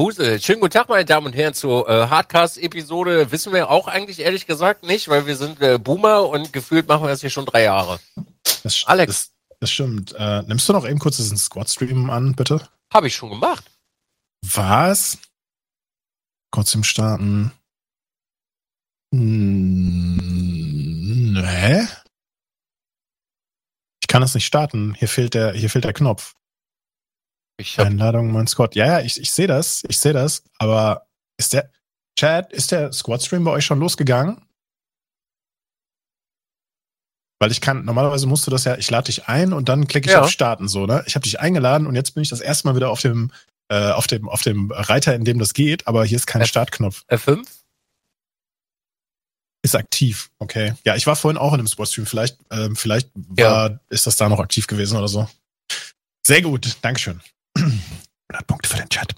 Buse, schönen guten Tag, meine Damen und Herren, zur äh, Hardcast-Episode. Wissen wir auch eigentlich ehrlich gesagt nicht, weil wir sind äh, Boomer und gefühlt machen wir das hier schon drei Jahre. Das, Alex. Das, das stimmt. Äh, nimmst du noch eben kurz diesen Squad-Stream an, bitte? Habe ich schon gemacht. Was? Kurz im Starten. Hm, hä? Ich kann das nicht starten. Hier fehlt der, hier fehlt der Knopf. Einladung, mein Squad. Ja, ja, ich, ich sehe das, ich sehe das, aber ist der, Chad, ist der Squad-Stream bei euch schon losgegangen? Weil ich kann, normalerweise musst du das ja, ich lade dich ein und dann klicke ich ja. auf Starten, so, ne? Ich habe dich eingeladen und jetzt bin ich das erste Mal wieder auf dem, äh, auf dem, auf dem Reiter, in dem das geht, aber hier ist kein F Startknopf. F5? Ist aktiv, okay. Ja, ich war vorhin auch in einem Squad-Stream. Vielleicht, ähm, vielleicht war, ja. ist das da noch aktiv gewesen oder so. Sehr gut, Dankeschön. 100 Punkte für den Chat.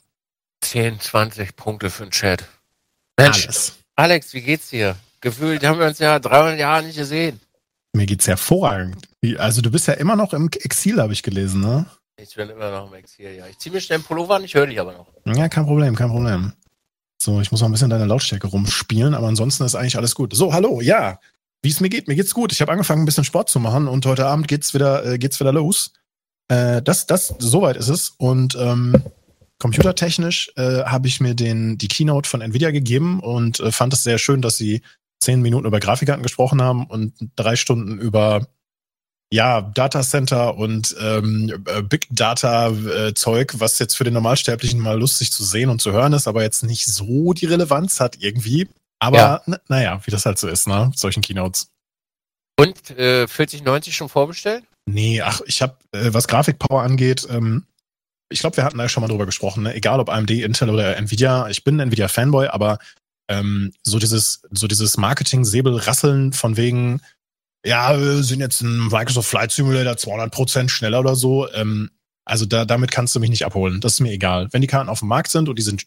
10, 20 Punkte für den Chat. Mensch, Alles. Alex, wie geht's dir? Gefühlt haben wir uns ja 300 Jahre nicht gesehen. Mir geht's hervorragend. Also du bist ja immer noch im Exil, habe ich gelesen, ne? Ich bin immer noch im Exil, ja. Ich ziehe mir schnell den Pullover an, ich höre dich aber noch. Ja, kein Problem, kein Problem. So, ich muss noch ein bisschen deine Lautstärke rumspielen, aber ansonsten ist eigentlich alles gut. So, hallo, ja. Wie es mir geht, mir geht's gut. Ich habe angefangen, ein bisschen Sport zu machen und heute Abend geht's wieder, äh, geht's wieder los. Äh, das, das, soweit ist es. Und ähm, computertechnisch äh, habe ich mir den, die Keynote von Nvidia gegeben und äh, fand es sehr schön, dass sie zehn Minuten über Grafikkarten gesprochen haben und drei Stunden über ja, Datacenter und ähm, äh, Big Data äh, Zeug, was jetzt für den Normalsterblichen mal lustig zu sehen und zu hören ist, aber jetzt nicht so die Relevanz hat irgendwie. Aber ja. naja, wie das halt so ist, ne? Solchen Keynotes. Und äh, 4090 schon vorbestellt? Nee, ach, ich habe, äh, was Grafikpower angeht, ähm, ich glaube, wir hatten da schon mal drüber gesprochen, ne? egal ob AMD, Intel oder Nvidia, ich bin Nvidia-Fanboy, aber ähm, so dieses, so dieses Marketing-Säbel-Rasseln von wegen, ja, wir sind jetzt ein Microsoft Flight Simulator 200% schneller oder so, ähm, also da, damit kannst du mich nicht abholen. Das ist mir egal. Wenn die Karten auf dem Markt sind und die sind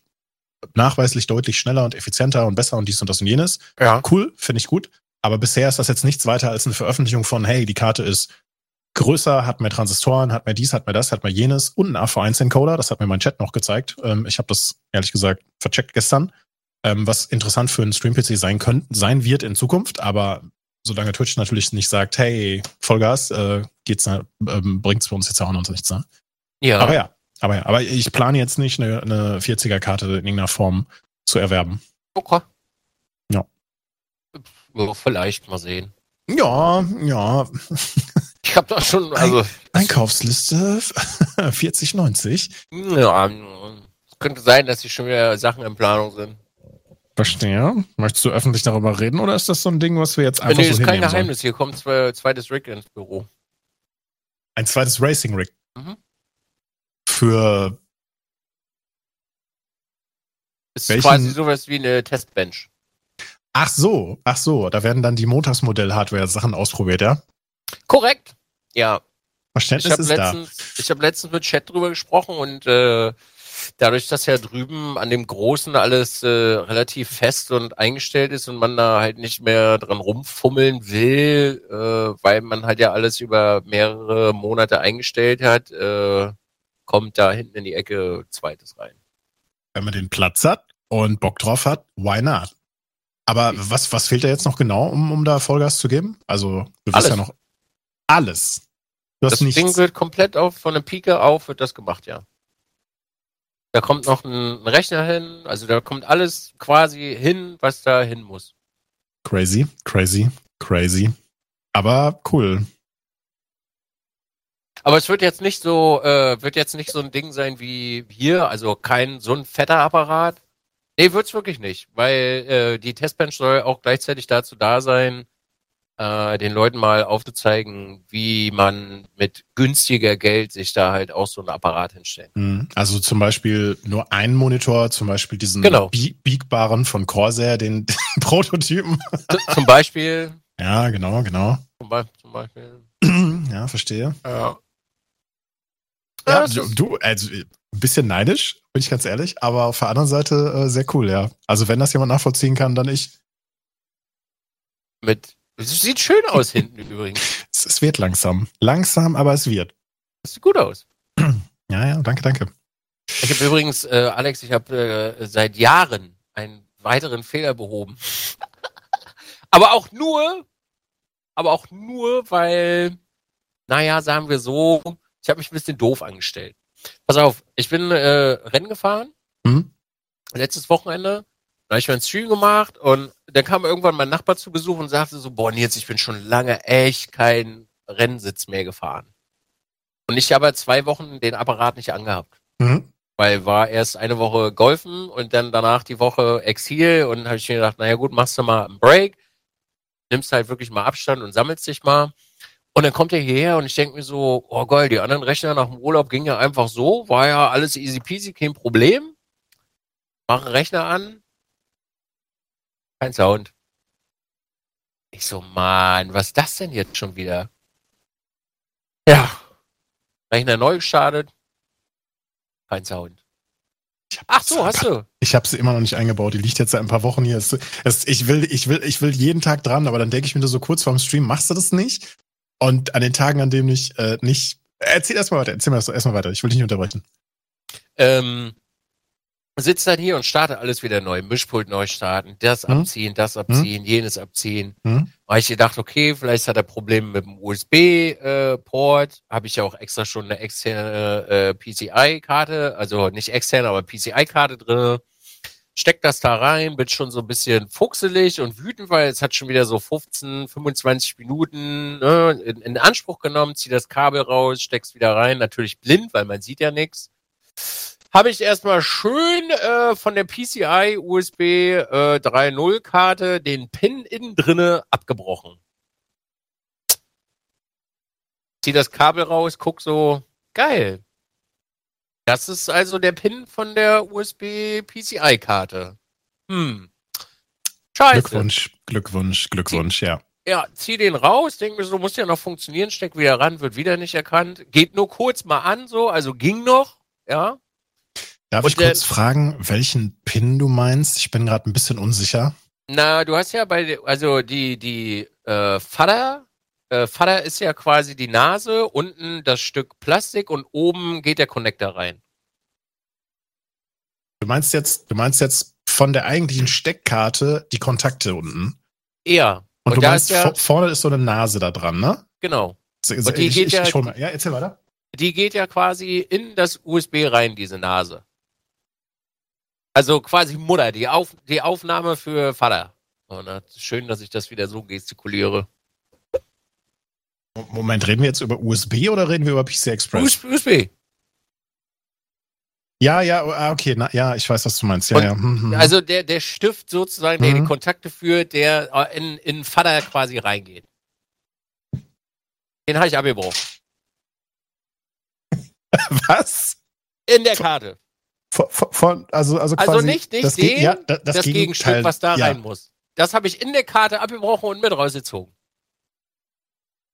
nachweislich deutlich schneller und effizienter und besser und dies und das und jenes, ja. cool, finde ich gut. Aber bisher ist das jetzt nichts weiter als eine Veröffentlichung von, hey, die Karte ist größer, hat mehr Transistoren, hat mehr dies, hat mehr das, hat mehr jenes und ein AV1-Encoder. Das hat mir mein Chat noch gezeigt. Ähm, ich habe das ehrlich gesagt vercheckt gestern, ähm, was interessant für einen Stream-PC sein könnte, sein wird in Zukunft. Aber solange Twitch natürlich nicht sagt, hey, Vollgas, äh, geht's, äh, bringt's für uns jetzt auch noch nichts. Ne? Ja. Aber ja, aber ja, aber ich plane jetzt nicht eine, eine 40er-Karte in irgendeiner Form zu erwerben. Okay. Ja. ja vielleicht mal sehen. Ja, ja. Ich habe da schon, also. Einkaufsliste 4090. Ja, könnte sein, dass hier schon wieder Sachen in Planung sind. Verstehe. Möchtest du öffentlich darüber reden oder ist das so ein Ding, was wir jetzt einfach nee, so ist kein Geheimnis. Sollen? Hier kommt zwei, zweites Rig ins Büro. Ein zweites Racing Rig? Mhm. Für. Ist welchen? quasi sowas wie eine Testbench. Ach so, ach so. Da werden dann die Montagsmodell-Hardware-Sachen ausprobiert, ja? Korrekt. Ja. Verständnis ich ist letztens, da. Ich habe letztens mit Chat drüber gesprochen und äh, dadurch, dass ja drüben an dem Großen alles äh, relativ fest und eingestellt ist und man da halt nicht mehr dran rumfummeln will, äh, weil man halt ja alles über mehrere Monate eingestellt hat, äh, kommt da hinten in die Ecke zweites rein. Wenn man den Platz hat und Bock drauf hat, why not? Aber was, was fehlt da jetzt noch genau, um, um da Vollgas zu geben? Also, du wirst ja noch alles. Du das nichts. Ding wird komplett auf, von der Pike auf, wird das gemacht, ja. Da kommt noch ein Rechner hin, also da kommt alles quasi hin, was da hin muss. Crazy, crazy, crazy. Aber cool. Aber es wird jetzt nicht so, äh, wird jetzt nicht so ein Ding sein wie hier, also kein so ein fetter Apparat. Nee, wird's wirklich nicht, weil äh, die Testbench soll auch gleichzeitig dazu da sein, äh, den Leuten mal aufzuzeigen, wie man mit günstiger Geld sich da halt auch so ein Apparat hinstellt. Mhm. Also zum Beispiel nur ein Monitor, zum Beispiel diesen genau. biegbaren von Corsair, den, den Prototypen. zum Beispiel. Ja, genau, genau. Zum, Be zum Beispiel. ja, verstehe. Ja. Ja, du, du, also ein bisschen neidisch, bin ich ganz ehrlich, aber auf der anderen Seite äh, sehr cool, ja. Also wenn das jemand nachvollziehen kann, dann ich. Mit es sieht schön aus hinten übrigens. Es, es, wird langsam. Langsam, aber es wird. Das sieht gut aus. Ja, ja, danke, danke. Ich habe übrigens, äh, Alex, ich habe äh, seit Jahren einen weiteren Fehler behoben. aber auch nur, aber auch nur, weil, naja, sagen wir so, ich habe mich ein bisschen doof angestellt. Pass auf, ich bin äh, Rennen gefahren, mhm. letztes Wochenende, da habe ich meinen Stream gemacht und dann kam irgendwann mein Nachbar zu Besuch und sagte so, boah Nils, ich bin schon lange echt kein Rennsitz mehr gefahren. Und ich habe zwei Wochen den Apparat nicht angehabt. Mhm. Weil war erst eine Woche Golfen und dann danach die Woche Exil und habe ich mir gedacht, naja gut, machst du mal einen Break, nimmst halt wirklich mal Abstand und sammelst dich mal. Und dann kommt er hierher und ich denke mir so, oh geil, die anderen Rechner nach dem Urlaub gingen ja einfach so, war ja alles easy peasy, kein Problem. Mache Rechner an, kein Sound. Ich so, Mann, was ist das denn jetzt schon wieder? Ja. Rechner neu gestartet, kein Sound. Ach so, hast du. Ich habe sie immer noch nicht eingebaut. Die liegt jetzt seit ein paar Wochen hier. Es, es, ich, will, ich, will, ich will jeden Tag dran, aber dann denke ich mir so kurz vorm Stream, machst du das nicht? Und an den Tagen, an denen ich äh, nicht. Erzähl erstmal weiter, erzähl mal erstmal weiter. Ich will dich nicht unterbrechen. Ähm, sitzt dann hier und startet alles wieder neu. Mischpult neu starten, das hm? abziehen, das abziehen, hm? jenes abziehen. Hm? Weil ich gedacht, okay, vielleicht hat er Probleme mit dem USB-Port. Äh, Habe ich ja auch extra schon eine externe äh, PCI-Karte, also nicht externe, aber PCI-Karte drin steck das da rein, bin schon so ein bisschen fuchselig und wütend, weil es hat schon wieder so 15, 25 Minuten ne, in, in, Anspruch genommen, zieh das Kabel raus, steck's wieder rein, natürlich blind, weil man sieht ja nichts. Habe ich erstmal schön äh, von der PCI USB äh, 3.0 Karte den Pin innen drinne abgebrochen. Zieh das Kabel raus, guck so, geil. Das ist also der Pin von der USB-PCI-Karte. Hm. Scheiße. Glückwunsch, Glückwunsch, Glückwunsch, ja. Ja, zieh den raus, denk mir so, muss ja noch funktionieren, steck wieder ran, wird wieder nicht erkannt. Geht nur kurz mal an, so, also ging noch, ja. Darf Und ich kurz der, fragen, welchen Pin du meinst? Ich bin gerade ein bisschen unsicher. Na, du hast ja bei, also die, die äh, Vater äh, Vater ist ja quasi die Nase, unten das Stück Plastik und oben geht der Connector rein. Du meinst jetzt, du meinst jetzt von der eigentlichen Steckkarte die Kontakte unten? Ja. Und, und du meinst, ja, vorne ist so eine Nase da dran, ne? Genau. Und die ich, geht ich, ja, ich ja, erzähl weiter. Die geht ja quasi in das USB rein, diese Nase. Also quasi Mutter, die, Auf, die Aufnahme für Vater. Und schön, dass ich das wieder so gestikuliere. Moment, reden wir jetzt über USB oder reden wir über PC Express? USB. Ja, ja, ah, okay, na, ja, ich weiß, was du meinst. Ja, ja. Hm, hm, hm. Also der, der Stift sozusagen, der mhm. die Kontakte führt, der äh, in, in Vater quasi reingeht. Den habe ich abgebrochen. Was? In der Karte. Von, von, also, also, also quasi also nicht, nicht das, den, ja, das, das Gegenstück, was da ja. rein muss. Das habe ich in der Karte abgebrochen und mit rausgezogen.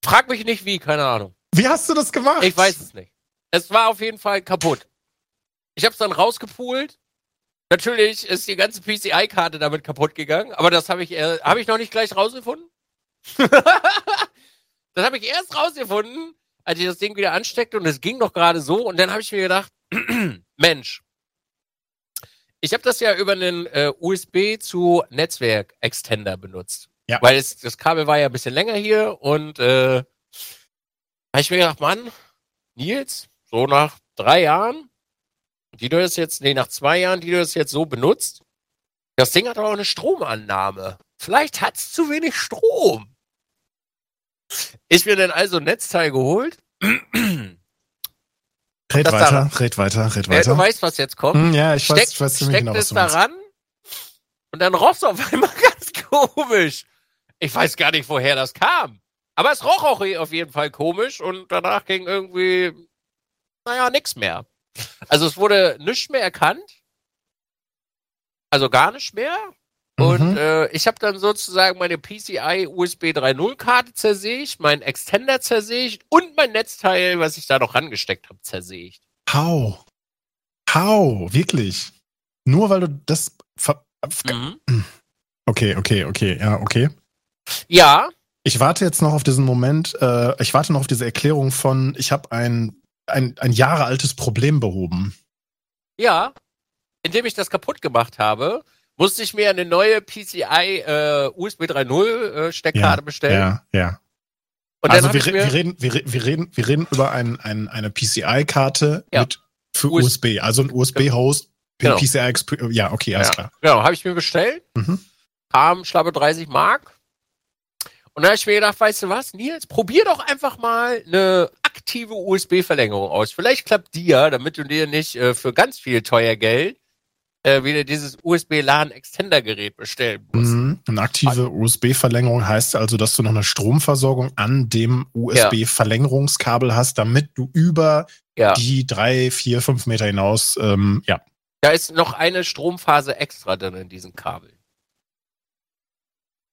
Frag mich nicht wie, keine Ahnung. Wie hast du das gemacht? Ich weiß es nicht. Es war auf jeden Fall kaputt. Ich habe es dann rausgepult. Natürlich ist die ganze PCI-Karte damit kaputt gegangen, aber das habe ich, äh, hab ich noch nicht gleich rausgefunden. das habe ich erst rausgefunden, als ich das Ding wieder ansteckte und es ging noch gerade so. Und dann habe ich mir gedacht, Mensch, ich habe das ja über einen äh, USB zu Netzwerk-Extender benutzt. Ja. Weil es, das Kabel war ja ein bisschen länger hier und äh, habe ich mir gedacht, Mann, Nils, so nach drei Jahren, die du das jetzt, nee, nach zwei Jahren, die du das jetzt so benutzt, das Ding hat auch eine Stromannahme. Vielleicht hat es zu wenig Strom. Ich mir dann also ein Netzteil geholt. Red weiter, da, red weiter, red weiter. Ja, du weißt, was jetzt kommt. Hm, ja, ich Steck, weiß, ich weiß ziemlich genau, was du es daran und dann roch es auf einmal ganz komisch. Ich weiß gar nicht, woher das kam. Aber es roch auch auf jeden Fall komisch und danach ging irgendwie, naja, nichts mehr. Also es wurde nichts mehr erkannt. Also gar nicht mehr. Und mhm. äh, ich habe dann sozusagen meine PCI USB 3.0 Karte zersägt, meinen Extender zersägt und mein Netzteil, was ich da noch rangesteckt habe, zersägt. How? How? Wirklich? Nur weil du das. Mhm. Okay, okay, okay, ja, okay. Ja. Ich warte jetzt noch auf diesen Moment, äh, ich warte noch auf diese Erklärung von, ich habe ein, ein, ein Jahre altes Problem behoben. Ja, indem ich das kaputt gemacht habe, musste ich mir eine neue PCI äh, USB 3.0 äh, Steckkarte ja, bestellen. Ja, ja. Und also wir, wir, reden, wir, wir, reden, wir reden über ein, ein, eine PCI-Karte Ja. mit für US- USB, also ein USB-Host, Genau. PCI, Exp- ja, okay, alles Ja. klar. genau, habe ich mir bestellt, Mhm. kam schlappe 30 Mark. Und dann habe ich mir gedacht, weißt du was, Nils, probier doch einfach mal eine aktive USB-Verlängerung aus. Vielleicht klappt die ja, damit du dir nicht äh, für ganz viel teuer Geld äh, wieder dieses USB-LAN-Extender-Gerät bestellen musst. Mhm. Eine aktive USB-Verlängerung heißt also, dass du noch eine Stromversorgung an dem USB-Verlängerungskabel hast, damit du über Ja, die drei, vier, fünf Meter hinaus, ähm, ja. da ist noch eine Stromphase extra drin in diesem Kabel.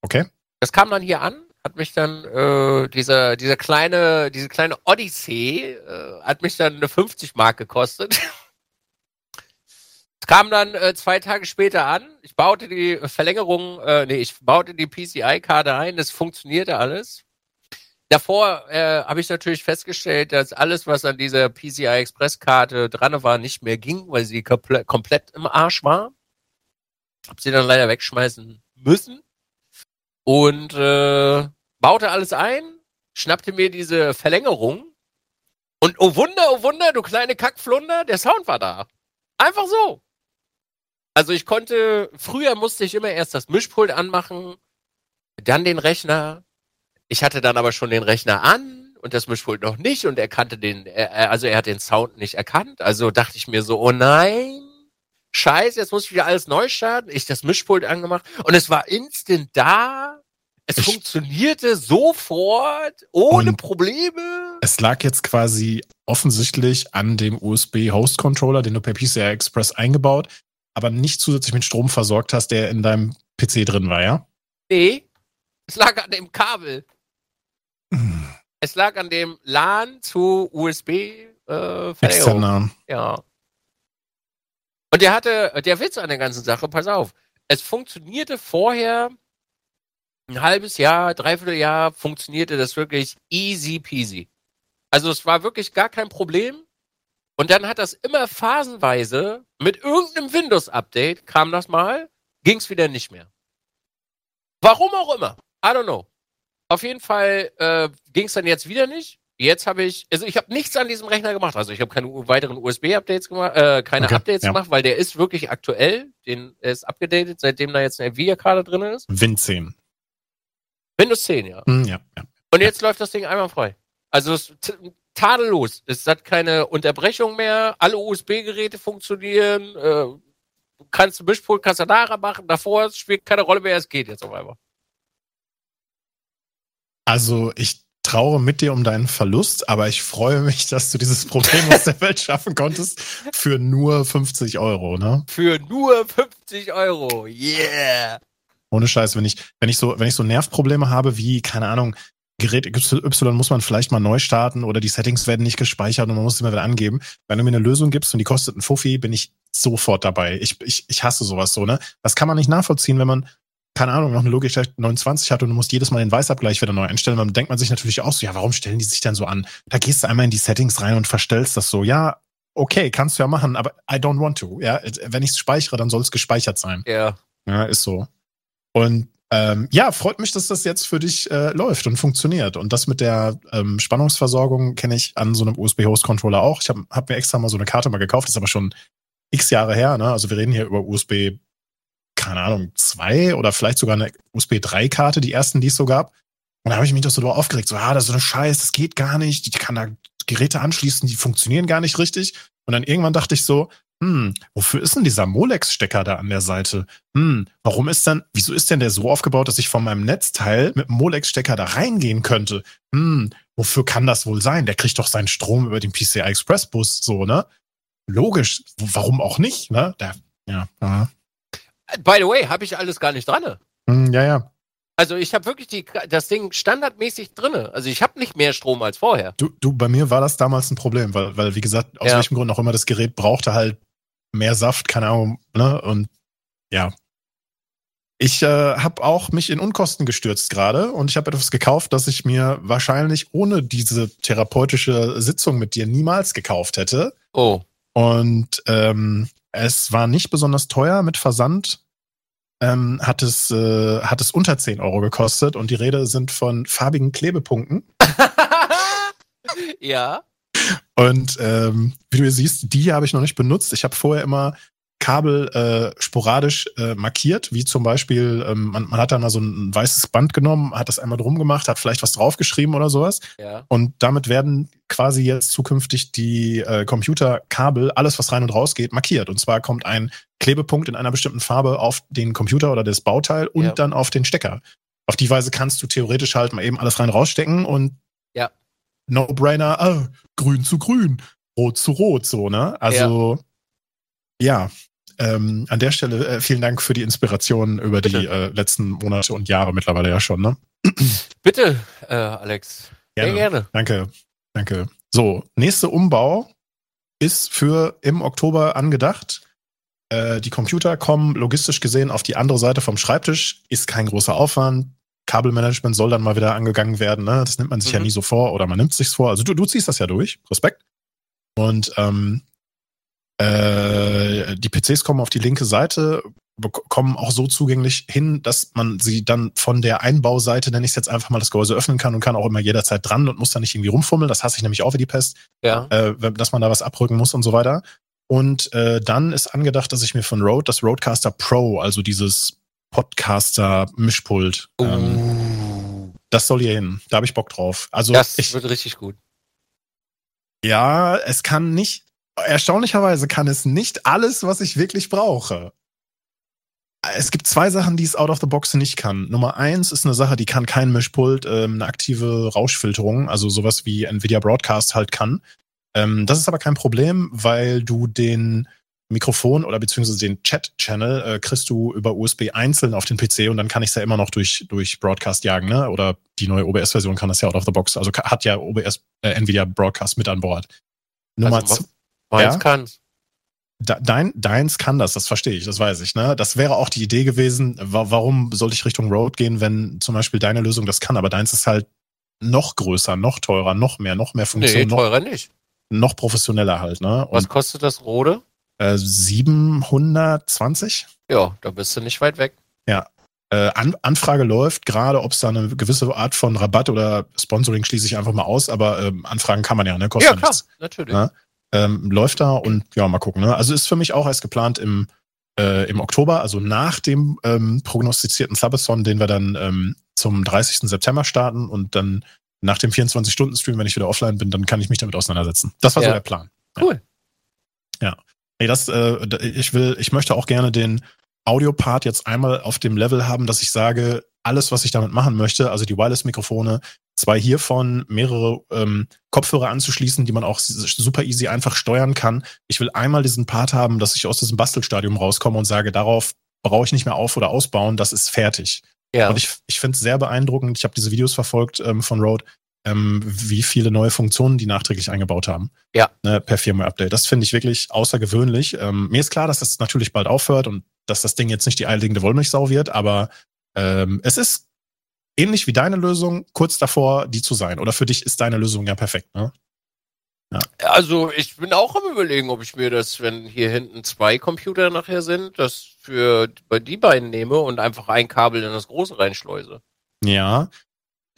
Okay. Das kam dann hier an, hat mich dann äh, dieser dieser kleine diese kleine Odyssee äh, hat mich dann eine 50 Mark gekostet. Kam dann äh, zwei Tage später an. Ich baute die Verlängerung, äh, nee, ich baute die PCI-Karte ein. Das funktionierte alles. Davor äh, habe ich natürlich festgestellt, dass alles, was an dieser PCI Express-Karte dran war, nicht mehr ging, weil sie komple komplett im Arsch war. Hab sie dann leider wegschmeißen müssen und äh, baute alles ein, schnappte mir diese Verlängerung und oh Wunder, oh Wunder, du kleine Kackflunder, der Sound war da. Einfach so. Also ich konnte, früher musste ich immer erst das Mischpult anmachen, dann den Rechner. Ich hatte dann aber schon den Rechner an und das Mischpult noch nicht und er kannte den, also er hat den Sound nicht erkannt. Also dachte ich mir so, oh nein, scheiße, jetzt muss ich wieder alles neu starten. Ich das Mischpult angemacht und es war instant da. Es Ich- funktionierte sofort, ohne Probleme. Es lag jetzt quasi offensichtlich an dem USB-Host-Controller, den du per PCI Express eingebaut, aber nicht zusätzlich mit Strom versorgt hast, der in deinem PC drin war, ja? Nee, es lag an dem Kabel. Es lag an dem LAN zu USB äh. Externer. Ja. Und der hatte, der Witz an der ganzen Sache, pass auf, es funktionierte vorher ein halbes Jahr, dreiviertel Jahr, funktionierte das wirklich easy peasy. Also es war wirklich gar kein Problem. Und dann hat das immer phasenweise mit irgendeinem Windows-Update kam das mal, ging es wieder nicht mehr. Warum auch immer. I don't know. Auf jeden Fall äh, ging es dann jetzt wieder nicht. Jetzt habe ich, also ich habe nichts an diesem Rechner gemacht. Also ich habe keine weiteren USB-Updates gemacht, äh, keine Okay, Updates ja. gemacht, weil der ist wirklich aktuell. Den er ist abgedatet, seitdem da jetzt eine Nvidia-Karte drin ist. Win 10. Windows 10, ja. Hm, ja, ja. Und jetzt läuft das Ding einmal frei. Also es tadellos. Es hat keine Unterbrechung mehr. Alle USB-Geräte funktionieren. Äh, du kannst Mischpult, du nachher machen. Davor spielt keine Rolle mehr. Es geht jetzt auf einmal. Also ich traure mit dir um deinen Verlust, aber ich freue mich, dass du dieses Problem aus der Welt schaffen konntest für nur 50 Euro, ne? Für nur 50 Euro. Yeah. Ohne Scheiß, wenn ich, wenn ich so, wenn ich so Nervprobleme habe wie, keine Ahnung, Gerät Y muss man vielleicht mal neu starten oder die Settings werden nicht gespeichert und man muss sie mal wieder angeben. Wenn du mir eine Lösung gibst und die kostet einen Fuffi, bin ich sofort dabei. Ich, ich, ich hasse sowas so, ne? Das kann man nicht nachvollziehen, wenn man, keine Ahnung, noch eine Logitech 29 hat und du musst jedes Mal den Weißabgleich wieder neu einstellen. Dann denkt man sich natürlich auch so, ja, warum stellen die sich denn so an? Da gehst du einmal in die Settings rein und verstellst das so. Ja, okay, kannst du ja machen, aber I don't want to. Ja, wenn ich es speichere, dann soll es gespeichert sein. Ja. Ja, ist so. Und ähm, ja, freut mich, dass das jetzt für dich äh, läuft und funktioniert. Und das mit der ähm, Spannungsversorgung kenne ich an so einem USB-Host-Controller auch. Ich habe hab mir extra mal so eine Karte mal gekauft, ist aber schon x Jahre her. Ne? Also wir reden hier über USB, keine Ahnung, 2 oder vielleicht sogar eine USB 3-Karte, die ersten, die es so gab. Und da habe ich mich doch so drüber aufgeregt, so, ah, das ist so eine Scheiß, das geht gar nicht. Ich kann da Geräte anschließen, die funktionieren gar nicht richtig. Und dann irgendwann dachte ich so, hm, wofür ist denn dieser Molex-Stecker da an der Seite? Hm, warum ist denn, wieso ist denn der so aufgebaut, dass ich von meinem Netzteil mit dem Molex-Stecker da reingehen könnte? Hm, wofür kann das wohl sein? Der kriegt doch seinen Strom über den PCI Express-Bus, so, ne? Logisch, warum auch nicht, ne? Der, ja, ja. By the way, habe ich alles gar nicht dran. Hm, ja, ja. Also ich habe wirklich die, das Ding standardmäßig drinne. Also ich habe nicht mehr Strom als vorher. Du, du, bei mir war das damals ein Problem, weil, weil wie gesagt, aus Ja. welchem Grund auch immer das Gerät brauchte halt mehr Saft, keine Ahnung, ne? Und ja. Ich äh, habe auch mich in Unkosten gestürzt gerade und ich habe etwas gekauft, das ich mir wahrscheinlich ohne diese therapeutische Sitzung mit dir niemals gekauft hätte. Oh. Und ähm, Es war nicht besonders teuer mit Versand. Ähm, hat es äh, hat es unter 10 Euro gekostet und die Rede sind von farbigen Klebepunkten. ja. Und ähm, wie du siehst, die habe ich noch nicht benutzt. Ich habe vorher immer Kabel äh, sporadisch äh, markiert, wie zum Beispiel, ähm, man, man hat da mal so ein weißes Band genommen, hat das einmal drum gemacht, hat vielleicht was draufgeschrieben oder sowas. Ja. Und damit werden quasi jetzt zukünftig die äh, Computerkabel, alles was rein und raus geht, markiert. Und zwar kommt ein Klebepunkt in einer bestimmten Farbe auf den Computer oder das Bauteil und Ja. dann auf den Stecker. Auf die Weise kannst du theoretisch halt mal eben alles rein rausstecken und. No-Brainer, ah, grün zu grün, rot zu rot, so, ne? Also, ja. Ähm, an der Stelle äh, vielen Dank für die Inspiration über die Bitte. äh, letzten Monate und Jahre mittlerweile ja schon, ne? Bitte, äh, Alex. Sehr gerne. Danke, danke. So, nächster Umbau ist für im Oktober angedacht. Äh, die Computer kommen logistisch gesehen auf die andere Seite vom Schreibtisch. Ist kein großer Aufwand. Kabelmanagement soll dann mal wieder angegangen werden. Ne? Das nimmt man sich ja Mhm. nie so vor oder man nimmt sich's vor. Also du, du ziehst das ja durch. Respekt. Und ähm, äh, die PCs kommen auf die linke Seite, kommen auch so zugänglich hin, dass man sie dann von der Einbauseite, nenne ich es jetzt einfach mal, das Gehäuse öffnen kann und kann auch immer jederzeit dran und muss dann nicht irgendwie rumfummeln. Das hasse ich nämlich auch wie die Pest, Ja. äh, dass man da was abrücken muss und so weiter. Und äh, dann ist angedacht, dass ich mir von Rode das Rodecaster Pro, also dieses Podcaster-Mischpult, ähm, Uh, das soll hier hin. Da habe ich Bock drauf. Also das ich, wird richtig gut. ja, es kann nicht, erstaunlicherweise kann es nicht alles, was ich wirklich brauche. Es gibt zwei Sachen, die es out of the box nicht kann. Nummer eins ist eine Sache, die kann kein Mischpult, ähm, eine aktive Rauschfilterung, also sowas wie Nvidia Broadcast halt kann. Ähm, das ist aber kein Problem, weil du den Mikrofon oder beziehungsweise den Chat-Channel äh, kriegst du über USB einzeln auf den PC und dann kann ich es ja immer noch durch, durch Broadcast jagen, ne? Oder die neue OBS-Version kann das ja out of the box. Also hat ja OBS, äh, Nvidia Broadcast mit an Bord. Nummer Also, Meins Ja? kann's. Da- Dein, deins kann das, das verstehe ich, das weiß ich. Ne? Das wäre auch die Idee gewesen, wa warum sollte ich Richtung Road gehen, wenn zum Beispiel deine Lösung das kann, aber deins ist halt noch größer, noch teurer, noch mehr, noch mehr Nee, Funktionen, noch, teurer nicht. noch professioneller halt. Ne? Was Und kostet das Rode? Äh, 720? Ja, da bist du nicht weit weg. Äh, An Anfrage läuft, gerade ob es da eine gewisse Art von Rabatt oder Sponsoring schließe ich einfach mal aus, aber ähm, Anfragen kann man ja, ne? Kostet Ja, klar, nichts. natürlich. Ja. ähm, läuft da und ja, mal gucken. Ne? Also ist für mich auch erst geplant im, äh, im Oktober, also nach dem ähm, prognostizierten Subathon, den wir dann ähm, zum 30. September starten und dann nach dem 24-Stunden-Stream, wenn ich wieder offline bin, dann kann ich mich damit auseinandersetzen. Das war so Ja. der Plan. Cool. Nee, das, äh, ich will, ich möchte auch gerne den Audio-Part jetzt einmal auf dem Level haben, dass ich sage, alles, was ich damit machen möchte, also die Wireless-Mikrofone, zwei hiervon, mehrere ähm, Kopfhörer anzuschließen, die man auch super easy einfach steuern kann. Ich will einmal diesen Part haben, dass ich aus diesem Bastelstadium rauskomme und sage, darauf brauche ich nicht mehr auf- oder ausbauen, das ist fertig. Ja. Und ich, ich finde es sehr beeindruckend, ich habe diese Videos verfolgt ähm, von Rode, ähm, wie viele neue Funktionen die nachträglich eingebaut haben. Ja. Ne, per Firmware-Update. Das finde ich wirklich außergewöhnlich. Ähm, mir ist klar, dass das natürlich bald aufhört und dass das Ding jetzt nicht die eierlegende Wollmilchsau wird, aber ähm, es ist ähnlich wie deine Lösung, kurz davor, die zu sein. Oder für dich ist deine Lösung ja perfekt, ne? Also ich bin auch am überlegen, ob ich mir das, wenn hier hinten zwei Computer nachher sind, das für die beiden nehme und einfach ein Kabel in das große reinschleuse. Ja.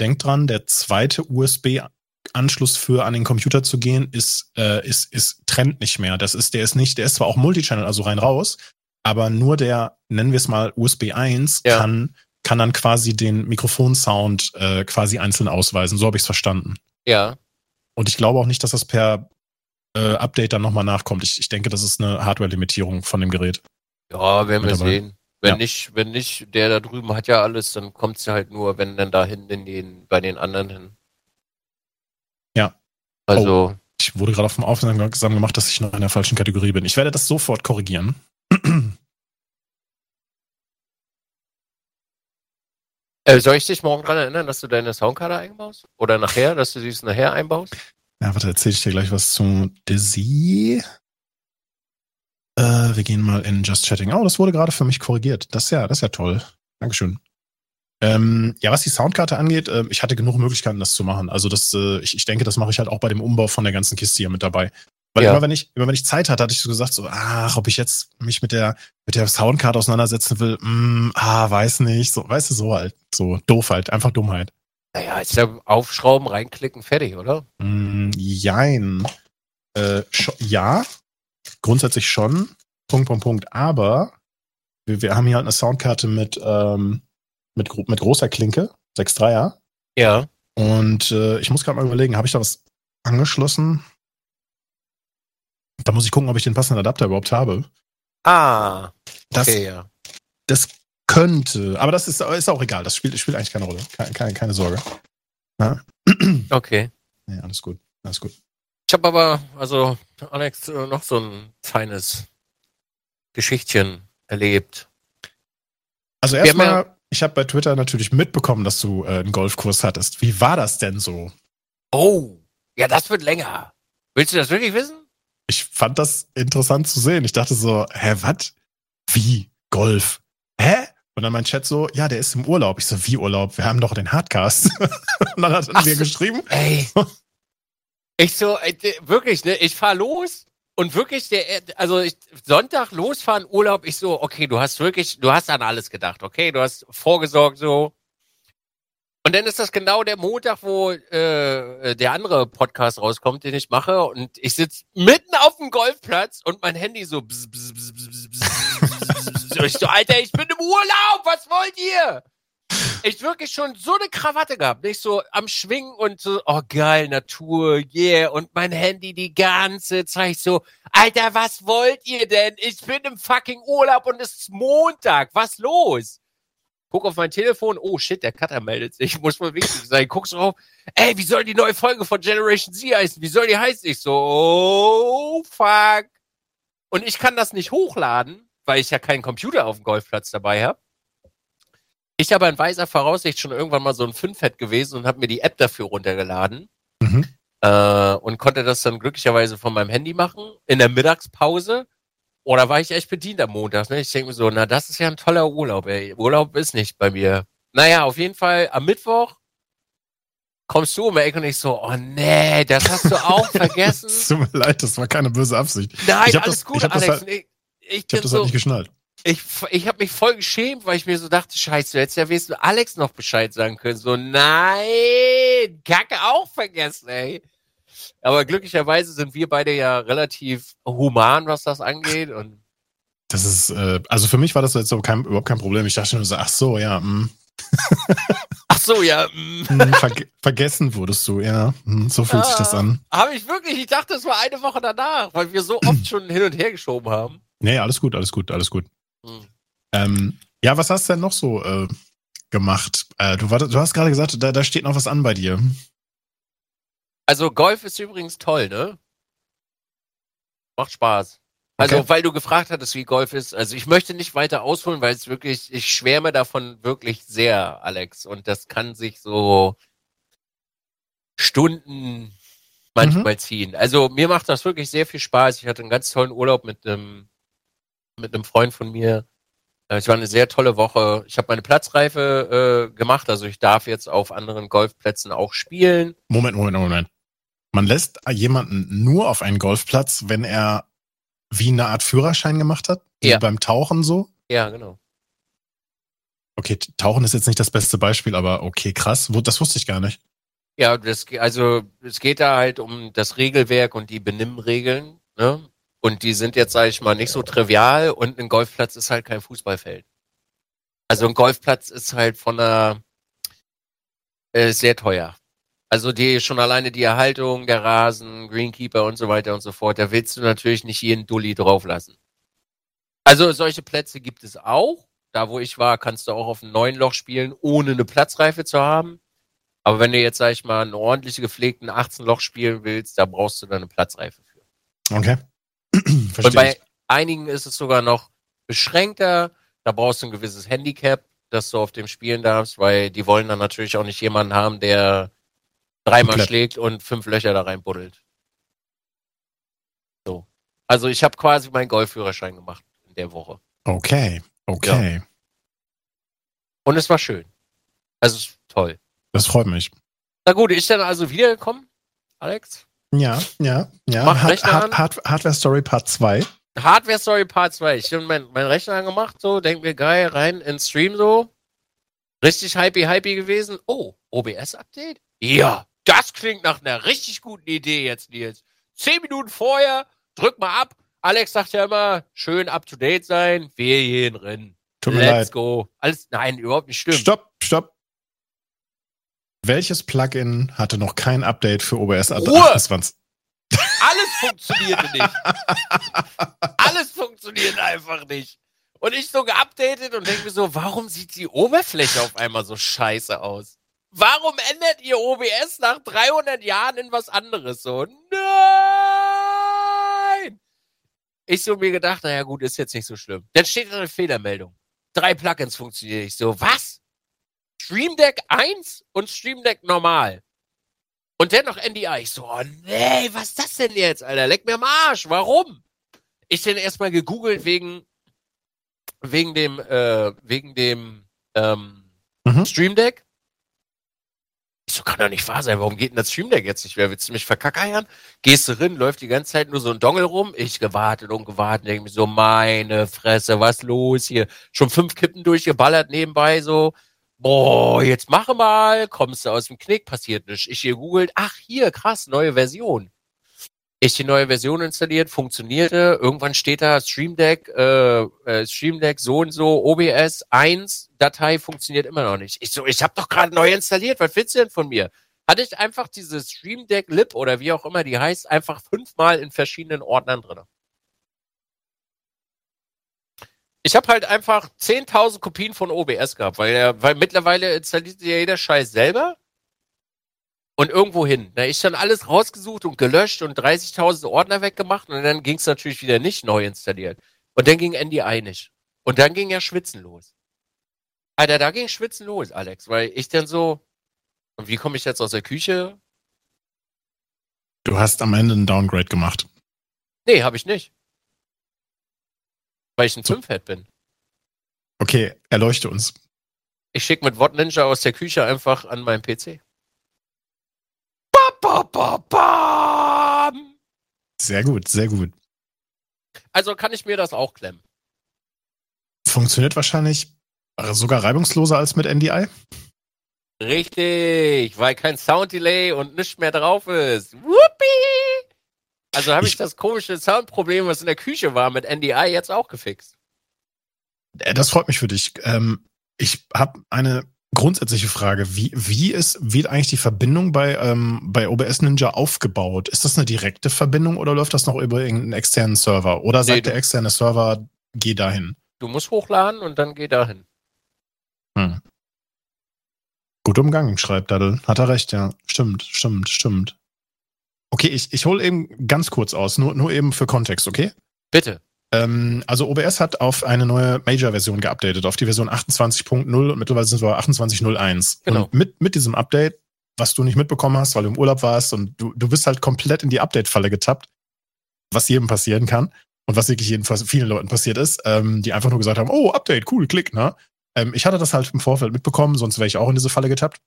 Denk dran, der zweite USB-Anschluss für an den Computer zu gehen, ist, äh, ist, ist Trend nicht mehr. Das ist, der ist nicht, der ist zwar auch Multichannel, also rein raus, aber nur der, nennen wir es mal USB 1, Ja. kann, kann dann quasi den Mikrofonsound äh, quasi einzeln ausweisen. So habe ich es verstanden. Ja. Und ich glaube auch nicht, dass das per äh, Update dann nochmal nachkommt. Ich, ich denke, das ist eine Hardware-Limitierung von dem Gerät. Ja, werden wir sehen. Wenn Ja. nicht, wenn nicht, der da drüben hat ja alles, dann kommt es halt nur, wenn dann da hinten in den, bei den anderen hin. Ja. Also, Ich wurde gerade auf dem Aufmerksam gemacht, dass ich noch in der falschen Kategorie bin. Ich werde das sofort korrigieren. äh, soll ich dich morgen dran erinnern, dass du deine Soundkarte einbaust? Oder nachher, dass du sie nachher einbaust? Ja, warte, erzähle ich dir gleich was zu Dizzy. Äh, wir gehen mal in Just Chatting. Oh, das wurde gerade für mich korrigiert. Das ist ja, das ist ja toll. Dankeschön. Ähm, ja, was die Soundkarte angeht, äh, ich hatte genug Möglichkeiten, das zu machen. Also das, äh, ich, ich denke, das mache ich halt auch bei dem Umbau von der ganzen Kiste hier mit dabei. Weil Ja. immer wenn ich, immer wenn ich Zeit hatte, hatte ich so gesagt, so, ach, ob ich jetzt mich mit der, mit der Soundcard auseinandersetzen will, mm, ah, weiß nicht, so, weißt du, so halt, so doof halt, einfach Dummheit. Naja, ist ja aufschrauben, reinklicken, fertig, oder? Mm, jein. Äh, ja, grundsätzlich schon. Punkt, Punkt, Punkt. Aber wir, wir haben hier halt eine Soundkarte mit, ähm, mit, mit großer Klinke, 6.3er. Ja. Und äh, ich muss gerade mal überlegen, habe ich da was angeschlossen? Da muss ich gucken, ob ich den passenden Adapter überhaupt habe. Ah, Das, okay, ja. das könnte, aber das ist, ist auch egal. Das spielt, spielt eigentlich keine Rolle. Keine, keine, keine Sorge. Ja? Okay. Nee, alles gut. Alles gut. Ich habe aber, also, Alex, noch so ein kleines Geschichtchen erlebt. Also erstmal, ich habe bei Twitter natürlich mitbekommen, dass du äh, einen Golfkurs hattest. Wie war das denn so? Oh, ja, das wird länger. Willst du das wirklich wissen? Ich fand das interessant zu sehen. Ich dachte so, hä, was? Wie? Golf? Hä? Und dann mein Chat so, ja, der ist im Urlaub. Ich so, wie Urlaub? Wir haben doch den Hardcast. Und dann hat er mir geschrieben, Ey. Ich so, wirklich, ne? Ich fahr los und wirklich, der, also ich, Sonntag losfahren, Urlaub, ich so, okay, du hast wirklich, du hast an alles gedacht, okay? Du hast vorgesorgt so. Und dann ist das genau der Montag, wo äh, der andere Podcast rauskommt, den ich mache. Und ich sitz mitten auf dem Golfplatz und mein Handy so. Bzz, bzz, bzz, bzz, bzz, bzz, bzz. Ich so, Alter, ich bin im Urlaub, was wollt ihr? Ich wirklich schon so eine Krawatte gehabt, nicht so am Schwingen und so, oh geil, Natur, yeah. Und mein Handy die ganze Zeit so, Alter, was wollt ihr denn? Ich bin im fucking Urlaub und es ist Montag, was los? Guck auf mein Telefon, oh shit, der Cutter meldet sich, muss wohl wichtig sein. Guckst drauf, ey, wie soll die neue Folge von Generation Z heißen? Wie soll die heißen? Ich so, oh fuck. Und ich kann das nicht hochladen, weil ich ja keinen Computer auf dem Golfplatz dabei habe. Ich habe in weiser Voraussicht schon irgendwann mal so ein 5 gewesen und habe mir die App dafür runtergeladen mhm. äh, und konnte das dann glücklicherweise von meinem Handy machen in der Mittagspause. Oder war ich echt bedient am Montag? Ne? Ich denke mir so, na, das ist ja ein toller Urlaub, ey. Urlaub ist nicht bei mir. Naja, auf jeden Fall am Mittwoch kommst du um die Ecke und ich so, oh nee, das hast du auch vergessen. Es tut mir leid, das war keine böse Absicht. Nein, alles das- gut, ich hab das Alex. halt- ich, ich Ich habe das so, halt nicht geschnallt. Ich, ich habe mich voll geschämt, weil ich mir so dachte, scheiße, du hättest ja wenigstens Alex noch Bescheid sagen können. So, nein, Kacke auch vergessen, ey. Aber glücklicherweise sind wir beide ja relativ human, was das angeht. Und Das ist, äh, also für mich war das jetzt so kein, überhaupt kein Problem. Ich dachte nur so, ach so, ja, mh, ach so, ja, mm, mh, verge vergessen wurdest du, ja. So fühlt sich das Ah. an. habe ich wirklich, ich dachte, es war eine Woche danach, weil wir so oft schon hin und her geschoben haben. Nee, alles gut, alles gut, alles gut. Hm. Ähm, ja, was hast du denn noch so äh, gemacht? Äh, du, du hast gerade gesagt, da, da steht noch was an bei dir. Also Golf ist übrigens toll, ne? Macht Spaß. Also, Okay. weil du gefragt hattest, wie Golf ist. Also, ich möchte nicht weiter ausholen, weil es wirklich, ich schwärme davon wirklich sehr, Alex. Und das kann sich so Stunden manchmal ziehen. Also, mir macht das wirklich sehr viel Spaß. Ich hatte einen ganz tollen Urlaub mit einem, mit einem Freund von mir. Äh, Es war eine sehr tolle Woche. Ich habe meine Platzreife äh, gemacht. Also, ich darf jetzt auf anderen Golfplätzen auch spielen. Moment, Moment, Moment. Man lässt jemanden nur auf einen Golfplatz, wenn er wie eine Art Führerschein gemacht hat? Wie Ja. beim Tauchen so? Ja, genau. Okay, Tauchen ist jetzt nicht das beste Beispiel, aber okay, krass. Das wusste ich gar nicht. Ja, das, also es geht da halt um das Regelwerk und die Benimmregeln, ne? Und die sind jetzt, sage ich mal, nicht so trivial und ein Golfplatz ist halt kein Fußballfeld. Also ein Golfplatz ist halt von der äh, sehr teuer. Also die schon alleine die Erhaltung, der Rasen, Greenkeeper und so weiter und so fort, da willst du natürlich nicht jeden Dulli drauflassen. Also solche Plätze gibt es auch. Da wo ich war, kannst du auch auf einem neuen Loch spielen, ohne eine Platzreife zu haben. Aber wenn du jetzt, sag ich mal, einen ordentlich gepflegten 18-Loch spielen willst, da brauchst du dann eine Platzreife für. Okay. Und bei ich. einigen ist es sogar noch beschränkter. Da brauchst du ein gewisses Handicap, dass du auf dem spielen darfst, weil die wollen dann natürlich auch nicht jemanden haben, der dreimal Komplett. schlägt und fünf Löcher da rein buddelt. So. Also ich habe quasi meinen Golfführerschein gemacht in der Woche. Okay, okay. Und es war schön. Also toll. Das freut mich. Na gut, ist dann also wiedergekommen, Alex? Ja, ja, ja. Mach Hard, Rechner Hard. Hard, Hardware Story Part 2. Hardware Story Part 2. Ich habe meinen mein Rechner angemacht, so, denk mir geil, rein in Stream so. Richtig hypey, hypey gewesen. Oh, OBS-Update? Ja, das klingt nach einer richtig guten Idee jetzt, Nils. Zehn Minuten vorher, drück mal ab. Alex sagt ja immer, schön up to date sein. Wir gehen rein. Tut mir Let's leid. go. Alles, nein, überhaupt nicht schlimm. Stopp, stopp. Welches Plugin hatte noch kein Update für OBS Ruhe! 28? Alles funktionierte nicht. Alles funktioniert einfach nicht. Und ich so geupdatet und denke mir so, warum sieht die Oberfläche auf einmal so scheiße aus? Warum ändert ihr OBS nach 300 Jahren in was anderes so? Nein! Ich so mir gedacht, naja gut, ist jetzt nicht so schlimm. Dann steht da eine Fehlermeldung. Drei Plugins funktionieren nicht so. Was? Stream Deck 1 und Stream Deck normal. Und dennoch NDI. Ich so, oh nee, was ist das denn jetzt, Alter? Leck mir am Arsch. Warum? Ich denn erstmal gegoogelt wegen, wegen dem, äh, wegen dem, ähm, Mhm. Stream Deck. Ich so, kann doch nicht wahr sein. Warum geht denn das Stream Deck jetzt nicht mehr? Willst du mich verkackeiern? Gehst du rein, läuft die ganze Zeit nur so ein Dongel rum. Ich gewartet und gewartet, denke mir so, meine Fresse, was los hier? Schon fünf Kippen durchgeballert nebenbei, so. Boah, jetzt mache mal, kommst du aus dem Knick, passiert nichts. Ich hier googelt, ach hier, krass, neue Version. Ich die neue Version installiert, funktionierte. Irgendwann steht da Stream Deck, äh, äh, Stream Deck so und so, OBS 1, Datei funktioniert immer noch nicht. Ich so, ich habe doch gerade neu installiert. Was willst du denn von mir? Hatte ich einfach diese Stream Deck Lib oder wie auch immer die heißt, einfach fünfmal in verschiedenen Ordnern drin. Ich habe halt einfach 10.000 Kopien von OBS gehabt, weil, er, weil mittlerweile installiert ja jeder Scheiß selber und irgendwo hin. Da ich dann alles rausgesucht und gelöscht und 30.000 Ordner weggemacht und dann ging es natürlich wieder nicht neu installiert. Und dann ging NDI nicht. Und dann ging ja Schwitzen los. Alter, da ging Schwitzen los, Alex, weil ich dann so, und wie komme ich jetzt aus der Küche? Du hast am Ende einen Downgrade gemacht. Nee, habe ich nicht. Weil ich ein. 5-Head bin. Okay, erleuchte uns. Ich schicke mit Wort Ninja aus der Küche einfach an meinen PC. Ba, ba, ba, bam! Sehr gut, sehr gut. Also kann ich mir das auch klemmen. Funktioniert wahrscheinlich sogar reibungsloser als mit NDI. Richtig, weil kein Sound Delay und nichts mehr drauf ist. Whoopie! Also habe ich, Ich- das komische Soundproblem, was in der Küche war, mit NDI jetzt auch gefixt. Äh, Das freut mich für dich. Ähm, ich habe eine grundsätzliche Frage. Wie, wie ist, wird eigentlich die Verbindung bei, ähm, bei OBS Ninja aufgebaut? Ist das eine direkte Verbindung oder läuft das noch über irgendeinen externen Server? Oder sagt Nee, der externe Server, geh dahin? Du musst hochladen und dann geh dahin. Hm. Gut umgangen, schreibt Daddel. Hat er recht, ja. Stimmt, stimmt, stimmt. Okay, ich, ich hole eben ganz kurz aus, nur, nur eben für Kontext, okay? Bitte. Ähm, also OBS hat auf eine neue Major-Version geupdatet, auf die Version 28.0 und mittlerweile sind wir 28.01. Genau. Und mit, mit diesem Update, was du nicht mitbekommen hast, weil du im Urlaub warst und du, du bist halt komplett in die Update-Falle getappt, was jedem passieren kann und was wirklich jedenfalls vielen Leuten passiert ist, ähm, die einfach nur gesagt haben, oh, Update, cool, klick, ne? Ähm, ich hatte das halt im Vorfeld mitbekommen, sonst wäre ich auch in diese Falle getappt,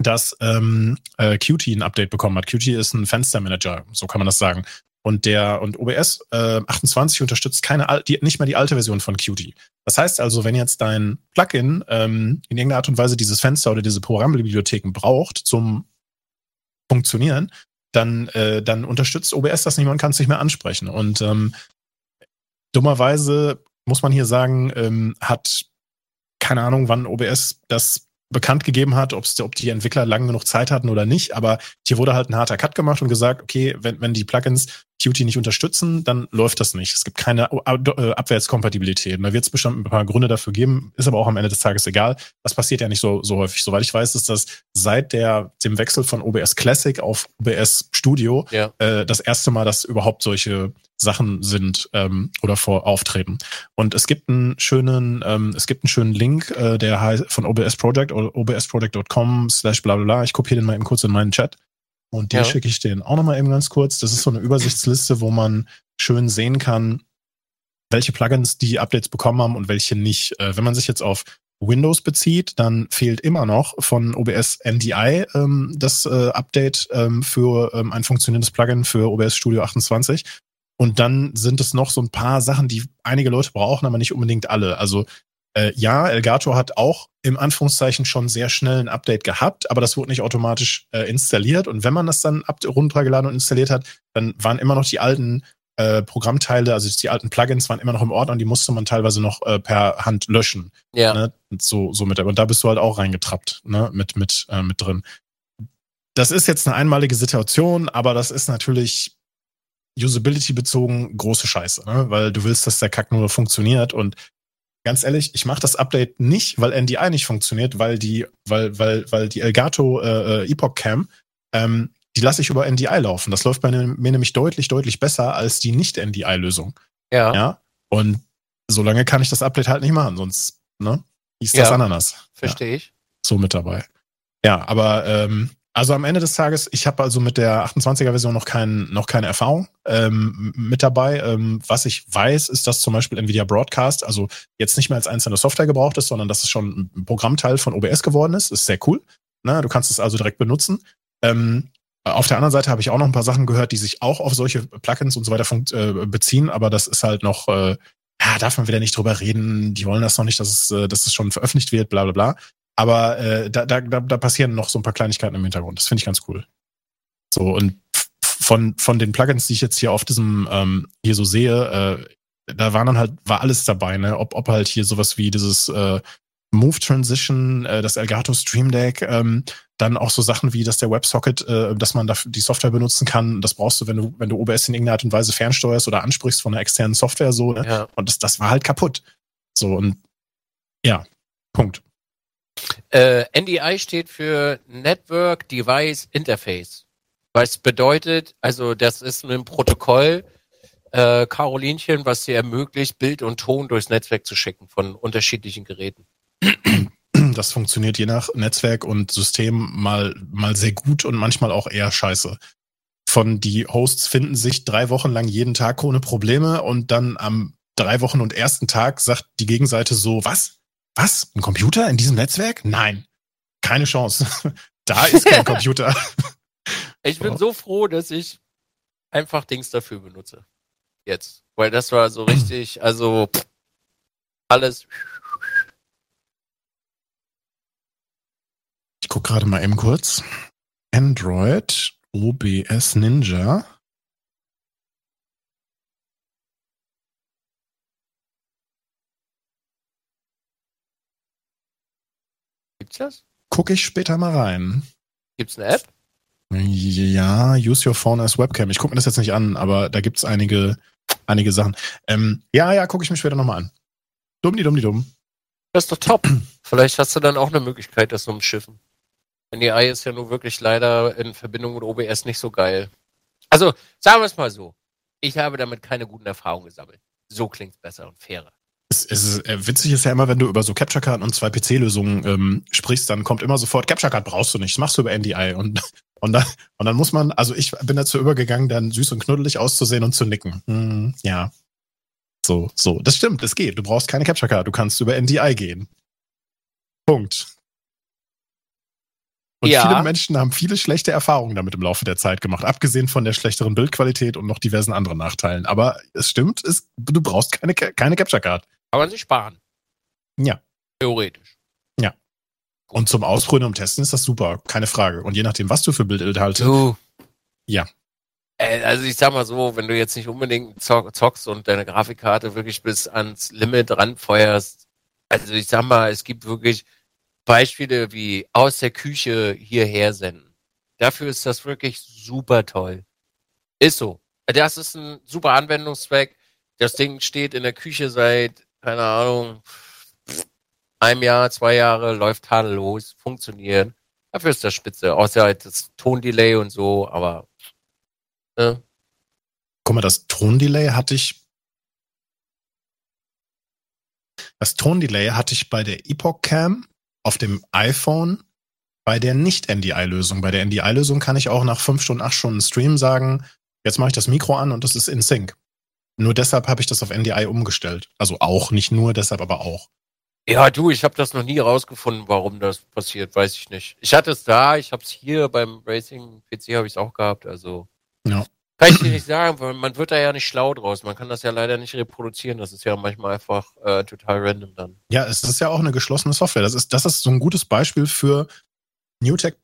dass ähm, äh, Qt ein Update bekommen hat. Qt ist ein Fenstermanager, so kann man das sagen. Und der und OBS äh, 28 unterstützt keine die, nicht mehr die alte Version von Qt. Das heißt also, wenn jetzt dein Plugin ähm, in irgendeiner Art und Weise dieses Fenster oder diese Programmbibliotheken braucht zum Funktionieren, dann äh, dann unterstützt OBS das nicht mehr und kann es nicht mehr ansprechen. Und ähm, dummerweise muss man hier sagen, ähm, hat keine Ahnung, wann OBS das bekannt gegeben hat, ob's, ob die Entwickler lang genug Zeit hatten oder nicht, aber hier wurde halt ein harter Cut gemacht und gesagt, okay, wenn, wenn die Plugins Qt nicht unterstützen, dann läuft das nicht. Es gibt keine äh, Abwärtskompatibilität. Und da wird es bestimmt ein paar Gründe dafür geben, ist aber auch am Ende des Tages egal. Das passiert ja nicht so, so häufig. Soweit ich weiß, ist das seit der, dem Wechsel von OBS Classic auf OBS Studio Ja. äh, das erste Mal, dass überhaupt solche Sachen sind ähm, oder vor auftreten. Und es gibt einen schönen, ähm, es gibt einen schönen Link, äh, der heißt von OBS Project oder obsproject.com slash bla bla bla. Ich kopiere den mal eben kurz in meinen Chat. Und den Ja. schicke ich den auch nochmal eben ganz kurz. Das ist so eine Übersichtsliste, wo man schön sehen kann, welche Plugins die Updates bekommen haben und welche nicht. Äh, wenn man sich jetzt auf Windows bezieht, dann fehlt immer noch von OBS NDI ähm, das äh, Update ähm, für ähm, ein funktionierendes Plugin für OBS Studio 28. Und dann sind es noch so ein paar Sachen, die einige Leute brauchen, aber nicht unbedingt alle. Also äh, ja, Elgato hat auch im Anführungszeichen schon sehr schnell ein Update gehabt, aber das wurde nicht automatisch äh, installiert. Und wenn man das dann runtergeladen und installiert hat, dann waren immer noch die alten äh, Programmteile, also die alten Plugins waren immer noch im Ordnung, die musste man teilweise noch äh, per Hand löschen. Ja. Ne? So, so mit, und da bist du halt auch reingetrappt, ne? Mit, mit, äh, mit drin. Das ist jetzt eine einmalige Situation, aber das ist natürlich Usability bezogen große Scheiße, ne? Weil du willst, dass der Kack nur funktioniert und ganz ehrlich, ich mache das Update nicht, weil NDI nicht funktioniert, weil die, weil, weil, weil die Elgato äh, äh Epoch Cam ähm, die lasse ich über NDI laufen. Das läuft bei mir nämlich deutlich, deutlich besser als die Nicht-NDI-Lösung. Ja. Ja. Und solange kann ich das Update halt nicht machen, sonst, ne? Das Ja. Ananas. Verstehe ich. So mit dabei. Ja, aber ähm, also am Ende des Tages, ich habe also mit der 28er-Version noch, kein, noch keine Erfahrung ähm, mit dabei. Ähm, was ich weiß, ist, dass zum Beispiel Nvidia Broadcast also jetzt nicht mehr als einzelne Software gebraucht ist, sondern dass es schon ein Programmteil von OBS geworden ist. Ist sehr cool. Na, du kannst es also direkt benutzen. Ähm, auf der anderen Seite habe ich auch noch ein paar Sachen gehört, die sich auch auf solche Plugins und so weiter äh, beziehen, aber das ist halt noch, äh, ja, darf man wieder nicht drüber reden. Die wollen das noch nicht, dass es, äh, dass es schon veröffentlicht wird, bla bla bla. Aber äh, da, da, da, passieren noch so ein paar Kleinigkeiten im Hintergrund. Das finde ich ganz cool. So, und von, von den Plugins, die ich jetzt hier auf diesem ähm, hier so sehe, äh, da waren dann halt, war alles dabei, ne? Ob, ob halt hier sowas wie dieses äh, Move Transition, äh, das Elgato Stream Deck, ähm, dann auch so Sachen wie, dass der WebSocket, äh, dass man da die Software benutzen kann. Das brauchst du, wenn du, wenn du OBS in irgendeiner Art und Weise fernsteuerst oder ansprichst von einer externen Software so, ne? Ja. Und das, das war halt kaputt. So, und ja, Punkt. Äh, NDI steht für Network Device Interface. Was bedeutet, also das ist ein Protokoll, äh, Carolinchen, was dir ermöglicht, Bild und Ton durchs Netzwerk zu schicken von unterschiedlichen Geräten. Das funktioniert je nach Netzwerk und System mal, mal sehr gut und manchmal auch eher scheiße. Von die Hosts finden sich drei Wochen lang jeden Tag ohne Probleme und dann am drei Wochen und ersten Tag sagt die Gegenseite so, was? Was? Ein Computer in diesem Netzwerk? Nein. Keine Chance. da ist kein Computer. Ich bin so froh, dass ich einfach Dings dafür benutze. Jetzt. Weil das war so richtig, also pff, alles. Ich guck gerade mal eben kurz. Android, OBS Ninja. Gibt's das? Guck ich später mal rein. Gibt's eine App? Ja, use your phone as webcam. Ich gucke mir das jetzt nicht an, aber da gibt's einige, einige Sachen. Ähm, ja, ja, gucke ich mir später nochmal an. Dumm, die dumm, die dumm. Das ist doch top. Vielleicht hast du dann auch eine Möglichkeit, das umschiffen. NDI ist ja nur wirklich leider in Verbindung mit OBS nicht so geil. Also, sagen wir es mal so. Ich habe damit keine guten Erfahrungen gesammelt. So klingt's besser und fairer. Es, es ist, äh, witzig ist ja immer, wenn du über so Capture Card und zwei PC-Lösungen ähm, sprichst, dann kommt immer sofort, Capture Card brauchst du nicht, das machst du über NDI. Und, und, dann, und dann muss man, also ich bin dazu übergegangen, dann süß und knuddelig auszusehen und zu nicken. Hm, ja. So, so. Das stimmt, es geht. Du brauchst keine Capture Card, du kannst über NDI gehen. Punkt. Und Ja. viele Menschen haben viele schlechte Erfahrungen damit im Laufe der Zeit gemacht, abgesehen von der schlechteren Bildqualität und noch diversen anderen Nachteilen. Aber es stimmt, es, du brauchst keine, keine Capture Card. Kann man sich sparen. Ja. Theoretisch. Und zum Ausprobieren und Testen ist das super, keine Frage. Und je nachdem, was du für Bildinhalte. Du. Ja. Äh, Also ich sag mal so, wenn du jetzt nicht unbedingt zock- zockst und deine Grafikkarte wirklich bis ans Limit ranfeuerst, also ich sag mal, es gibt wirklich Beispiele wie aus der Küche hierher senden. Dafür ist das wirklich super toll. Ist so. Das ist ein super Anwendungszweck. Das Ding steht in der Küche seit, keine Ahnung, einem Jahr, zwei Jahre, läuft tadellos, funktioniert. Dafür ist das spitze. Außer halt das Tondelay und so, aber ne? Guck mal, das Tondelay hatte ich. Das Tondelay hatte ich bei der Epoch Cam auf dem iPhone bei der Nicht-NDI-Lösung. Bei der NDI-Lösung kann ich auch nach fünf Stunden, acht Stunden Stream sagen, jetzt mache ich das Mikro an und das ist in Sync. Nur deshalb habe ich das auf NDI umgestellt. Also auch, nicht nur deshalb, aber auch. Ja, du, ich habe das noch nie rausgefunden, warum das passiert, weiß ich nicht. Ich hatte es da, ich habe es hier beim Racing PC habe ich es auch gehabt, also Ja. kann ich dir nicht sagen, weil man wird da ja nicht schlau draus. Man kann das ja leider nicht reproduzieren. Das ist ja manchmal einfach äh, total random dann. Ja, es ist ja auch eine geschlossene Software. Das ist, das ist so ein gutes Beispiel für NewTech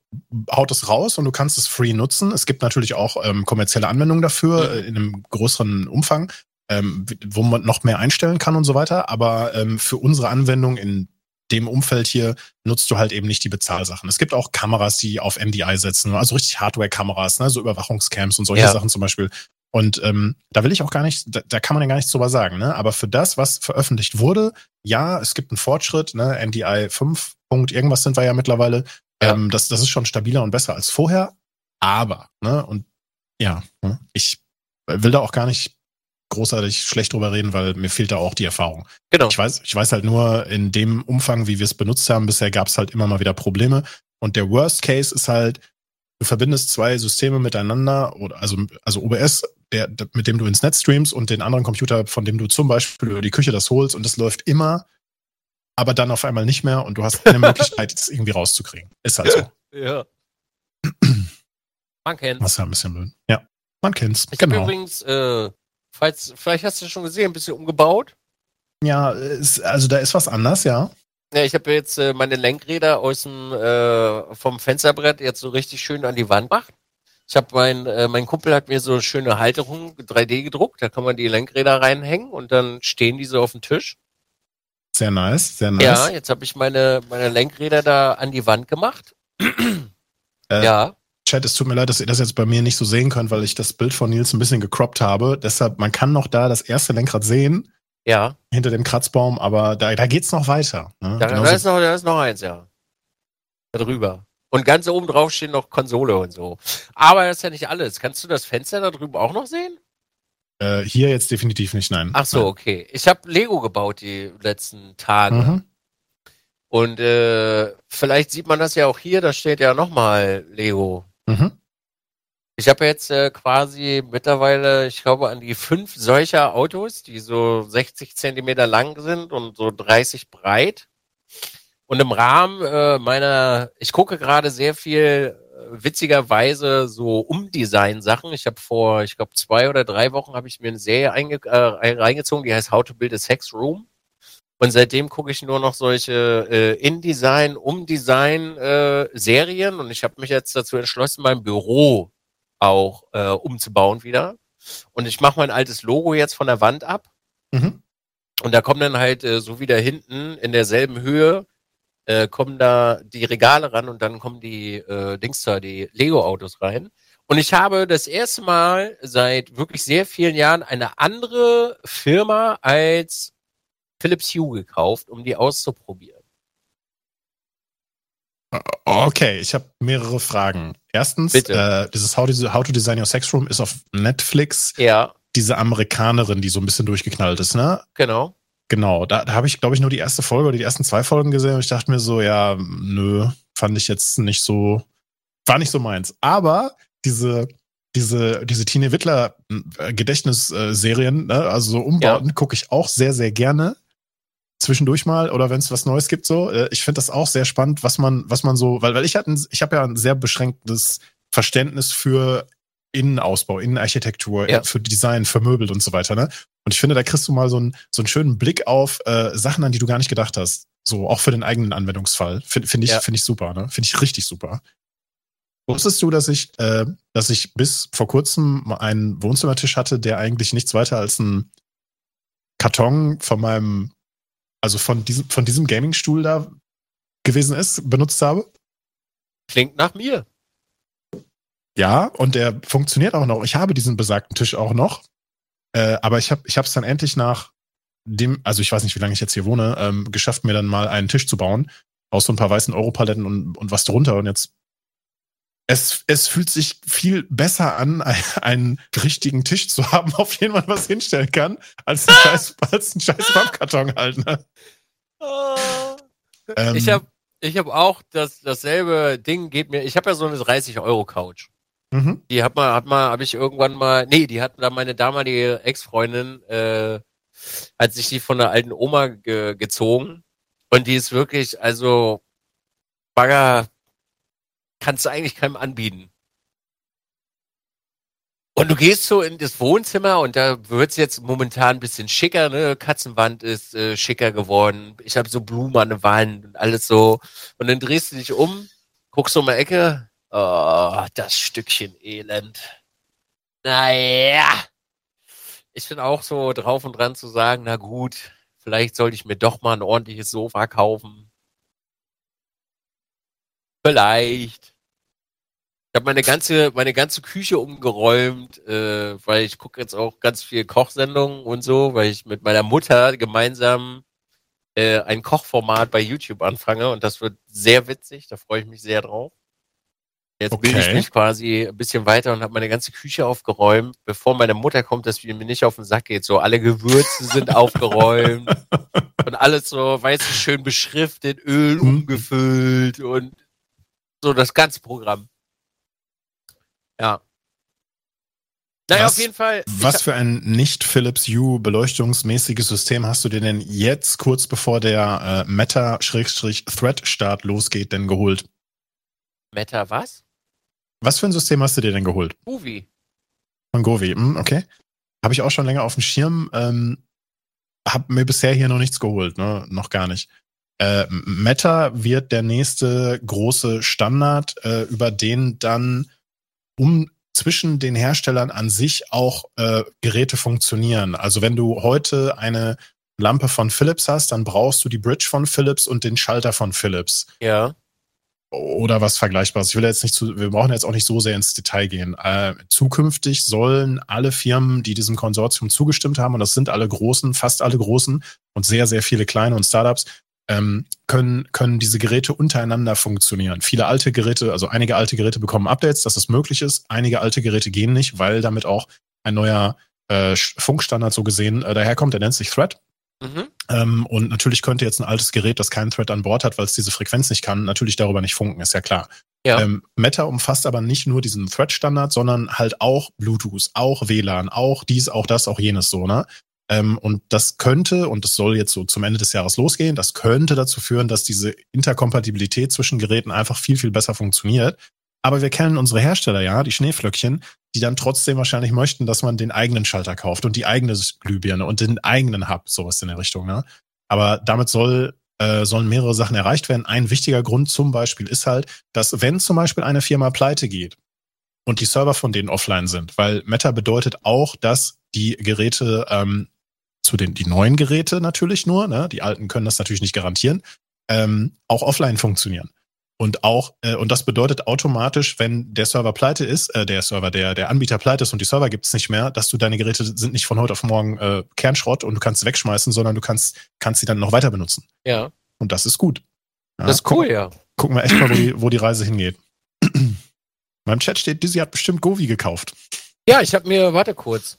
haut es raus und du kannst es free nutzen. Es gibt natürlich auch ähm, kommerzielle Anwendungen dafür äh, in einem größeren Umfang, ähm, wo man noch mehr einstellen kann und so weiter. Aber ähm, für unsere Anwendung in dem Umfeld hier nutzt du halt eben nicht die Bezahlsachen. Es gibt auch Kameras, die auf NDI setzen, also richtig Hardware-Kameras, ne, so Überwachungscams und solche Ja. Sachen zum Beispiel. Und ähm, da will ich auch gar nicht, da, da kann man ja gar nichts drüber sagen, ne? Aber für das, was veröffentlicht wurde, ja, es gibt einen Fortschritt, ne? NDI 5 Punkt irgendwas sind wir ja mittlerweile. Ja. Ähm, das, das ist schon stabiler und besser als vorher. Aber, ne, und ja, ne, ich will da auch gar nicht großartig schlecht drüber reden, weil mir fehlt da auch die Erfahrung. Genau. Ich weiß, ich weiß halt nur, in dem Umfang, wie wir es benutzt haben, bisher gab es halt immer mal wieder Probleme. Und der Worst Case ist halt, du verbindest zwei Systeme miteinander, oder also, also OBS, der, der, mit dem du ins Netz streamst und den anderen Computer, von dem du zum Beispiel über die Küche das holst und das läuft immer, aber dann auf einmal nicht mehr und du hast keine Möglichkeit, es irgendwie rauszukriegen. Ist halt so. Ja. Man kennt's. Ist ja ein bisschen blöd. Ja, man kennt's. Ich habe genau. übrigens, äh, falls, vielleicht hast du schon gesehen, ein bisschen umgebaut. Ja, ist, also da ist was anders, ja. Ja, ich habe jetzt äh, meine Lenkräder aus dem äh, vom Fensterbrett jetzt so richtig schön an die Wand gemacht. Ich habe mein äh, mein Kumpel hat mir so eine schöne Halterung 3D gedruckt, da kann man die Lenkräder reinhängen und dann stehen die so auf dem Tisch. Sehr nice, sehr nice. Ja, jetzt habe ich meine meine Lenkräder da an die Wand gemacht. Äh, ja, Chat, es tut mir leid, dass ihr das jetzt bei mir nicht so sehen könnt, weil ich das Bild von Nils ein bisschen gecroppt habe. Deshalb, man kann noch da das erste Lenkrad sehen, ja. hinter dem Kratzbaum, aber da, da geht's noch weiter. Ne? Da, da ist noch da ist noch eins, ja. Da drüber. Und ganz oben drauf stehen noch Konsole und so. Aber das ist ja nicht alles. Kannst du das Fenster da drüben auch noch sehen? Äh, hier jetzt definitiv nicht, nein. Ach so, okay. Ich habe Lego gebaut die letzten Tage. Mhm. Und äh, vielleicht sieht man das ja auch hier, da steht ja nochmal Lego. Mhm. Ich habe jetzt äh, quasi mittlerweile, ich glaube, an die fünf solcher Autos, die so 60 Zentimeter lang sind und so 30 breit. Und im Rahmen äh, meiner, ich gucke gerade sehr viel witzigerweise so Umdesign-Sachen. Ich habe vor, ich glaube, zwei oder drei Wochen habe ich mir eine Serie äh, reingezogen, die heißt How to Build a Sex Room. Und seitdem gucke ich nur noch solche äh, In-Design, Um-Design-Serien. und ich habe mich jetzt dazu entschlossen, mein Büro auch äh, umzubauen wieder. Und ich mache mein altes Logo jetzt von der Wand ab. Mhm. Und da kommen dann halt äh, so wieder hinten in derselben Höhe äh, kommen da die Regale ran und dann kommen die äh, Dings da, die Lego-Autos rein. Und ich habe das erste Mal seit wirklich sehr vielen Jahren eine andere Firma als Philips Hue gekauft, um die auszuprobieren. Okay, ich habe mehrere Fragen. Erstens, Bitte. äh, dieses How, to- How to Design Your Sex Room ist auf Netflix Ja, diese Amerikanerin, die so ein bisschen durchgeknallt ist, ne? genau. Genau, da, da habe ich, glaube ich, nur die erste Folge oder die ersten zwei Folgen gesehen und ich dachte mir so, ja, nö, fand ich jetzt nicht so, war nicht so meins. Aber diese, diese, diese Tine Wittler äh, Gedächtnisserien, ne, also so Umbauten, gucke ich auch sehr, sehr gerne. Zwischendurch mal oder wenn es was Neues gibt, so. Äh, Ich finde das auch sehr spannend, was man, was man so, weil, weil ich hatte, ich habe ja ein sehr beschränktes Verständnis für Innenausbau, Innenarchitektur, Ja. für Design, für Möbel und so weiter, ne? Und ich finde, da kriegst du mal so einen, so einen schönen Blick auf äh, Sachen, an die du gar nicht gedacht hast. So, auch für den eigenen Anwendungsfall. Finde find ich, Ja. finde ich super, ne? Finde ich richtig super. Wusstest du, dass ich, äh, dass ich bis vor kurzem mal einen Wohnzimmertisch hatte, der eigentlich nichts weiter als ein Karton von meinem, also von diesem, von diesem Gamingstuhl da gewesen ist, benutzt habe? Klingt nach mir. Ja, und der funktioniert auch noch. Ich habe diesen besagten Tisch auch noch. Äh, aber ich habe ich es dann endlich nach dem, also ich weiß nicht, wie lange ich jetzt hier wohne, ähm, geschafft, mir dann mal einen Tisch zu bauen. Aus so ein paar weißen Europaletten und, und was drunter. Und jetzt, es, es fühlt sich viel besser an, einen richtigen Tisch zu haben, auf den man was hinstellen kann, als ein scheiß, als ein scheiß Pappkarton halt. Ne? Ähm, ich habe ich hab auch das, dasselbe Ding geht mir. Ich habe ja so eine 30 Euro Couch. Mhm. Die hat mal, hat mal, habe ich irgendwann mal, nee, die hat da meine damalige Ex-Freundin, äh, hat sich die von der alten Oma ge gezogen. Und die ist wirklich, also, Bagger kannst du eigentlich keinem anbieten. Und du gehst so in das Wohnzimmer und da wird's jetzt momentan ein bisschen schicker, ne? Katzenwand ist äh, schicker geworden. Ich habe so Blumen an der Wand und alles so. Und dann drehst du dich um, guckst um die Ecke. Oh, das Stückchen Elend. Naja. Ich bin auch so drauf und dran zu sagen, na gut, vielleicht sollte ich mir doch mal ein ordentliches Sofa kaufen. Vielleicht. Ich habe meine ganze, meine ganze Küche umgeräumt, äh, weil ich gucke jetzt auch ganz viel Kochsendungen und so, weil ich mit meiner Mutter gemeinsam äh, ein Kochformat bei YouTube anfange und das wird sehr witzig, da freue ich mich sehr drauf. Jetzt okay. bilde ich mich quasi ein bisschen weiter und habe meine ganze Küche aufgeräumt, bevor meine Mutter kommt, dass mir nicht auf den Sack geht. So alle Gewürze sind aufgeräumt und alles so, weißt du, schön beschriftet, Öl mhm. umgefüllt und so das ganze Programm. Ja. Naja, was, auf jeden Fall. Was für ein nicht Philips Hue beleuchtungsmäßiges System hast du dir denn jetzt kurz bevor der äh, Meta-Thread-Start losgeht denn geholt? Meta was? Was für ein System hast du dir denn geholt? Govi. Von Govi, hm, okay. Habe ich auch schon länger auf dem Schirm. Ähm, hab mir bisher hier noch nichts geholt, ne? Noch gar nicht. Äh, Meta wird der nächste große Standard, äh, über den dann um zwischen den Herstellern an sich auch äh, Geräte funktionieren. Also wenn du heute eine Lampe von Philips hast, dann brauchst du die Bridge von Philips und den Schalter von Philips. Ja. Oder was Vergleichbares. Ich will jetzt nicht zu, wir brauchen jetzt auch nicht so sehr ins Detail gehen. Äh, zukünftig sollen alle Firmen, die diesem Konsortium zugestimmt haben, und das sind alle großen, fast alle großen und sehr, sehr viele kleine und Startups, ähm, können, können diese Geräte untereinander funktionieren. Viele alte Geräte, also einige alte Geräte bekommen Updates, dass das möglich ist. Einige alte Geräte gehen nicht, weil damit auch ein neuer äh, Funkstandard so gesehen äh, daherkommt. Der nennt sich Thread. Mhm. Ähm, und natürlich könnte jetzt ein altes Gerät, das keinen Thread an Bord hat, weil es diese Frequenz nicht kann, natürlich darüber nicht funken, ist ja klar. Ja. Ähm, Meta umfasst aber nicht nur diesen Thread-Standard, sondern halt auch Bluetooth, auch WLAN, auch dies, auch das, auch jenes so, ne? Ähm, und das könnte, und das soll jetzt so zum Ende des Jahres losgehen, das könnte dazu führen, dass diese Interkompatibilität zwischen Geräten einfach viel, viel besser funktioniert. Aber wir kennen unsere Hersteller ja, die Schneeflöckchen, die dann trotzdem wahrscheinlich möchten, dass man den eigenen Schalter kauft und die eigene Glühbirne und den eigenen Hub, sowas in der Richtung. Ne? Aber damit soll, äh, sollen mehrere Sachen erreicht werden. Ein wichtiger Grund zum Beispiel ist halt, dass wenn zum Beispiel eine Firma pleite geht und die Server von denen offline sind, weil Meta bedeutet auch, dass die Geräte ähm, zu den die neuen Geräte natürlich nur, ne? die alten können das natürlich nicht garantieren, ähm, auch offline funktionieren. Und auch, äh, und das bedeutet automatisch, wenn der Server pleite ist, äh, der Server, der, der Anbieter pleite ist und die Server gibt es nicht mehr, dass du deine Geräte sind nicht von heute auf morgen äh, Kernschrott und du kannst sie wegschmeißen, sondern du kannst, kannst sie dann noch weiter benutzen. Ja. Und das ist gut. Ja, das ist cool, guck, ja. Gucken wir echt mal, wo die, wo die Reise hingeht. Beim Chat steht, Dizzy hat bestimmt Govi gekauft. Ja, ich habe mir, warte kurz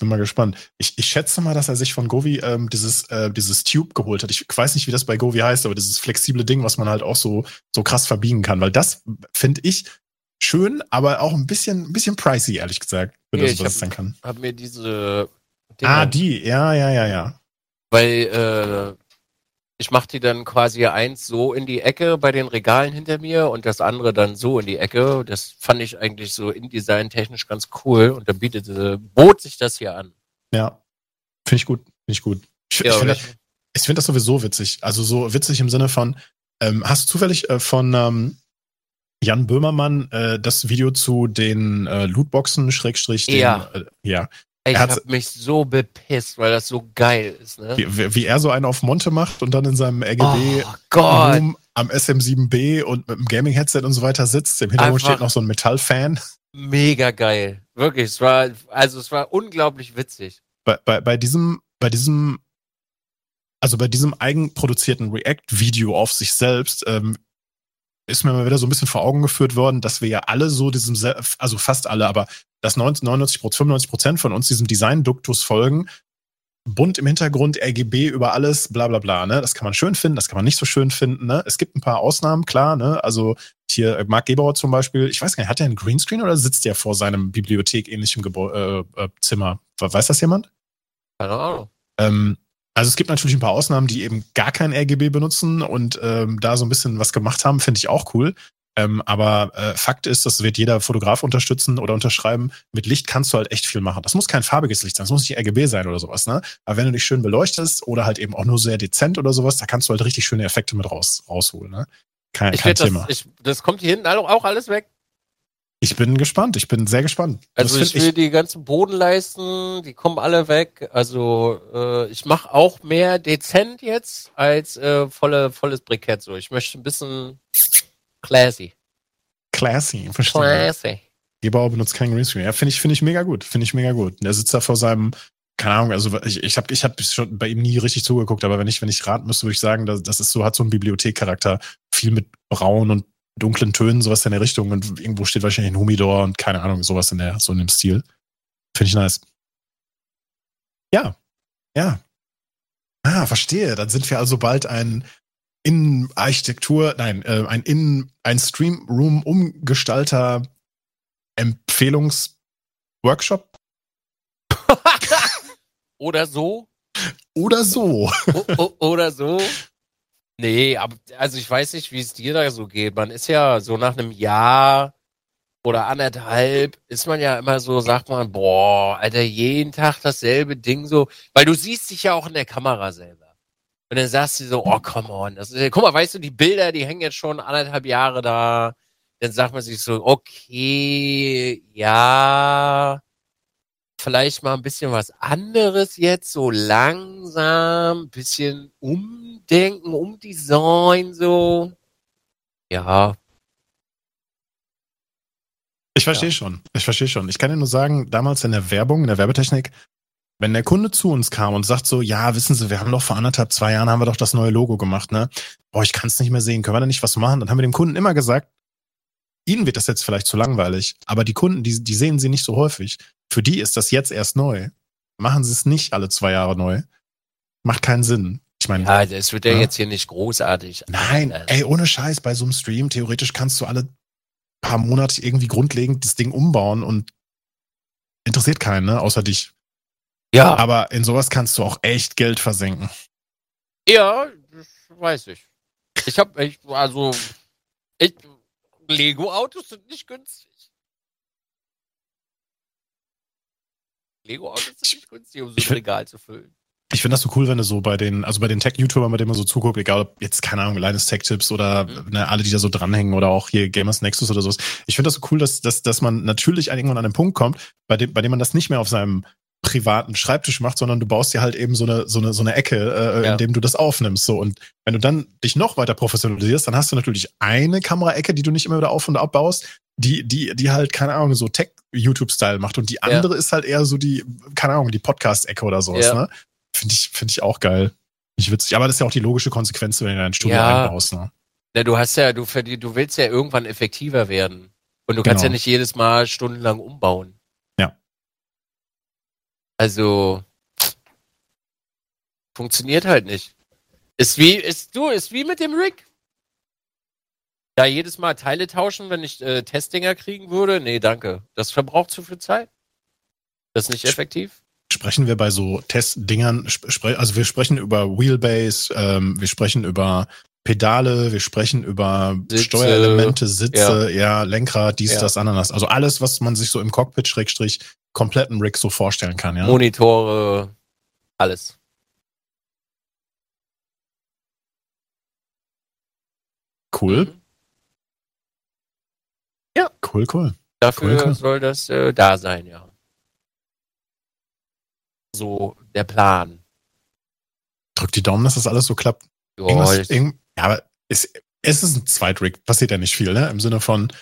bin mal gespannt. Ich, ich schätze mal, dass er sich von Govi ähm, dieses, äh, dieses Tube geholt hat. Ich weiß nicht, wie das bei Govi heißt, aber dieses flexible Ding, was man halt auch so, so krass verbiegen kann. Weil das finde ich schön, aber auch ein bisschen, ein bisschen pricey, ehrlich gesagt, für nee, das, was hab, es dann kann. Habe mir diese Dinger, Ah, die, ja, ja, ja, ja. Weil äh, ich mache die dann quasi eins so in die Ecke bei den Regalen hinter mir und das andere dann so in die Ecke. Das fand ich eigentlich so InDesign technisch ganz cool und da bietet, äh, bot sich das hier an. Ja, finde ich gut, finde ich gut. Ich, ja, ich finde das, find das sowieso witzig. Also so witzig im Sinne von, ähm, hast du zufällig äh, von ähm, Jan Böhmermann äh, das Video zu den äh, Lootboxen, Schrägstrich, den, ja. Äh, ja. Ich hab mich so bepisst, weil das so geil ist. Ne? Wie, wie, er so einen auf Monte macht und dann in seinem RGB oh, Room am SM7B und mit dem Gaming-Headset und so weiter sitzt. Im Hintergrund Einfach steht noch so ein Metallfan. Mega geil. Wirklich. Es war, also es war unglaublich witzig. Bei, bei, bei diesem, bei diesem, also bei diesem eigenproduzierten React-Video auf sich selbst, ähm, ist mir mal wieder so ein bisschen vor Augen geführt worden, dass wir ja alle so diesem, also fast alle, aber dass 99, 95 Prozent von uns diesem Design-Duktus folgen. Bunt im Hintergrund, RGB über alles, bla bla bla. Ne? Das kann man schön finden, das kann man nicht so schön finden. Ne? Es gibt ein paar Ausnahmen, klar. Ne? Also hier äh, Marc Gebauer zum Beispiel, ich weiß gar nicht, hat er einen Greenscreen oder sitzt er vor seinem Bibliothek-ähnlichen äh, äh, Zimmer? Weiß das jemand? Keine Ahnung. Ähm, Also es gibt natürlich ein paar Ausnahmen, die eben gar kein RGB benutzen und ähm, da so ein bisschen was gemacht haben, finde ich auch cool. Ähm, aber äh, Fakt ist, das wird jeder Fotograf unterstützen oder unterschreiben. Mit Licht kannst du halt echt viel machen. Das muss kein farbiges Licht sein, das muss nicht RGB sein oder sowas, ne? Aber wenn du dich schön beleuchtest oder halt eben auch nur sehr dezent oder sowas, da kannst du halt richtig schöne Effekte mit raus, rausholen, ne? Kein, ich kein Thema. Das, ich, das kommt hier hinten auch alles weg. Ich bin gespannt, ich bin sehr gespannt. Also ich will ich die ganzen Bodenleisten, die kommen alle weg. Also äh, ich mache auch mehr dezent jetzt als äh, volle, volles Brikett. So, ich möchte ein bisschen classy. Classy, verstehe. Classy. Gebauer benutzt kein Greenscreen. Ja, finde ich, finde ich mega gut. Finde ich mega gut. Der sitzt da vor seinem, keine Ahnung, also ich, ich habe ich hab schon bei ihm nie richtig zugeguckt, aber wenn ich, wenn ich raten müsste, würde ich sagen, das, das ist so, hat so einen Bibliothekcharakter. Viel mit Braun und dunklen Tönen, sowas in der Richtung und irgendwo steht wahrscheinlich ein Humidor und keine Ahnung, sowas in der, so in dem Stil. Finde ich nice. Ja. Ja. Ah, verstehe. Dann sind wir also bald ein Innenarchitektur, nein, äh, ein Innen, ein Stream-Room-Umgestalter Empfehlungsworkshop. Oder so. Oder so. O oder so. Nee, aber also ich weiß nicht, wie es dir da so geht. Man ist ja so nach einem Jahr oder anderthalb ist man ja immer so, sagt man, boah, Alter, jeden Tag dasselbe Ding so, weil du siehst dich ja auch in der Kamera selber. Und dann sagst du so, oh, come on. Das ist, guck mal, weißt du, die Bilder, die hängen jetzt schon anderthalb Jahre da. Dann sagt man sich so, okay, ja, vielleicht mal ein bisschen was anderes jetzt, so langsam, ein bisschen umdenken, umdesign, so. Ja. Ich verstehe ja. schon. Ich verstehe schon. Ich kann dir nur sagen, damals in der Werbung, in der Werbetechnik, wenn der Kunde zu uns kam und sagt so, ja, wissen Sie, wir haben doch vor anderthalb, zwei Jahren haben wir doch das neue Logo gemacht, ne? Boah, ich kann es nicht mehr sehen, können wir da nicht was machen? Dann haben wir dem Kunden immer gesagt, Ihnen wird das jetzt vielleicht zu langweilig, aber die Kunden, die, die sehen Sie nicht so häufig. Für die ist das jetzt erst neu. Machen Sie es nicht alle zwei Jahre neu. Macht keinen Sinn. Ich meine, ja, das wird ja, ja, jetzt hier nicht großartig. Nein, also. ey, ohne Scheiß, bei so einem Stream, theoretisch kannst du alle paar Monate irgendwie grundlegend das Ding umbauen und interessiert keinen, ne, außer dich. Ja. Aber in sowas kannst du auch echt Geld versenken. Ja, das weiß ich. Ich hab, ich, also, ich, Lego-Autos sind nicht günstig. Lego-Autos sind nicht günstig, um so ein Regal zu füllen. Ich finde das so cool, wenn du so bei den, also bei den Tech-YouTubern, bei denen man so zuguckt, egal ob jetzt, keine Ahnung, Linus Tech-Tipps oder mhm. ne, alle, die da so dranhängen oder auch hier Gamers Nexus oder sowas. Ich finde das so cool, dass, dass, dass man natürlich irgendwann an den Punkt kommt, bei dem, bei dem man das nicht mehr auf seinem privaten Schreibtisch macht, sondern du baust dir halt eben so eine, so eine, so eine Ecke, äh, ja. in dem du das aufnimmst. So. Und wenn du dann dich noch weiter professionalisierst, dann hast du natürlich eine Kameraecke, die du nicht immer wieder auf und abbaust, die, die, die halt, keine Ahnung, so Tech-YouTube-Style macht. Und die andere ja. ist halt eher so die, keine Ahnung, die Podcast-Ecke oder sowas, ja. ne? Finde ich, finde ich auch geil. Nicht witzig. Aber das ist ja auch die logische Konsequenz, wenn du dein Studio ja. einbaust, ne? Ja, du hast ja, du, du willst ja irgendwann effektiver werden. Und du kannst genau. ja nicht jedes Mal stundenlang umbauen. Also, funktioniert halt nicht. Ist wie, ist du, ist wie mit dem Rig. Da jedes Mal Teile tauschen, wenn ich äh, Testdinger kriegen würde? Nee, danke. Das verbraucht zu viel Zeit. Das ist nicht effektiv. Sprechen wir bei so Testdingern, also wir sprechen über Wheelbase, ähm, wir sprechen über Pedale, wir sprechen über Sitze, Steuerelemente, Sitze, ja, ja Lenkrad, dies, ja. das, Ananas. Also alles, was man sich so im Cockpit, Schrägstrich, kompletten Rig so vorstellen kann, ja. Monitore, alles. Cool. Mhm. Ja. Cool, cool. Dafür cool, cool. soll das äh, da sein, ja. So der Plan. Drück die Daumen, dass das alles so klappt. Ja, aber es, es ist ein Zweitrig, passiert ja nicht viel, ne? Im Sinne von,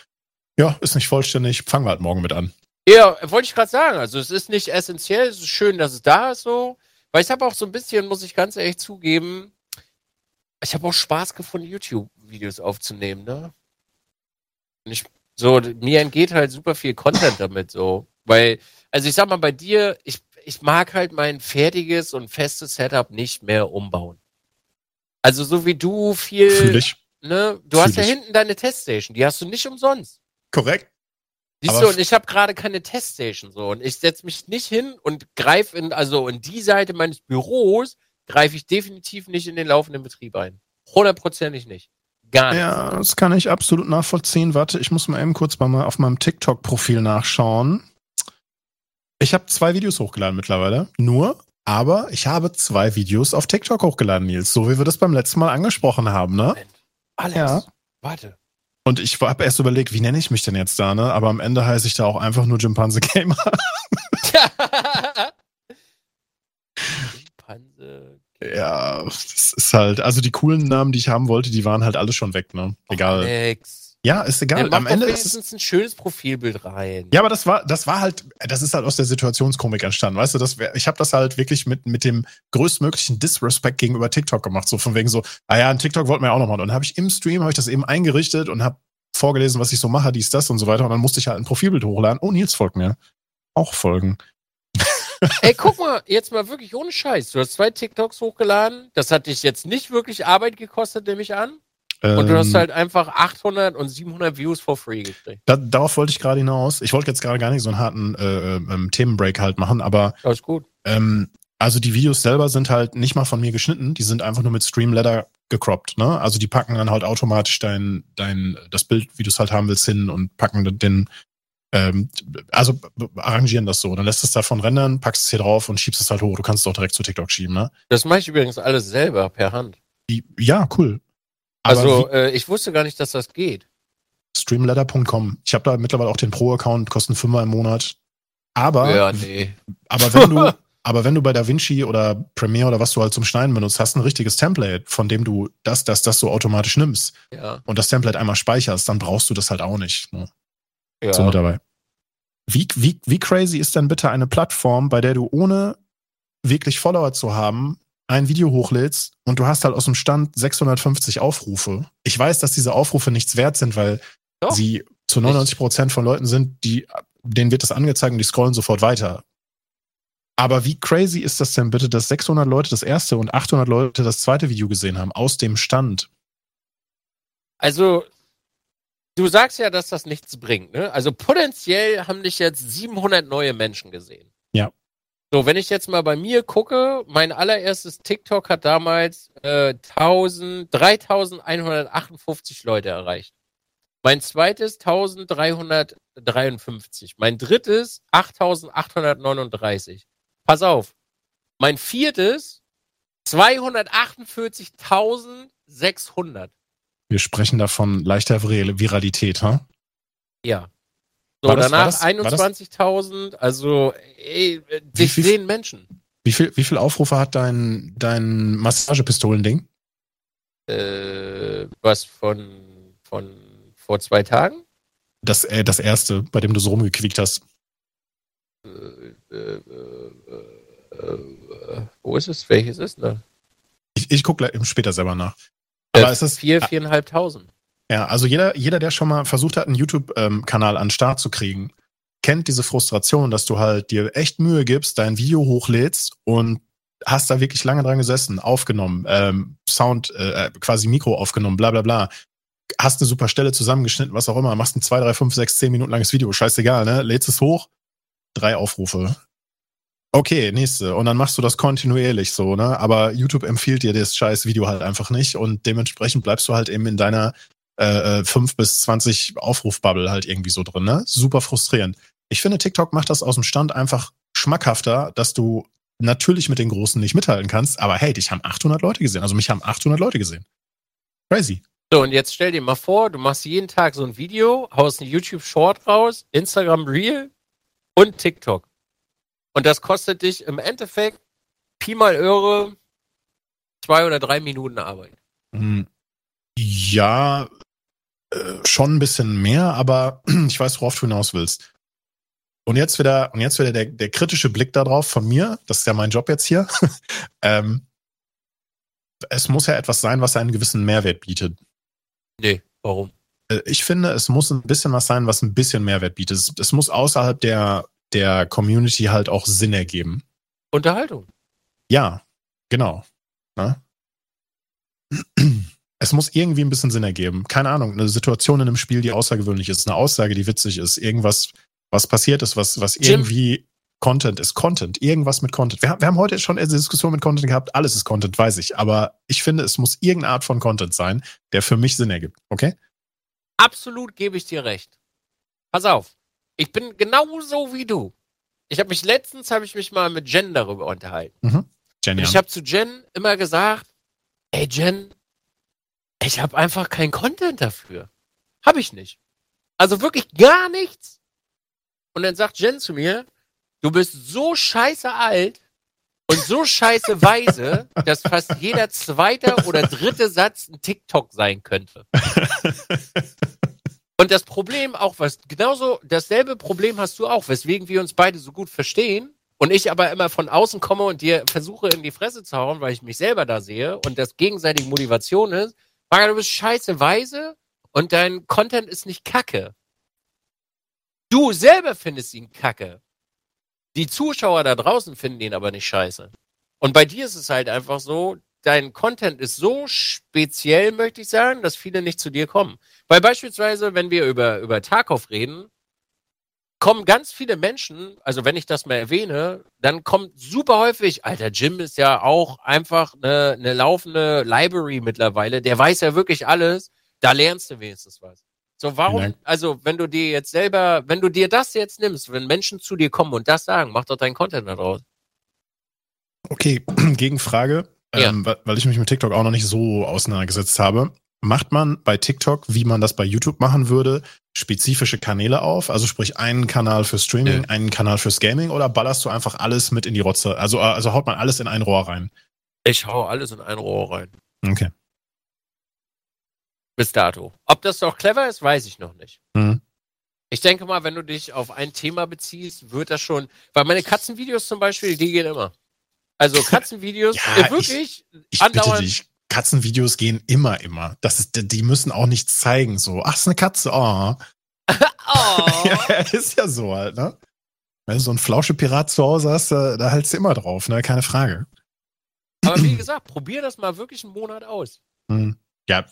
ja, ist nicht vollständig, fangen wir halt morgen mit an. Ja, wollte ich gerade sagen. Also es ist nicht essentiell, es ist schön, dass es da ist so. Weil ich habe auch so ein bisschen, muss ich ganz ehrlich zugeben, ich habe auch Spaß gefunden, YouTube-Videos aufzunehmen, ne? Und ich so, mir entgeht halt super viel Content damit, so. Weil, also ich sag mal, bei dir, ich, ich mag halt mein fertiges und festes Setup nicht mehr umbauen. Also so wie du viel. Fühl ich. Ne? Du Fühl hast ja ich. hinten deine Teststation, die hast du nicht umsonst. Korrekt. Siehst du, und ich habe gerade keine Teststation so. Und ich setze mich nicht hin und greife in, also in die Seite meines Büros, greife ich definitiv nicht in den laufenden Betrieb ein. Hundertprozentig nicht. Gar nicht. Ja, das kann ich absolut nachvollziehen. Warte, ich muss mal eben kurz mal auf meinem TikTok-Profil nachschauen. Ich habe zwei Videos hochgeladen mittlerweile. Nur, aber ich habe zwei Videos auf TikTok hochgeladen, Nils. So wie wir das beim letzten Mal angesprochen haben, ne? Moment. Alex, Ja. warte. Und ich habe erst überlegt, wie nenne ich mich denn jetzt da, ne? Aber am Ende heiße ich da auch einfach nur Jimpanse Gamer. Schimpanse. ja, das ist halt, also die coolen Namen, die ich haben wollte, die waren halt alle schon weg, ne? Egal. Alex. Ja, ist egal. mach Am Ende ist es. ein schönes Profilbild rein. Ja, aber das war, das war halt, das ist halt aus der Situationskomik entstanden, weißt du? Das wär, ich habe das halt wirklich mit mit dem größtmöglichen Disrespect gegenüber TikTok gemacht, so von wegen so, ah ja, ein TikTok wollten wir ja auch noch mal. Und dann habe ich im Stream habe ich das eben eingerichtet und habe vorgelesen, was ich so mache, dies, das und so weiter. Und dann musste ich halt ein Profilbild hochladen. Oh, Nils folgt mir. Auch folgen. Ey, guck mal, jetzt mal wirklich ohne Scheiß. Du hast zwei TikToks hochgeladen. Das hat dich jetzt nicht wirklich Arbeit gekostet, nehme ich an. Und du hast Ähm, halt einfach 800 und 700 Views for free gekriegt. da, darauf wollte ich gerade hinaus. Ich wollte jetzt gerade gar nicht so einen harten äh, ähm, Themenbreak halt machen, aber Alles gut. Ähm, also die Videos selber sind halt nicht mal von mir geschnitten, die sind einfach nur mit Streamladder gecroppt, ne? Also die packen dann halt automatisch dein, dein, das Bild, wie du es halt haben willst, hin und packen den, ähm, also arrangieren das so. Dann lässt es davon rendern, packst es hier drauf und schiebst es halt hoch. Du kannst es auch direkt zu TikTok schieben, ne? Das mache ich übrigens alles selber per Hand. Ja, cool. Also, äh, ich wusste gar nicht, dass das geht. streamladder.com. Ich habe da mittlerweile auch den Pro-Account, kosten Fünfer im Monat. Aber Ja, nee. Aber wenn du, aber wenn du bei DaVinci oder Premiere oder was du halt zum Schneiden benutzt, hast ein richtiges Template, von dem du das, das, das so automatisch nimmst Ja. und das Template einmal speicherst, dann brauchst du das halt auch nicht. Ne? ja. So mit dabei. Wie, wie, wie crazy ist denn bitte eine Plattform, bei der du ohne wirklich Follower zu haben, ein Video hochlädst und du hast halt aus dem Stand 650 Aufrufe. Ich weiß, dass diese Aufrufe nichts wert sind, weil Doch. sie zu 99 Prozent von Leuten sind, die, denen wird das angezeigt und die scrollen sofort weiter. Aber wie crazy ist das denn bitte, dass 600 Leute das erste und 800 Leute das zweite Video gesehen haben aus dem Stand? Also, du sagst ja, dass das nichts bringt, ne? Also potenziell haben dich jetzt 700 neue Menschen gesehen. Ja. So, wenn ich jetzt mal bei mir gucke, mein allererstes TikTok hat damals äh, 1000, 3158 Leute erreicht. Mein zweites 1353. Mein drittes 8839. Pass auf. Mein viertes 248.600. Wir sprechen davon leichter Vir- Viralität, ha? Ja. So, War das- danach das- war das- 21.000. Also, ey, äh, dich viel- sehen Menschen. Wie viel, wie viel Aufrufe hat dein, dein Massagepistolending? Äh, was von, von vor zwei Tagen? Das, äh, das erste, bei dem du so rumgequiekt hast. Äh, äh, äh, äh, wo ist es? Welches ist denn Ich, ich gucke später selber nach. Aber Äh, ist, vier, viereinhalbtausend. Ja, also jeder, jeder, der schon mal versucht hat, einen YouTube-Kanal an den Start zu kriegen, kennt diese Frustration, dass du halt dir echt Mühe gibst, dein Video hochlädst und hast da wirklich lange dran gesessen, aufgenommen, ähm, Sound, äh, quasi Mikro aufgenommen, bla bla bla. Hast eine super Stelle zusammengeschnitten, was auch immer, machst ein 2, 3, 5, 6, 10 Minuten langes Video, scheißegal, ne? Lädst es hoch, drei Aufrufe. Okay, nächste. Und dann machst du das kontinuierlich so, ne? Aber YouTube empfiehlt dir das scheiß Video halt einfach nicht und dementsprechend bleibst du halt eben in deiner äh, 5 bis 20 Aufrufbubble halt irgendwie so drin, ne? Super frustrierend. Ich finde, TikTok macht das aus dem Stand einfach schmackhafter, dass du natürlich mit den Großen nicht mithalten kannst, aber hey, dich haben 800 Leute gesehen. Also mich haben 800 Leute gesehen. Crazy. So, und jetzt stell dir mal vor, du machst jeden Tag so ein Video, haust ein YouTube Short raus, Instagram Reel und TikTok. Und das kostet dich im Endeffekt Pi mal Öre zwei oder drei Minuten Arbeit. Hm, Ja, äh, schon ein bisschen mehr, aber ich weiß, worauf du hinaus willst. Und jetzt wieder, und jetzt wieder der, der kritische Blick darauf von mir, das ist ja mein Job jetzt hier. ähm, es muss ja etwas sein, was einen gewissen Mehrwert bietet. Nee, warum? Äh, Ich finde, es muss ein bisschen was sein, was ein bisschen Mehrwert bietet. Es, es muss außerhalb der, der Community halt auch Sinn ergeben. Unterhaltung. Ja, genau. Ne? Es muss irgendwie ein bisschen Sinn ergeben. Keine Ahnung, eine Situation in einem Spiel, die außergewöhnlich ist, eine Aussage, die witzig ist, irgendwas, was passiert ist, was, was Jim. irgendwie Content ist Content. Irgendwas mit Content. Wir, wir haben heute schon eine Diskussion mit Content gehabt. Alles ist Content, weiß ich. Aber ich finde, es muss irgendeine Art von Content sein, der für mich Sinn ergibt. Okay? Absolut gebe ich dir recht. Pass auf. Ich bin genauso wie du. Ich habe mich letztens habe ich mich mal mit Jen darüber unterhalten. Mhm. Jen, ja. Ich habe zu Jen immer gesagt, ey Jen, ich habe einfach keinen Content dafür. Habe ich nicht. Also wirklich gar nichts. Und dann sagt Jen zu mir, du bist so scheiße alt und so scheiße weise, dass fast jeder zweite oder dritte Satz ein TikTok sein könnte. Und das Problem auch, was genauso dasselbe Problem hast du auch, weswegen wir uns beide so gut verstehen und ich aber immer von außen komme und dir versuche in die Fresse zu hauen, weil ich mich selber da sehe und das gegenseitige Motivation ist, Maga, du bist scheiße weise und dein Content ist nicht kacke. Du selber findest ihn kacke. Die Zuschauer da draußen finden ihn aber nicht scheiße. Und bei dir ist es halt einfach so, dein Content ist so speziell, möchte ich sagen, dass viele nicht zu dir kommen. Weil beispielsweise, wenn wir über, über Tarkov reden, kommen ganz viele Menschen, also wenn ich das mal erwähne, dann kommt super häufig, alter, Jim ist ja auch einfach eine, eine laufende Library mittlerweile, der weiß ja wirklich alles, da lernst du wenigstens was. So, warum, also, wenn du dir jetzt selber, wenn du dir das jetzt nimmst, wenn Menschen zu dir kommen und das sagen, mach doch deinen Content da draus. Okay, Gegenfrage, ja. ähm, weil ich mich mit TikTok auch noch nicht so auseinandergesetzt habe. Macht man bei TikTok, wie man das bei YouTube machen würde, spezifische Kanäle auf? Also sprich einen Kanal für Streaming, ja. einen Kanal fürs Gaming oder ballerst du einfach alles mit in die Rotze? Also, also haut man alles in ein Rohr rein? Ich hau alles in ein Rohr rein. Okay. Bis dato. Ob das doch clever ist, weiß ich noch nicht. Mhm. Ich denke mal, wenn du dich auf ein Thema beziehst, wird das schon. Weil meine Katzenvideos zum Beispiel, die gehen immer. Also Katzenvideos, ja, äh, wirklich ich, ich andauernd. Katzenvideos gehen immer, immer. Das ist, die müssen auch nichts zeigen. So, ach, ist eine Katze. Oh. oh. ja, ist ja so halt, ne? Wenn du so einen Flauschepirat zu Hause hast, da, da hältst du immer drauf, ne? Keine Frage. Aber wie gesagt, probier das mal wirklich einen Monat aus. Hm. Ja,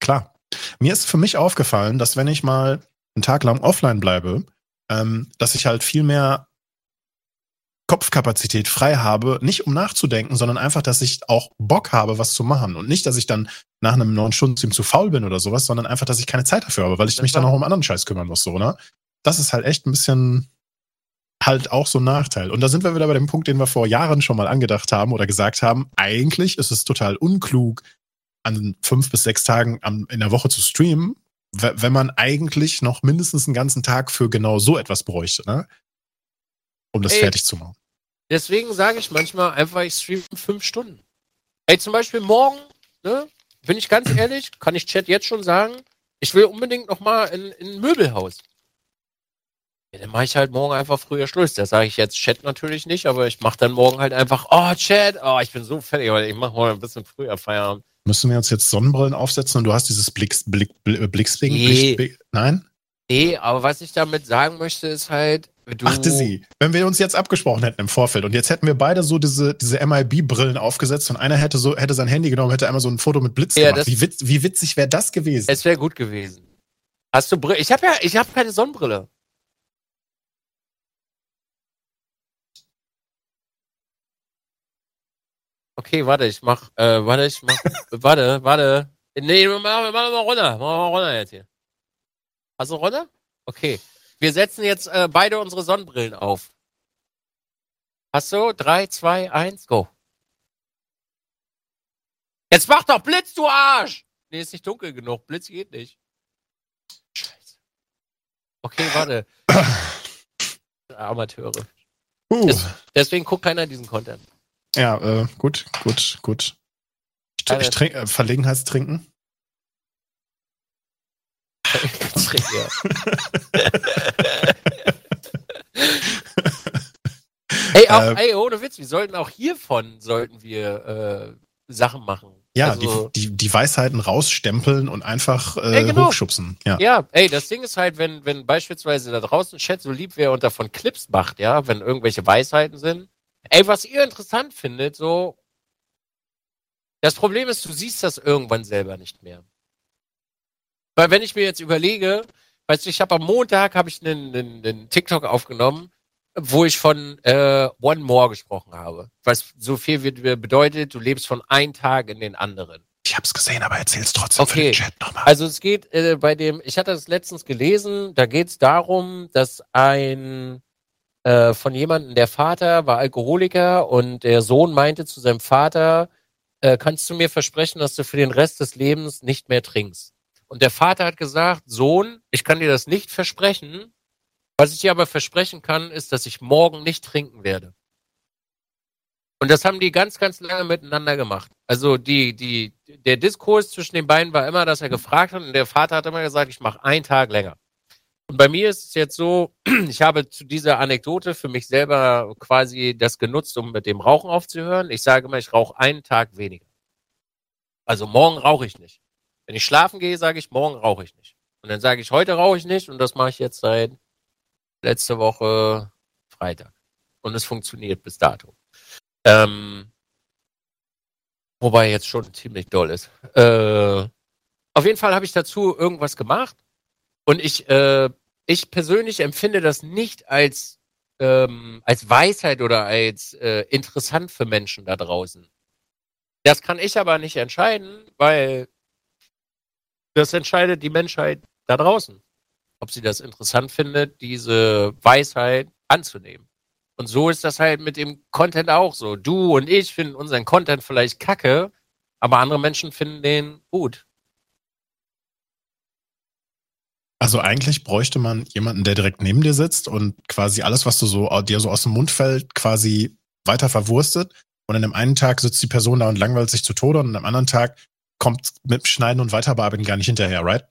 Klar. Mir ist für mich aufgefallen, dass wenn ich mal einen Tag lang offline bleibe, ähm, dass ich halt viel mehr Kopfkapazität frei habe, nicht um nachzudenken, sondern einfach, dass ich auch Bock habe, was zu machen. Und nicht, dass ich dann nach einem neun Stunden zu faul bin oder sowas, sondern einfach, dass ich keine Zeit dafür habe, weil ich mich dann auch um anderen Scheiß kümmern muss, so, ne? Das ist halt echt ein bisschen halt auch so ein Nachteil. Und da sind wir wieder bei dem Punkt, den wir vor Jahren schon mal angedacht haben oder gesagt haben. Eigentlich ist es total unklug, an fünf bis sechs Tagen in der Woche zu streamen, wenn man eigentlich noch mindestens einen ganzen Tag für genau so etwas bräuchte, ne? Um das Ey, fertig zu machen. Deswegen sage ich manchmal einfach, ich streame fünf Stunden. Ey, zum Beispiel morgen, ne? Bin ich ganz ehrlich, kann ich Chat jetzt schon sagen, ich will unbedingt noch mal in, in ein Möbelhaus. Ja, dann mache ich halt morgen einfach früher Schluss. Das sage ich jetzt Chat natürlich nicht, aber ich mache dann morgen halt einfach, oh Chat, oh, ich bin so fertig, weil ich mache mal ein bisschen früher Feierabend. Müssen wir uns jetzt Sonnenbrillen aufsetzen und du hast dieses Blix, Blick, Blick, Blicksding? Nee. Blick, nein? Nee, aber was ich damit sagen möchte, ist halt, du. Achte sie, wenn wir uns jetzt abgesprochen hätten im Vorfeld und jetzt hätten wir beide so diese, diese MIB-Brillen aufgesetzt und einer hätte so, hätte sein Handy genommen, hätte einmal so ein Foto mit Blitz ja, gemacht. Wie, witz, wie witzig wäre das gewesen? Es wäre gut gewesen. Hast du Brille? Ich habe ja, ich habe keine Sonnenbrille. Okay, warte, ich mach, äh, warte, ich mach, warte, warte. Nee, mach, mach mal runter, mach mal runter jetzt hier. Hast du runter? Okay. Wir setzen jetzt äh, beide unsere Sonnenbrillen auf. Hast du? Drei, zwei, eins, go. Jetzt mach doch Blitz, du Arsch! Nee, ist nicht dunkel genug. Blitz geht nicht. Scheiße. Okay, warte. Amateure. Uh. Des, deswegen guckt keiner diesen Content. Ja, äh, gut, gut, gut. Ich, ich trink, äh, Verlegenheitstrinken. Ey, auch, äh, ey, ohne Witz, wir sollten auch hiervon sollten wir äh, Sachen machen. Ja, also, die, die, die Weisheiten rausstempeln und einfach äh, ey, genau. hochschubsen. Ja. ja, ey, das Ding ist halt, wenn, wenn beispielsweise da draußen Chat so lieb wäre und davon Clips macht, ja, wenn irgendwelche Weisheiten sind, Ey, was ihr interessant findet, so. Das Problem ist, du siehst das irgendwann selber nicht mehr. Weil wenn ich mir jetzt überlege, weißt du, ich habe am Montag habe ich einen, einen, einen TikTok aufgenommen, wo ich von äh, One More gesprochen habe. Was so viel wird, bedeutet, du lebst von einem Tag in den anderen. Ich hab's gesehen, aber erzähl's trotzdem okay. für den Chat nochmal. Also es geht äh, bei dem, ich hatte das letztens gelesen, da geht's darum, dass ein äh, von jemandem, der Vater war Alkoholiker und der Sohn meinte zu seinem Vater, äh, kannst du mir versprechen, dass du für den Rest des Lebens nicht mehr trinkst? Und der Vater hat gesagt, Sohn, ich kann dir das nicht versprechen. Was ich dir aber versprechen kann, ist, dass ich morgen nicht trinken werde. Und das haben die ganz, ganz lange miteinander gemacht. Also die, die, der Diskurs zwischen den beiden war immer, dass er gefragt hat und der Vater hat immer gesagt, ich mache einen Tag länger. Und bei mir ist es jetzt so, ich habe zu dieser Anekdote für mich selber quasi das genutzt, um mit dem Rauchen aufzuhören. Ich sage immer, ich rauche einen Tag weniger. Also morgen rauche ich nicht. Wenn ich schlafen gehe, sage ich, morgen rauche ich nicht. Und dann sage ich, heute rauche ich nicht und das mache ich jetzt seit letzte Woche Freitag. Und es funktioniert bis dato. Ähm, wobei jetzt schon ziemlich doll ist. Äh, auf jeden Fall habe ich dazu irgendwas gemacht. Und ich, äh, ich persönlich empfinde das nicht als, ähm, als Weisheit oder als äh, interessant für Menschen da draußen. Das kann ich aber nicht entscheiden, weil das entscheidet die Menschheit da draußen. Ob sie das interessant findet, diese Weisheit anzunehmen. Und so ist das halt mit dem Content auch so. Du und ich finden unseren Content vielleicht kacke, aber andere Menschen finden den gut. Also eigentlich bräuchte man jemanden, der direkt neben dir sitzt und quasi alles, was du so dir so aus dem Mund fällt, quasi weiter verwurstet. Und an dem einen Tag sitzt die Person da und langweilt sich zu Tode und am anderen Tag kommt mit Schneiden und Weiterbearbeiten gar nicht hinterher, right?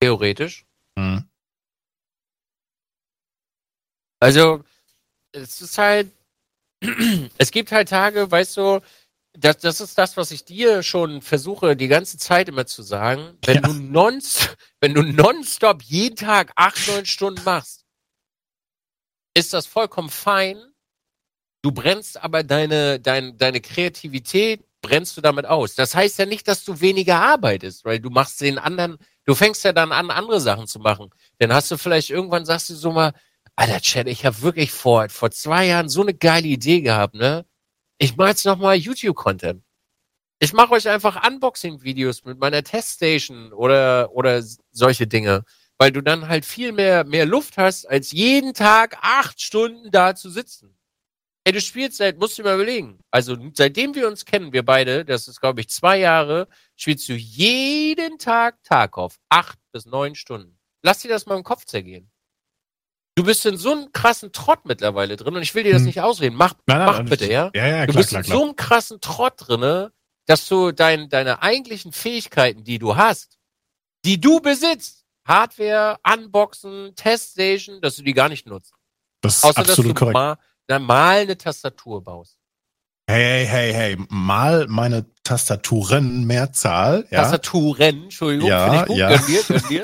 Theoretisch. Hm. Also, es ist halt, es gibt halt Tage, weißt du, das, das ist das, was ich dir schon versuche, die ganze Zeit immer zu sagen. Wenn ja. du nonst, wenn du nonstop jeden Tag acht, neun Stunden machst, ist das vollkommen fein. Du brennst aber deine, deine, deine Kreativität, brennst du damit aus. Das heißt ja nicht, dass du weniger arbeitest, weil du machst den anderen, du fängst ja dann an, andere Sachen zu machen. Dann hast du vielleicht irgendwann, sagst du so mal, Alter, Chad, ich habe wirklich vor, vor zwei Jahren so eine geile Idee gehabt, ne? Ich mache jetzt nochmal YouTube-Content. Ich mache euch einfach Unboxing-Videos mit meiner Teststation oder, oder solche Dinge, weil du dann halt viel mehr, mehr Luft hast, als jeden Tag acht Stunden da zu sitzen. Ey, du spielst seit, musst du mal überlegen. Also, seitdem wir uns kennen, wir beide, das ist, glaube ich, zwei Jahre, spielst du jeden Tag Tarkov. Acht bis neun Stunden. Lass dir das mal im Kopf zergehen. Du bist in so einem krassen Trott mittlerweile drin und ich will dir das hm. nicht ausreden. Mach, nein, nein, mach nein, bitte, ja? Ja, ja, Du klar, bist klar, in so einem krassen Trott drinne, dass du dein, deine eigentlichen Fähigkeiten, die du hast, die du besitzt, Hardware, Unboxen, Teststation, dass du die gar nicht nutzt. Das ist Außer, absolut korrekt. Mal, mal eine Tastatur baust. Hey, hey, hey, mal meine Tastaturen Mehrzahl. Ja. Tastaturen, Entschuldigung, ja, gut. Ja. Gönn dir, gönn dir.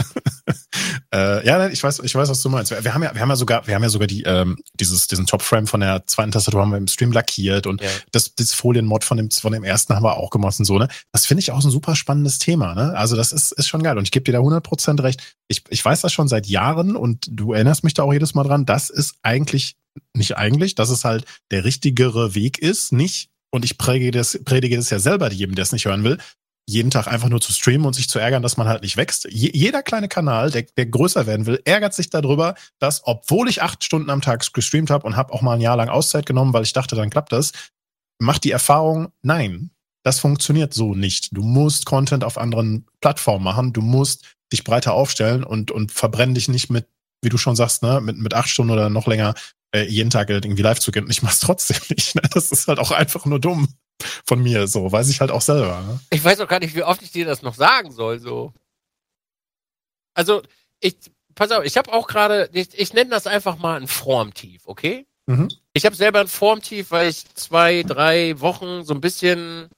äh, ja, ich weiß, ich weiß, was du meinst. Wir haben ja, wir haben ja sogar, wir haben ja sogar die, ähm, dieses, diesen Topframe von der zweiten Tastatur haben wir im Stream lackiert und ja. das, das Folienmod von dem, von dem ersten haben wir auch gemacht und so, ne? Das finde ich auch ein super spannendes Thema, ne? Also das ist, ist schon geil und ich gebe dir da 100% recht. Ich, ich weiß das schon seit Jahren und du erinnerst mich da auch jedes Mal dran. Das ist eigentlich nicht eigentlich, dass es halt der richtigere Weg ist, nicht, und ich predige das, predige das ja selber jedem, der es nicht hören will, jeden Tag einfach nur zu streamen und sich zu ärgern, dass man halt nicht wächst. Je, jeder kleine Kanal, der, der größer werden will, ärgert sich darüber, dass, obwohl ich acht Stunden am Tag gestreamt habe und habe auch mal ein Jahr lang Auszeit genommen, weil ich dachte, dann klappt das, macht die Erfahrung, nein, das funktioniert so nicht. Du musst Content auf anderen Plattformen machen, du musst dich breiter aufstellen und, und verbrenn dich nicht mit, wie du schon sagst, ne, mit, mit acht Stunden oder noch länger äh, jeden Tag irgendwie live zu gehen. Und ich mach's trotzdem nicht. Ne? Das ist halt auch einfach nur dumm von mir. So weiß ich halt auch selber. Ne? Ich weiß auch gar nicht, wie oft ich dir das noch sagen soll. So. Also ich, pass auf, ich habe auch gerade, ich, ich nenne das einfach mal ein Formtief, okay? Mhm. Ich habe selber ein Formtief, weil ich zwei, drei Wochen so ein bisschen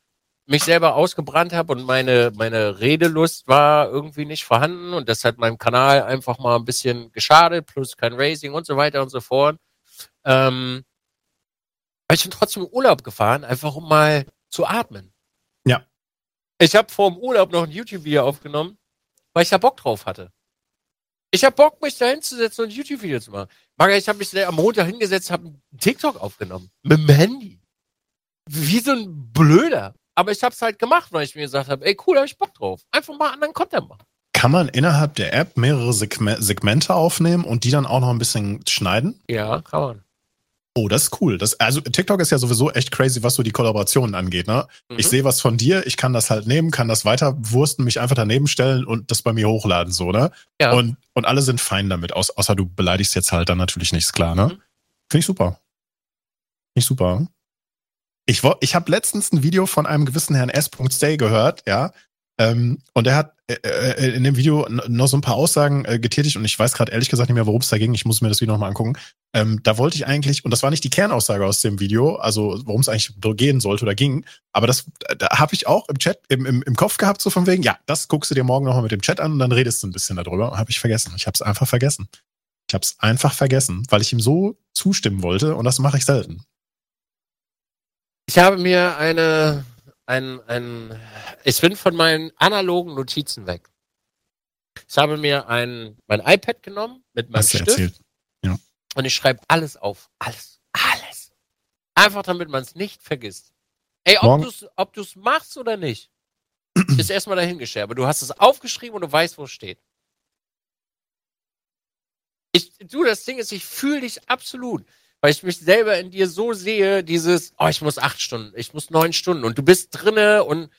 mich selber ausgebrannt habe und meine, meine Redelust war irgendwie nicht vorhanden und das hat meinem Kanal einfach mal ein bisschen geschadet, plus kein Racing und so weiter und so fort. Ähm, aber ich bin trotzdem in Urlaub gefahren, einfach um mal zu atmen. Ja. Ich habe vor dem Urlaub noch ein YouTube-Video aufgenommen, weil ich da Bock drauf hatte. Ich habe Bock, mich da hinzusetzen und ein YouTube-Video zu machen. Maga, ich habe mich am Montag hingesetzt, habe einen TikTok aufgenommen. Mit dem Handy. Wie so ein Blöder. Aber ich habe es halt gemacht, weil ich mir gesagt habe, ey cool, da hab ich Bock drauf. Einfach mal anderen Content machen. Kann man innerhalb der App mehrere Segmente aufnehmen und die dann auch noch ein bisschen schneiden? Ja, kann man. Oh, das ist cool. Das, also TikTok ist ja sowieso echt crazy, was so die Kollaborationen angeht. Ne? Mhm. Ich sehe was von dir, ich kann das halt nehmen, kann das weiter wursten, mich einfach daneben stellen und das bei mir hochladen, so, ne? Ja. Und, und alle sind fein damit, außer du beleidigst jetzt halt dann natürlich nichts, klar, ne? Mhm. Finde ich super. Finde ich super. Ich, ich habe letztens ein Video von einem gewissen Herrn S.Stay gehört, ja, ähm, und er hat äh, äh, in dem Video noch so ein paar Aussagen äh, getätigt und ich weiß gerade ehrlich gesagt nicht mehr, worum es da ging. Ich muss mir das Video nochmal angucken. Ähm, da wollte ich eigentlich, und das war nicht die Kernaussage aus dem Video, also worum es eigentlich gehen sollte oder ging, aber das da habe ich auch im Chat, im, im, im Kopf gehabt, so von wegen, ja, das guckst du dir morgen nochmal mit dem Chat an und dann redest du ein bisschen darüber. Habe ich vergessen. Ich habe es einfach vergessen. Ich habe es einfach vergessen, weil ich ihm so zustimmen wollte und das mache ich selten. Ich habe mir eine ein, ein, ich bin von meinen analogen Notizen weg. Ich habe mir ein, mein iPad genommen mit meinem Stift erzählt. Ja. und ich schreibe alles auf. Alles. Alles. Einfach damit man es nicht vergisst. Ey, ob du es machst oder nicht, ist erstmal dahingestellt. Aber du hast es aufgeschrieben und du weißt, wo es steht. Ich, du, das Ding ist, ich fühle dich absolut weil ich mich selber in dir so sehe, dieses, oh, ich muss acht Stunden, ich muss neun Stunden und du bist drinne und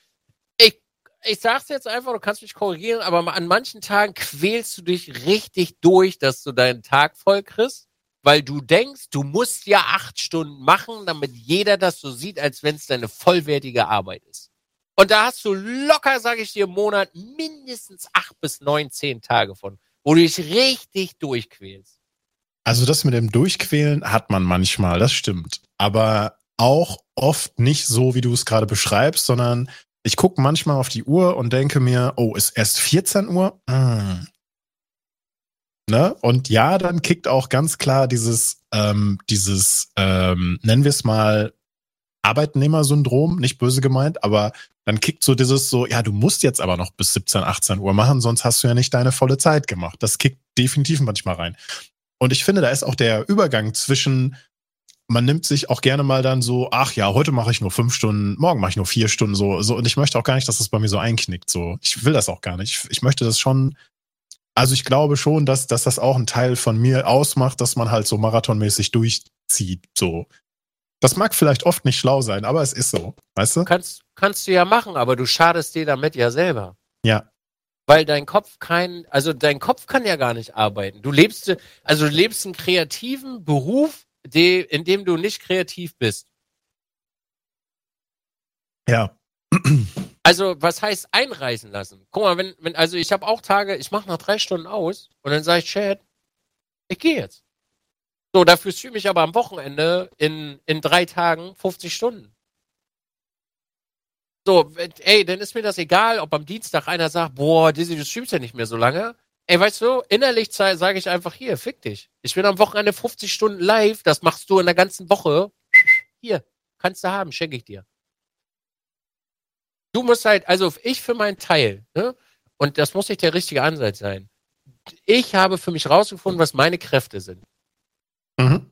ich, ich sag's jetzt einfach, du kannst mich korrigieren, aber an manchen Tagen quälst du dich richtig durch, dass du deinen Tag voll kriegst, weil du denkst, du musst ja acht Stunden machen, damit jeder das so sieht, als wenn es deine vollwertige Arbeit ist. Und da hast du locker, sage ich dir, im Monat mindestens acht bis neun, zehn Tage von, wo du dich richtig durchquälst. Also das mit dem Durchquälen hat man manchmal, das stimmt. Aber auch oft nicht so, wie du es gerade beschreibst, sondern ich gucke manchmal auf die Uhr und denke mir, oh, ist erst 14 Uhr? Hm. Ne? Und ja, dann kickt auch ganz klar dieses, ähm, dieses, ähm, nennen wir es mal, Arbeitnehmersyndrom, nicht böse gemeint, aber dann kickt so dieses so, ja, du musst jetzt aber noch bis 17, 18 Uhr machen, sonst hast du ja nicht deine volle Zeit gemacht. Das kickt definitiv manchmal rein. Und ich finde, da ist auch der Übergang zwischen, man nimmt sich auch gerne mal dann so, ach ja, heute mache ich nur fünf Stunden, morgen mache ich nur vier Stunden so, so. Und ich möchte auch gar nicht, dass das bei mir so einknickt. So, ich will das auch gar nicht. Ich, ich möchte das schon. Also ich glaube schon, dass, dass das auch ein Teil von mir ausmacht, dass man halt so marathonmäßig durchzieht. So. Das mag vielleicht oft nicht schlau sein, aber es ist so, weißt du? Kannst, kannst du ja machen, aber du schadest dir damit ja selber. Ja, weil dein Kopf kein, also dein Kopf kann ja gar nicht arbeiten. Du lebst, also du lebst einen kreativen Beruf, de, in dem du nicht kreativ bist. Ja. Also, was heißt einreisen lassen? Guck mal, wenn, wenn, also ich habe auch Tage, ich mache nach drei Stunden aus und dann sage ich, Chad, ich gehe jetzt. So, dafür streame ich aber am Wochenende in, in drei Tagen 50 Stunden. So, ey, dann ist mir das egal, ob am Dienstag einer sagt, boah, Dizzy, du streamst ja nicht mehr so lange. Ey, weißt du, innerlich sage ich einfach hier, fick dich. Ich bin am Wochenende 50 Stunden live, das machst du in der ganzen Woche. Hier, kannst du haben, schenke ich dir. Du musst halt, also ich für meinen Teil, ne, und das muss nicht der richtige Ansatz sein. Ich habe für mich rausgefunden, was meine Kräfte sind. Mhm.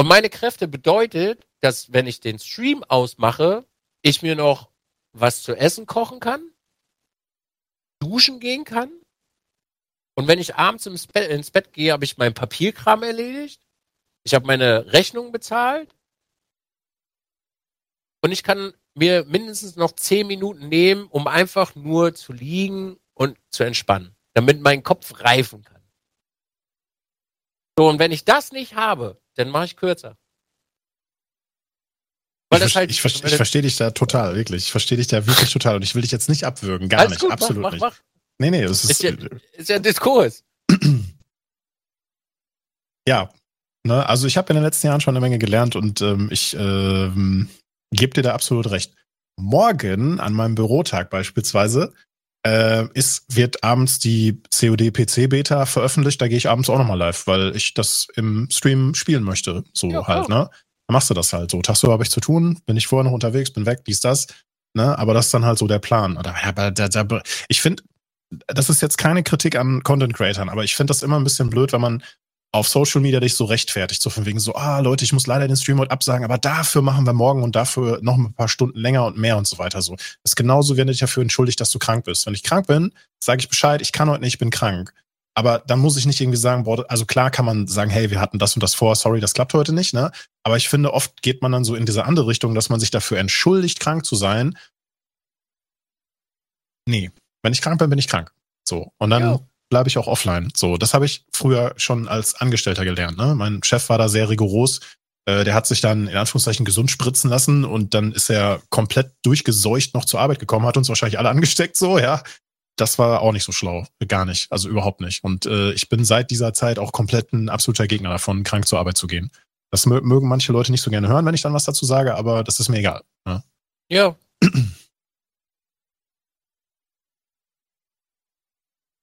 Und meine Kräfte bedeutet, dass wenn ich den Stream ausmache, ich mir noch was zu essen kochen kann, duschen gehen kann. Und wenn ich abends ins Bett, ins Bett gehe, habe ich meinen Papierkram erledigt. Ich habe meine Rechnung bezahlt. Und ich kann mir mindestens noch zehn Minuten nehmen, um einfach nur zu liegen und zu entspannen, damit mein Kopf reifen kann. So, und wenn ich das nicht habe, dann mache ich kürzer. Weil ich, das halt, ich, ich, ich verstehe dich da total, wirklich. Ich verstehe dich da wirklich total und ich will dich jetzt nicht abwürgen, gar nicht, gut, absolut mach, mach, nicht. Nee, nee, das ist. Ist ja, ist ja Diskurs. ja. Ne, also ich habe in den letzten Jahren schon eine Menge gelernt und ähm, ich ähm, gebe dir da absolut recht. Morgen an meinem Bürotag beispielsweise äh, ist, wird abends die COD PC Beta veröffentlicht. Da gehe ich abends auch nochmal live, weil ich das im Stream spielen möchte. So ja, halt, ne? Dann machst du das halt so. Tagsüber habe ich zu tun, bin ich vorher noch unterwegs, bin weg, dies, das. Ne? Aber das ist dann halt so der Plan. Oder, aber da, da, ich finde, das ist jetzt keine Kritik an Content Creatern, aber ich finde das immer ein bisschen blöd, wenn man auf Social Media dich so rechtfertigt, so von wegen so, ah Leute, ich muss leider den Stream heute absagen, aber dafür machen wir morgen und dafür noch ein paar Stunden länger und mehr und so weiter. So, das ist genauso, wenn du dich dafür entschuldigt, dass du krank bist. Wenn ich krank bin, sage ich Bescheid, ich kann heute nicht, ich bin krank. Aber dann muss ich nicht irgendwie sagen, boah, also klar kann man sagen, hey, wir hatten das und das vor, sorry, das klappt heute nicht, ne? Aber ich finde, oft geht man dann so in diese andere Richtung, dass man sich dafür entschuldigt, krank zu sein. Nee, wenn ich krank bin, bin ich krank. So. Und dann ja bleibe ich auch offline. So, das habe ich früher schon als Angestellter gelernt. Ne? Mein Chef war da sehr rigoros. Äh, der hat sich dann in Anführungszeichen gesund spritzen lassen und dann ist er komplett durchgeseucht noch zur Arbeit gekommen, hat uns wahrscheinlich alle angesteckt, so, ja. Das war auch nicht so schlau. Gar nicht. Also überhaupt nicht. Und äh, ich bin seit dieser Zeit auch komplett ein absoluter Gegner davon, krank zur Arbeit zu gehen. Das mögen manche Leute nicht so gerne hören, wenn ich dann was dazu sage, aber das ist mir egal. Ne? Ja.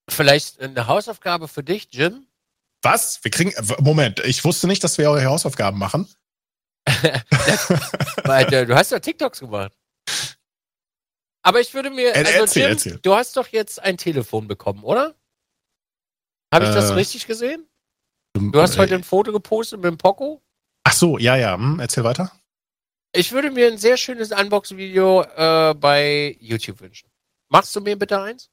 Vielleicht eine Hausaufgabe für dich, Jim? Was? Wir kriegen. Moment, ich wusste nicht, dass wir eure Hausaufgaben machen. Weil, du hast ja TikToks gemacht. Aber ich würde mir. Also, erzähl, Jim, erzähl. du hast doch jetzt ein Telefon bekommen, oder? Habe ich äh, das richtig gesehen? Du hast äh, heute ein Foto gepostet mit dem Poco? Ach so, ja, ja. Hm, erzähl weiter. Ich würde mir ein sehr schönes Unbox-Video äh, bei YouTube wünschen. Machst du mir bitte eins?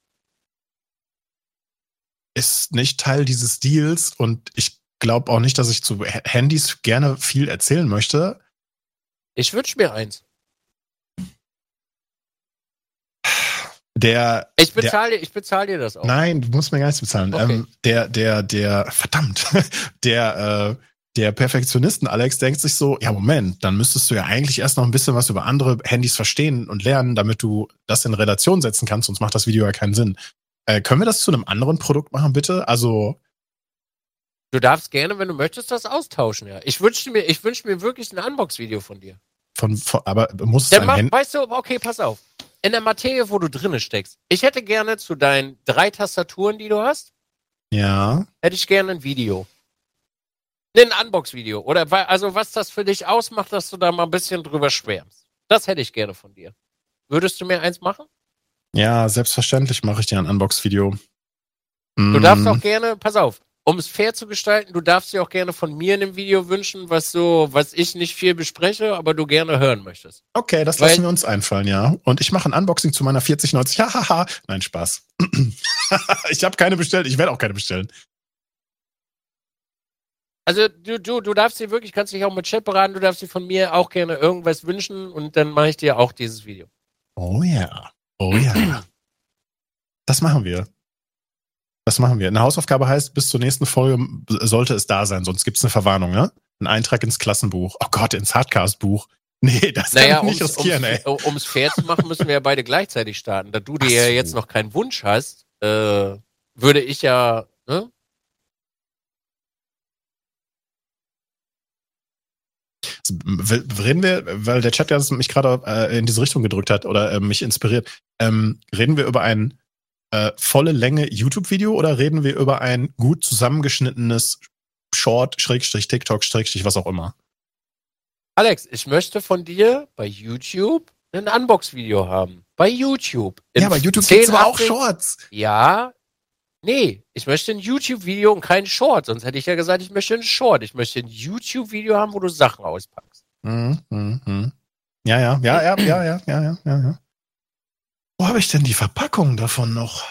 ist nicht Teil dieses Deals und ich glaube auch nicht, dass ich zu Handys gerne viel erzählen möchte. Ich wünsche mir eins. Der. Ich bezahle dir, ich bezahle dir das auch. Nein, du musst mir gar nichts bezahlen. Okay. Ähm, der, der, der, verdammt, der, äh, der Perfektionisten Alex denkt sich so, ja Moment, dann müsstest du ja eigentlich erst noch ein bisschen was über andere Handys verstehen und lernen, damit du das in Relation setzen kannst, sonst macht das Video ja keinen Sinn. Äh, können wir das zu einem anderen Produkt machen, bitte? Also. Du darfst gerne, wenn du möchtest, das austauschen, ja. Ich wünsche mir, ich wünsche mir wirklich ein Unbox-Video von dir. Von, von, aber muss es mach, Weißt du, okay, pass auf. In der Materie, wo du drinne steckst. Ich hätte gerne zu deinen drei Tastaturen, die du hast. Ja. Hätte ich gerne ein Video. Ein Unbox-Video. Oder also was das für dich ausmacht, dass du da mal ein bisschen drüber schwärmst. Das hätte ich gerne von dir. Würdest du mir eins machen? Ja, selbstverständlich mache ich dir ein Unbox-Video. Du darfst auch mm. gerne, pass auf, um es fair zu gestalten, du darfst dir auch gerne von mir in einem Video wünschen, was so, was ich nicht viel bespreche, aber du gerne hören möchtest. Okay, das Weil, lassen wir uns einfallen, ja. Und ich mache ein Unboxing zu meiner 4090. Hahaha. Nein, Spaß. ich habe keine bestellt, ich werde auch keine bestellen. Also du, du, du darfst dir wirklich, kannst dich auch mit Chat beraten, du darfst dir von mir auch gerne irgendwas wünschen und dann mache ich dir auch dieses Video. Oh ja. Oh ja. Das machen wir. Das machen wir. Eine Hausaufgabe heißt, bis zur nächsten Folge sollte es da sein, sonst gibt es eine Verwarnung, ne? Ein Eintrag ins Klassenbuch. Oh Gott, ins Hardcast-Buch. Nee, das naja, kann ich nicht riskieren, ey. Um es fair zu machen, müssen wir ja beide gleichzeitig starten. Da du dir so. ja jetzt noch keinen Wunsch hast, äh, würde ich ja, ne? Reden wir, weil der Chat mich gerade äh, in diese Richtung gedrückt hat oder äh, mich inspiriert, ähm, reden wir über ein äh, volle Länge YouTube-Video oder reden wir über ein gut zusammengeschnittenes Short, Schrägstrich, TikTok, Schrägstrich, was auch immer? Alex, ich möchte von dir bei YouTube ein Unbox-Video haben. Bei YouTube. ja, bei YouTube gibt's aber auch Shorts. Ja, Nee, ich möchte ein YouTube-Video und kein Short. Sonst hätte ich ja gesagt, ich möchte ein Short. Ich möchte ein YouTube-Video haben, wo du Sachen auspackst. Mhm, mh, mh. Ja, ja, ja, ja, ja, ja, ja, ja, ja. Wo habe ich denn die Verpackung davon noch?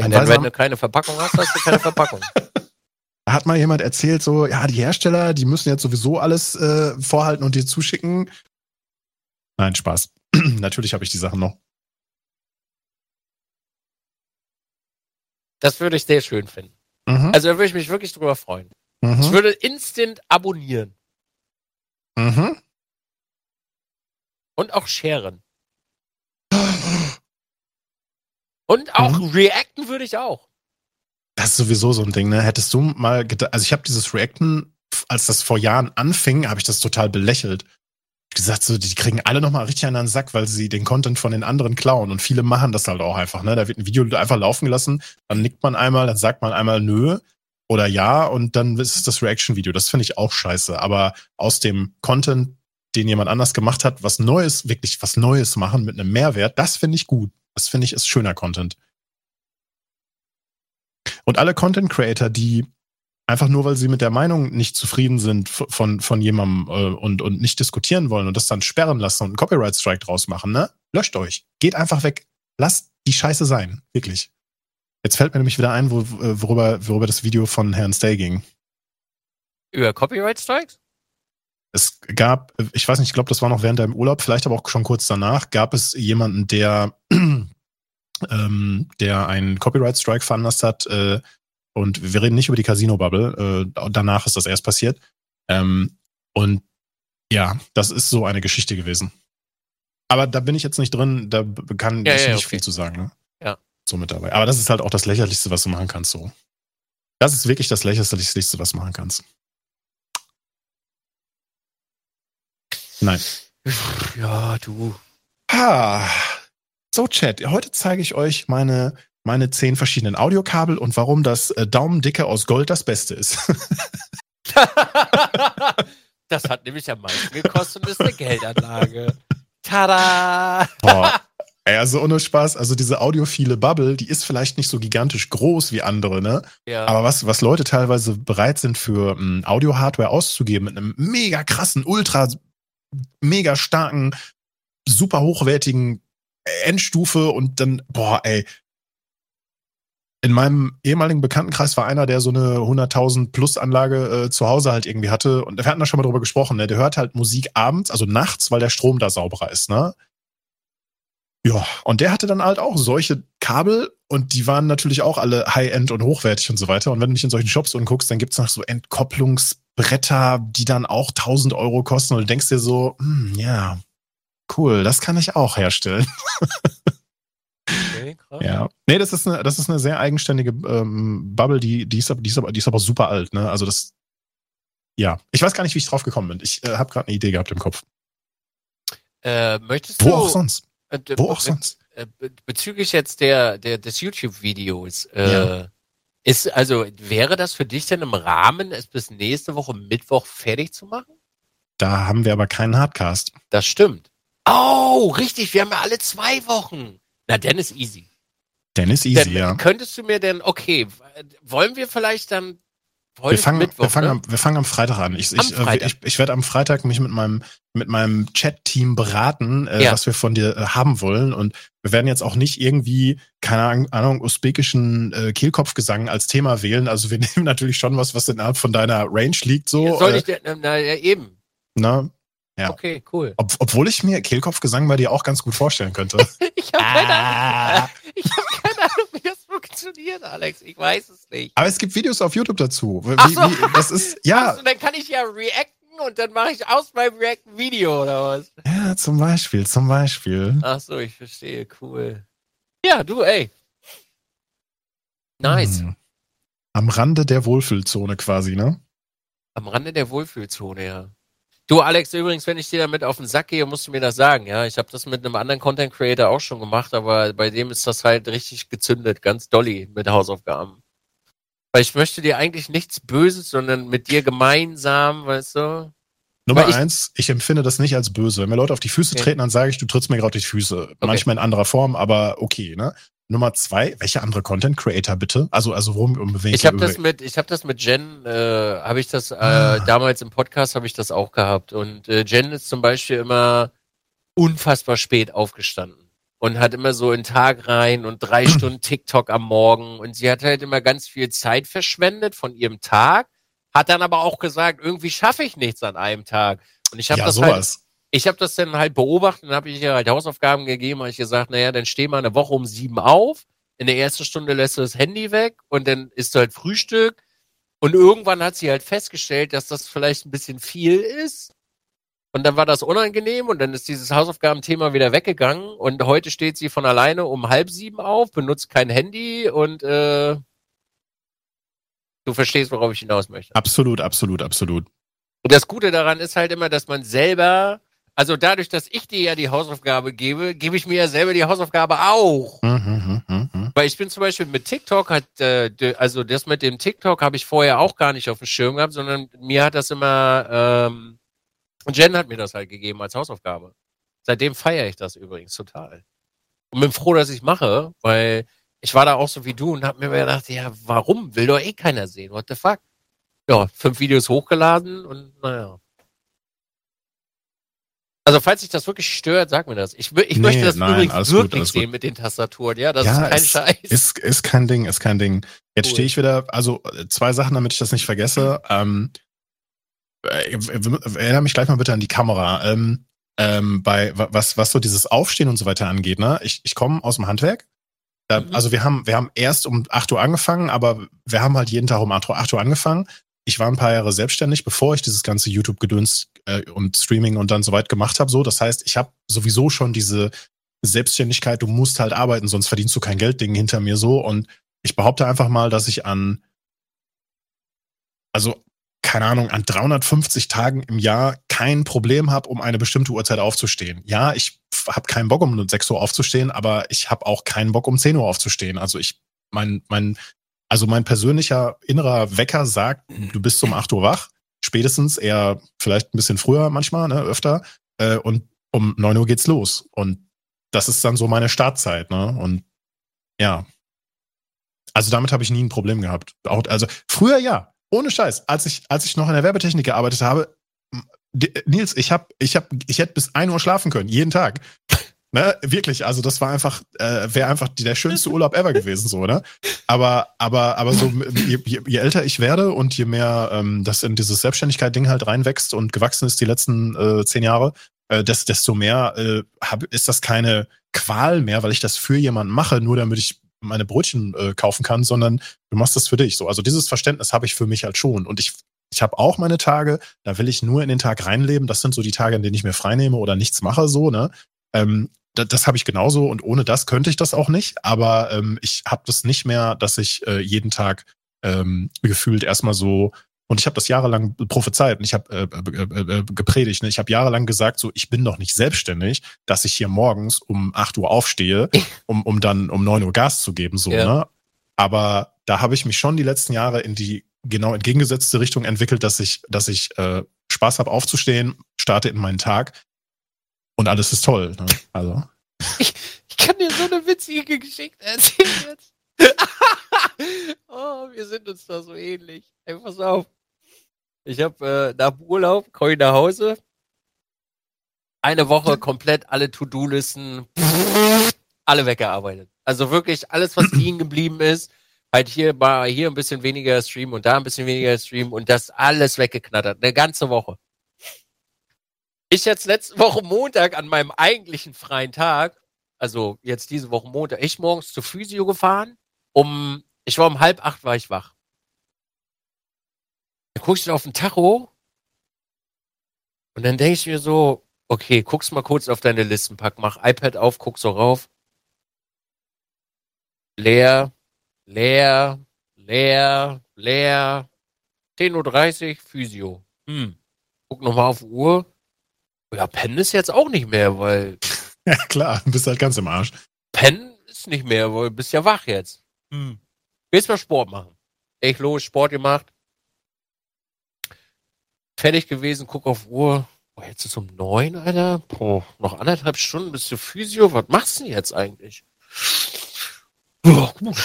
Ja, denn, wenn du keine Verpackung hast, hast du keine Verpackung. Da hat mal jemand erzählt, so, ja, die Hersteller, die müssen jetzt sowieso alles äh, vorhalten und dir zuschicken. Nein, Spaß. Natürlich habe ich die Sachen noch. Das würde ich sehr schön finden. Mhm. Also da würde ich mich wirklich drüber freuen. Mhm. Ich würde instant abonnieren. Mhm. Und auch sharen. Und auch mhm. reacten würde ich auch. Das ist sowieso so ein Ding, ne? Hättest du mal gedacht, also ich habe dieses Reacten, als das vor Jahren anfing, habe ich das total belächelt gesagt, so, die kriegen alle nochmal richtig an den Sack, weil sie den Content von den anderen klauen. Und viele machen das halt auch einfach, ne? Da wird ein Video einfach laufen gelassen, dann nickt man einmal, dann sagt man einmal nö oder ja und dann ist es das Reaction-Video. Das finde ich auch scheiße. Aber aus dem Content, den jemand anders gemacht hat, was Neues, wirklich was Neues machen mit einem Mehrwert, das finde ich gut. Das finde ich ist schöner Content. Und alle Content Creator, die einfach nur, weil sie mit der Meinung nicht zufrieden sind von, von jemandem äh, und, und nicht diskutieren wollen und das dann sperren lassen und einen Copyright Strike draus machen, ne? Löscht euch. Geht einfach weg. Lasst die Scheiße sein. Wirklich. Jetzt fällt mir nämlich wieder ein, wo, worüber, worüber das Video von Herrn Stay ging. Über Copyright Strikes? Es gab, ich weiß nicht, ich glaube, das war noch während deinem Urlaub, vielleicht aber auch schon kurz danach, gab es jemanden, der, ähm, der einen Copyright Strike veranlasst hat. Äh, und wir reden nicht über die Casino-Bubble. Äh, danach ist das erst passiert. Ähm, und ja, das ist so eine Geschichte gewesen. Aber da bin ich jetzt nicht drin, da kann ja, ich ja, nicht okay. viel zu sagen. Ne? Ja. So mit dabei. Aber das ist halt auch das Lächerlichste, was du machen kannst. So. Das ist wirklich das Lächerlichste, was du machen kannst. Nein. Ja, du. Ha. So, Chat, heute zeige ich euch meine, meine zehn verschiedenen Audiokabel und warum das äh, Daumendicke aus Gold das Beste ist. das hat nämlich am meisten gekostet und ist eine Geldanlage. Tada! Boah. Also ohne Spaß, also diese audiophile Bubble, die ist vielleicht nicht so gigantisch groß wie andere, ne? Ja. Aber was, was Leute teilweise bereit sind für um, Audio-Hardware auszugeben mit einem mega krassen, ultra mega starken, super hochwertigen Endstufe und dann, boah, ey. In meinem ehemaligen Bekanntenkreis war einer, der so eine 100.000 Plus Anlage äh, zu Hause halt irgendwie hatte. Und wir hatten da schon mal drüber gesprochen, ne? Der hört halt Musik abends, also nachts, weil der Strom da sauberer ist, ne? Ja, und der hatte dann halt auch solche Kabel und die waren natürlich auch alle High-End und hochwertig und so weiter. Und wenn du dich in solchen Shops umguckst, dann gibt's noch so Entkopplungsbretter, die dann auch 1000 Euro kosten und du denkst dir so, hm, ja, cool, das kann ich auch herstellen. Okay, krass. Ja. Nee, das ist eine, das ist eine sehr eigenständige ähm, Bubble, die, die, ist, die, ist aber, die ist aber super alt, ne? Also das, ja. Ich weiß gar nicht, wie ich drauf gekommen bin. Ich äh, habe gerade eine Idee gehabt im Kopf. Äh, möchtest Wo du. Auch sonst? Äh, Wo auch sonst? Äh, bezüglich jetzt der, der des YouTube-Videos, äh, ja. Ist, also wäre das für dich denn im Rahmen, es bis nächste Woche Mittwoch fertig zu machen? Da haben wir aber keinen Hardcast. Das stimmt. Oh, richtig, wir haben ja alle zwei Wochen. Na, dann ist easy. Dann ist easy, dann, ja. Könntest du mir denn, okay, wollen wir vielleicht dann Heute wir fangen, Mittwoch, wir, fangen ne? am, wir fangen am Freitag an. Ich, ich, Freitag. ich, ich werde am Freitag mich mit meinem, mit meinem Chat-Team beraten, äh, ja. was wir von dir äh, haben wollen. Und wir werden jetzt auch nicht irgendwie, keine Ahnung, usbekischen äh, Kehlkopfgesang als Thema wählen. Also wir nehmen natürlich schon was, was innerhalb von deiner Range liegt. So, ja, soll ich denn, na ja, eben. Na, ja. Okay, cool. Ob, obwohl ich mir Kehlkopfgesang bei dir auch ganz gut vorstellen könnte. ich habe keine Ahnung. Ah. Ich habe keine Ahnung, funktioniert, Alex. Ich weiß es nicht. Aber es gibt Videos auf YouTube dazu. Wie, Ach so. wie, das ist, ja. Also, dann kann ich ja reacten und dann mache ich aus meinem React Video oder was? Ja, zum Beispiel, zum Beispiel. Ach so, ich verstehe. Cool. Ja, du, ey. Nice. Hm. Am Rande der Wohlfühlzone quasi, ne? Am Rande der Wohlfühlzone, ja. Du, Alex, übrigens, wenn ich dir damit auf den Sack gehe, musst du mir das sagen, ja. Ich habe das mit einem anderen Content Creator auch schon gemacht, aber bei dem ist das halt richtig gezündet, ganz dolly mit Hausaufgaben. Weil ich möchte dir eigentlich nichts Böses, sondern mit dir gemeinsam, weißt du? Nummer ich, eins, ich empfinde das nicht als böse. Wenn mir Leute auf die Füße okay. treten, dann sage ich, du trittst mir gerade die Füße. Okay. Manchmal in anderer Form, aber okay, ne? Nummer zwei, welche andere Content Creator bitte? Also, also worum um Ich habe das mit, ich habe das mit Jen, äh, habe ich das äh, ah. damals im Podcast habe ich das auch gehabt und äh, Jen ist zum Beispiel immer unfassbar spät aufgestanden und hat immer so in Tag rein und drei Stunden TikTok am Morgen und sie hat halt immer ganz viel Zeit verschwendet von ihrem Tag, hat dann aber auch gesagt, irgendwie schaffe ich nichts an einem Tag und ich habe ja, das sowas. halt ich habe das dann halt beobachtet und habe ich ihr halt Hausaufgaben gegeben, habe ich gesagt, naja, dann steh mal eine Woche um sieben auf, in der ersten Stunde lässt du das Handy weg und dann isst du halt Frühstück und irgendwann hat sie halt festgestellt, dass das vielleicht ein bisschen viel ist und dann war das unangenehm und dann ist dieses Hausaufgabenthema wieder weggegangen und heute steht sie von alleine um halb sieben auf, benutzt kein Handy und äh, du verstehst, worauf ich hinaus möchte. Absolut, absolut, absolut. Und das Gute daran ist halt immer, dass man selber also dadurch, dass ich dir ja die Hausaufgabe gebe, gebe ich mir ja selber die Hausaufgabe auch. Mhm, mh, mh. Weil ich bin zum Beispiel mit TikTok, hat, äh, also das mit dem TikTok habe ich vorher auch gar nicht auf dem Schirm gehabt, sondern mir hat das immer, ähm, Jen hat mir das halt gegeben als Hausaufgabe. Seitdem feiere ich das übrigens total. Und bin froh, dass ich mache, weil ich war da auch so wie du und hab mir gedacht, ja, warum? Will doch eh keiner sehen. What the fuck? Ja, fünf Videos hochgeladen und naja. Also falls sich das wirklich stört, sag mir das. Ich, ich nee, möchte das nein, übrigens wirklich gut, sehen gut. mit den Tastaturen. Ja, das ja, ist kein ist, Scheiß. Ist, ist kein Ding, ist kein Ding. Jetzt cool. stehe ich wieder, also zwei Sachen, damit ich das nicht vergesse. Ähm, äh, erinnere mich gleich mal bitte an die Kamera. Ähm, ähm, bei was, was so dieses Aufstehen und so weiter angeht, ne? Ich, ich komme aus dem Handwerk. Da, mhm. Also wir haben, wir haben erst um 8 Uhr angefangen, aber wir haben halt jeden Tag um 8 Uhr, 8 Uhr angefangen ich war ein paar Jahre selbstständig, bevor ich dieses ganze YouTube-Gedöns äh, und Streaming und dann so weit gemacht habe. So, das heißt, ich habe sowieso schon diese Selbstständigkeit. Du musst halt arbeiten, sonst verdienst du kein Geld. Ding hinter mir so. Und ich behaupte einfach mal, dass ich an, also keine Ahnung, an 350 Tagen im Jahr kein Problem habe, um eine bestimmte Uhrzeit aufzustehen. Ja, ich habe keinen Bock, um 6 Uhr aufzustehen, aber ich habe auch keinen Bock, um 10 Uhr aufzustehen. Also ich, mein, mein also mein persönlicher innerer Wecker sagt, mhm. du bist um 8 Uhr wach, spätestens eher vielleicht ein bisschen früher manchmal, ne, öfter. Äh, und um 9 Uhr geht's los. Und das ist dann so meine Startzeit, ne? Und ja. Also damit habe ich nie ein Problem gehabt. Auch, also früher ja, ohne Scheiß. Als ich, als ich noch in der Werbetechnik gearbeitet habe, Nils, ich hab, ich hab, ich hätte bis 1 Uhr schlafen können, jeden Tag. Ne, wirklich, also das war einfach, äh, wäre einfach der schönste Urlaub ever gewesen, so, ne? Aber, aber, aber so, je, je, je älter ich werde und je mehr ähm, das in dieses Selbstständigkeit-Ding halt reinwächst und gewachsen ist die letzten äh, zehn Jahre, äh, des, desto mehr äh, hab, ist das keine Qual mehr, weil ich das für jemanden mache, nur damit ich meine Brötchen äh, kaufen kann, sondern du machst das für dich. So, also dieses Verständnis habe ich für mich halt schon. Und ich, ich habe auch meine Tage, da will ich nur in den Tag reinleben. Das sind so die Tage, in denen ich mir freinehme oder nichts mache, so, ne? Ähm, das, das habe ich genauso und ohne das könnte ich das auch nicht. Aber ähm, ich habe das nicht mehr, dass ich äh, jeden Tag ähm, gefühlt erstmal so und ich habe das jahrelang prophezeit und ich habe äh, äh, äh, gepredigt. Ne? Ich habe jahrelang gesagt, so ich bin noch nicht selbstständig, dass ich hier morgens um 8 Uhr aufstehe, um, um dann um 9 Uhr Gas zu geben. So, ja. ne? Aber da habe ich mich schon die letzten Jahre in die genau entgegengesetzte Richtung entwickelt, dass ich, dass ich äh, Spaß habe aufzustehen, starte in meinen Tag und alles ist toll. Ne? Also. Ich, ich kann dir so eine witzige Geschichte erzählen jetzt. oh, wir sind uns da so ähnlich. Ey, pass auf. Ich habe äh, nach dem Urlaub, komme ich nach Hause. Eine Woche komplett alle To-Do-Listen, alle weggearbeitet. Also wirklich alles, was liegen geblieben ist. Halt hier mal hier ein bisschen weniger Stream und da ein bisschen weniger Stream und das alles weggeknattert. Eine ganze Woche. Ich jetzt letzte Woche Montag an meinem eigentlichen freien Tag, also jetzt diese Woche Montag, ich morgens zur Physio gefahren. Um, ich war um halb acht war ich wach. Dann guckst du auf den Tacho und dann denke ich mir so, okay, guckst mal kurz auf deine Listen, pack, mach iPad auf, guck so rauf. Leer, leer, leer, leer. 10.30 Uhr, Physio. Hm. Guck nochmal auf Uhr. Ja, pennen ist jetzt auch nicht mehr, weil. ja, klar, du bist halt ganz im Arsch. Pennen ist nicht mehr, weil du bist ja wach jetzt. Hm. Willst mal Sport machen? Echt los, Sport gemacht. Fertig gewesen, guck auf Uhr. Oh, jetzt ist es um neun, Alter. Boah, noch anderthalb Stunden bis zur Physio. Was machst du denn jetzt eigentlich? Ja, gut.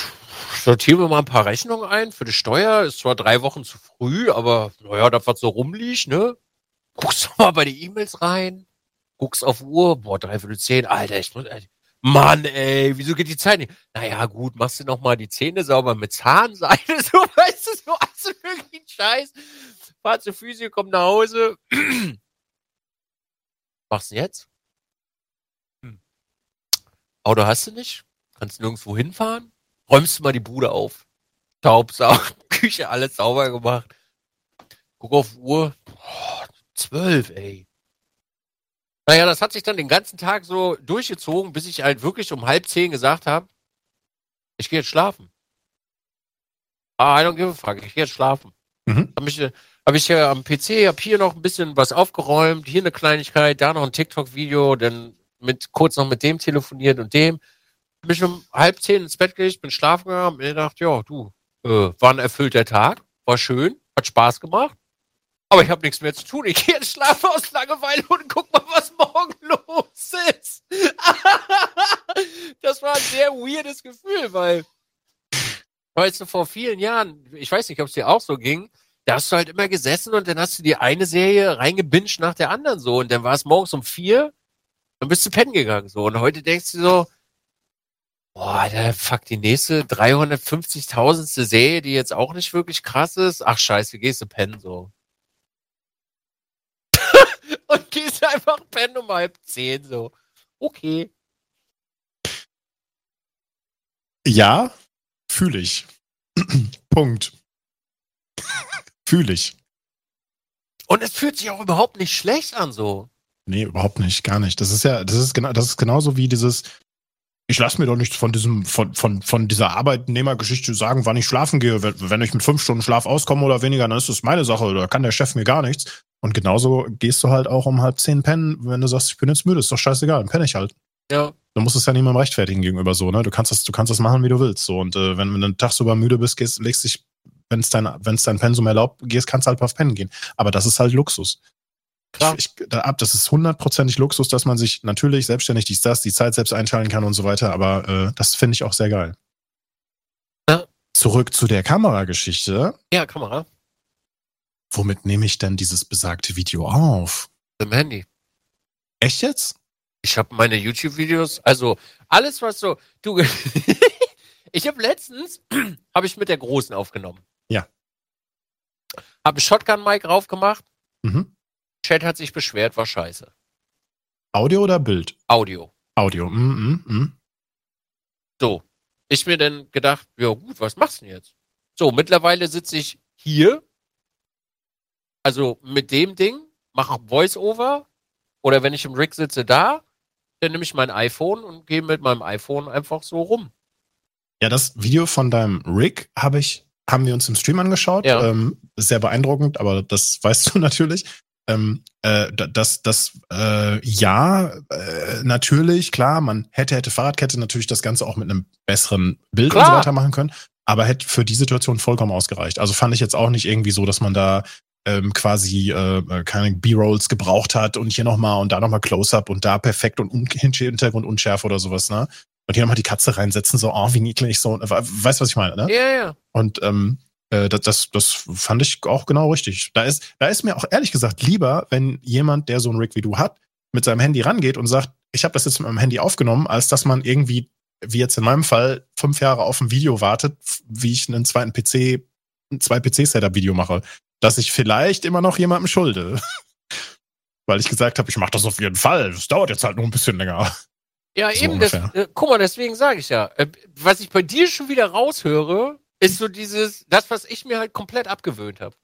Sortieren wir mal ein paar Rechnungen ein für die Steuer. Ist zwar drei Wochen zu früh, aber naja, das was so rumliegt, ne? Guckst du mal bei die E-Mails rein, guckst auf Uhr, boah, dreiviertel zehn, Alter, ich muss, Mann, ey, wieso geht die Zeit nicht? Naja, gut, machst du noch mal die Zähne sauber mit Zahnseide, so, weißt du, so, also wirklich ein Scheiß. Fahr zur Physio, komm nach Hause. Machst du jetzt? Hm. Auto hast du nicht? Kannst du nirgendwo hinfahren? Räumst du mal die Bude auf? Staubsaugen, Küche, alles sauber gemacht. Guck auf Uhr. Boah, zwölf, ey. Naja, das hat sich dann den ganzen Tag so durchgezogen, bis ich halt wirklich um halb zehn gesagt habe, ich gehe jetzt schlafen. Ah, I don't give a fuck, ich gehe jetzt schlafen. Mhm. Hab ich, hab ich ja am PC, hab hier noch ein bisschen was aufgeräumt, hier eine Kleinigkeit, da noch ein TikTok-Video, dann mit, kurz noch mit dem telefoniert und dem. Bin ich um halb zehn ins Bett gelegt, bin schlafen gegangen mir gedacht, ja, du, äh, war ein erfüllter Tag, war schön, hat Spaß gemacht. Aber ich habe nichts mehr zu tun. Ich gehe jetzt schlafen aus Langeweile und guck mal, was morgen los ist. das war ein sehr weirdes Gefühl, weil, weißt du, vor vielen Jahren, ich weiß nicht, ob es dir auch so ging, da hast du halt immer gesessen und dann hast du die eine Serie reingebinscht nach der anderen so und dann war es morgens um vier, dann bist du pennen gegangen so und heute denkst du so, boah, der fuck, die nächste 350.000. Serie, die jetzt auch nicht wirklich krass ist, ach scheiße, gehst du pennen so. Und gehst einfach pennen um halb zehn so. Okay. Ja, fühle ich. Punkt. fühle ich. Und es fühlt sich auch überhaupt nicht schlecht an so. Nee, überhaupt nicht, gar nicht. Das ist ja, das ist genau, das ist genauso wie dieses, ich lasse mir doch nichts von diesem, von, von, von dieser Arbeitnehmergeschichte sagen, wann ich schlafen gehe. Wenn, wenn ich mit fünf Stunden Schlaf auskomme oder weniger, dann ist das meine Sache. Da kann der Chef mir gar nichts. Und genauso gehst du halt auch um halb zehn pennen, wenn du sagst, ich bin jetzt müde, ist doch scheißegal, dann penne ich halt. Ja. Du musst es ja niemandem rechtfertigen gegenüber so, ne? Du kannst das, du kannst das machen, wie du willst. So. Und äh, wenn, wenn du einen Tag sogar müde bist, gehst, legst dich, wenn es dein, wenn es dein Pensum erlaubt, gehst, kannst du halt auf pennen gehen. Aber das ist halt Luxus. Klar. Ich, ich, da, ab, das ist hundertprozentig Luxus, dass man sich natürlich selbstständig dies, das, die Zeit selbst einschalten kann und so weiter, aber äh, das finde ich auch sehr geil. Ja. Zurück zu der Kamerageschichte. Ja, Kamera. Womit nehme ich denn dieses besagte Video auf? Im Handy. Echt jetzt? Ich habe meine YouTube-Videos, also alles, was so. Du, ich habe letztens, habe ich mit der Großen aufgenommen. Ja. Habe Shotgun-Mic drauf gemacht. Mhm. Chat hat sich beschwert, war scheiße. Audio oder Bild? Audio. Audio. Mm, mm, mm. So. Ich mir dann gedacht, ja gut, was machst du denn jetzt? So, mittlerweile sitze ich hier, also mit dem Ding, mache Voice-Over oder wenn ich im Rig sitze da, dann nehme ich mein iPhone und gehe mit meinem iPhone einfach so rum. Ja, das Video von deinem Rig habe ich, haben wir uns im Stream angeschaut. Ja. Ähm, sehr beeindruckend, aber das weißt du natürlich. Ähm, äh, das, das, äh, ja, äh, natürlich, klar, man hätte, hätte Fahrradkette natürlich das Ganze auch mit einem besseren Bild und so Klar. weiter machen können, aber hätte für die Situation vollkommen ausgereicht. Also fand ich jetzt auch nicht irgendwie so, dass man da ähm, quasi äh, keine B-Rolls gebraucht hat und hier nochmal und da nochmal Close-Up und da perfekt und un Hintergrund unschärf oder sowas, ne? Und hier nochmal die Katze reinsetzen, so, oh, wie niedlich, so, we- weißt du, was ich meine, ne? Ja, ja. Und ähm, äh, das, das, das fand ich auch genau richtig. Da ist, da ist mir auch ehrlich gesagt lieber, wenn jemand, der so ein Rig wie du hat, mit seinem Handy rangeht und sagt, ich habe das jetzt mit meinem Handy aufgenommen, als dass man irgendwie, wie jetzt in meinem Fall, fünf Jahre auf ein Video wartet, wie ich einen zweiten PC, ein zwei PC-Setup-Video mache, dass ich vielleicht immer noch jemandem schulde. Weil ich gesagt habe, ich mache das auf jeden Fall. Es dauert jetzt halt nur ein bisschen länger. Ja, So eben. Das, äh, guck mal, deswegen sage ich ja. Äh, was ich bei dir schon wieder raushöre, ist so dieses, das, was ich mir halt komplett abgewöhnt habe.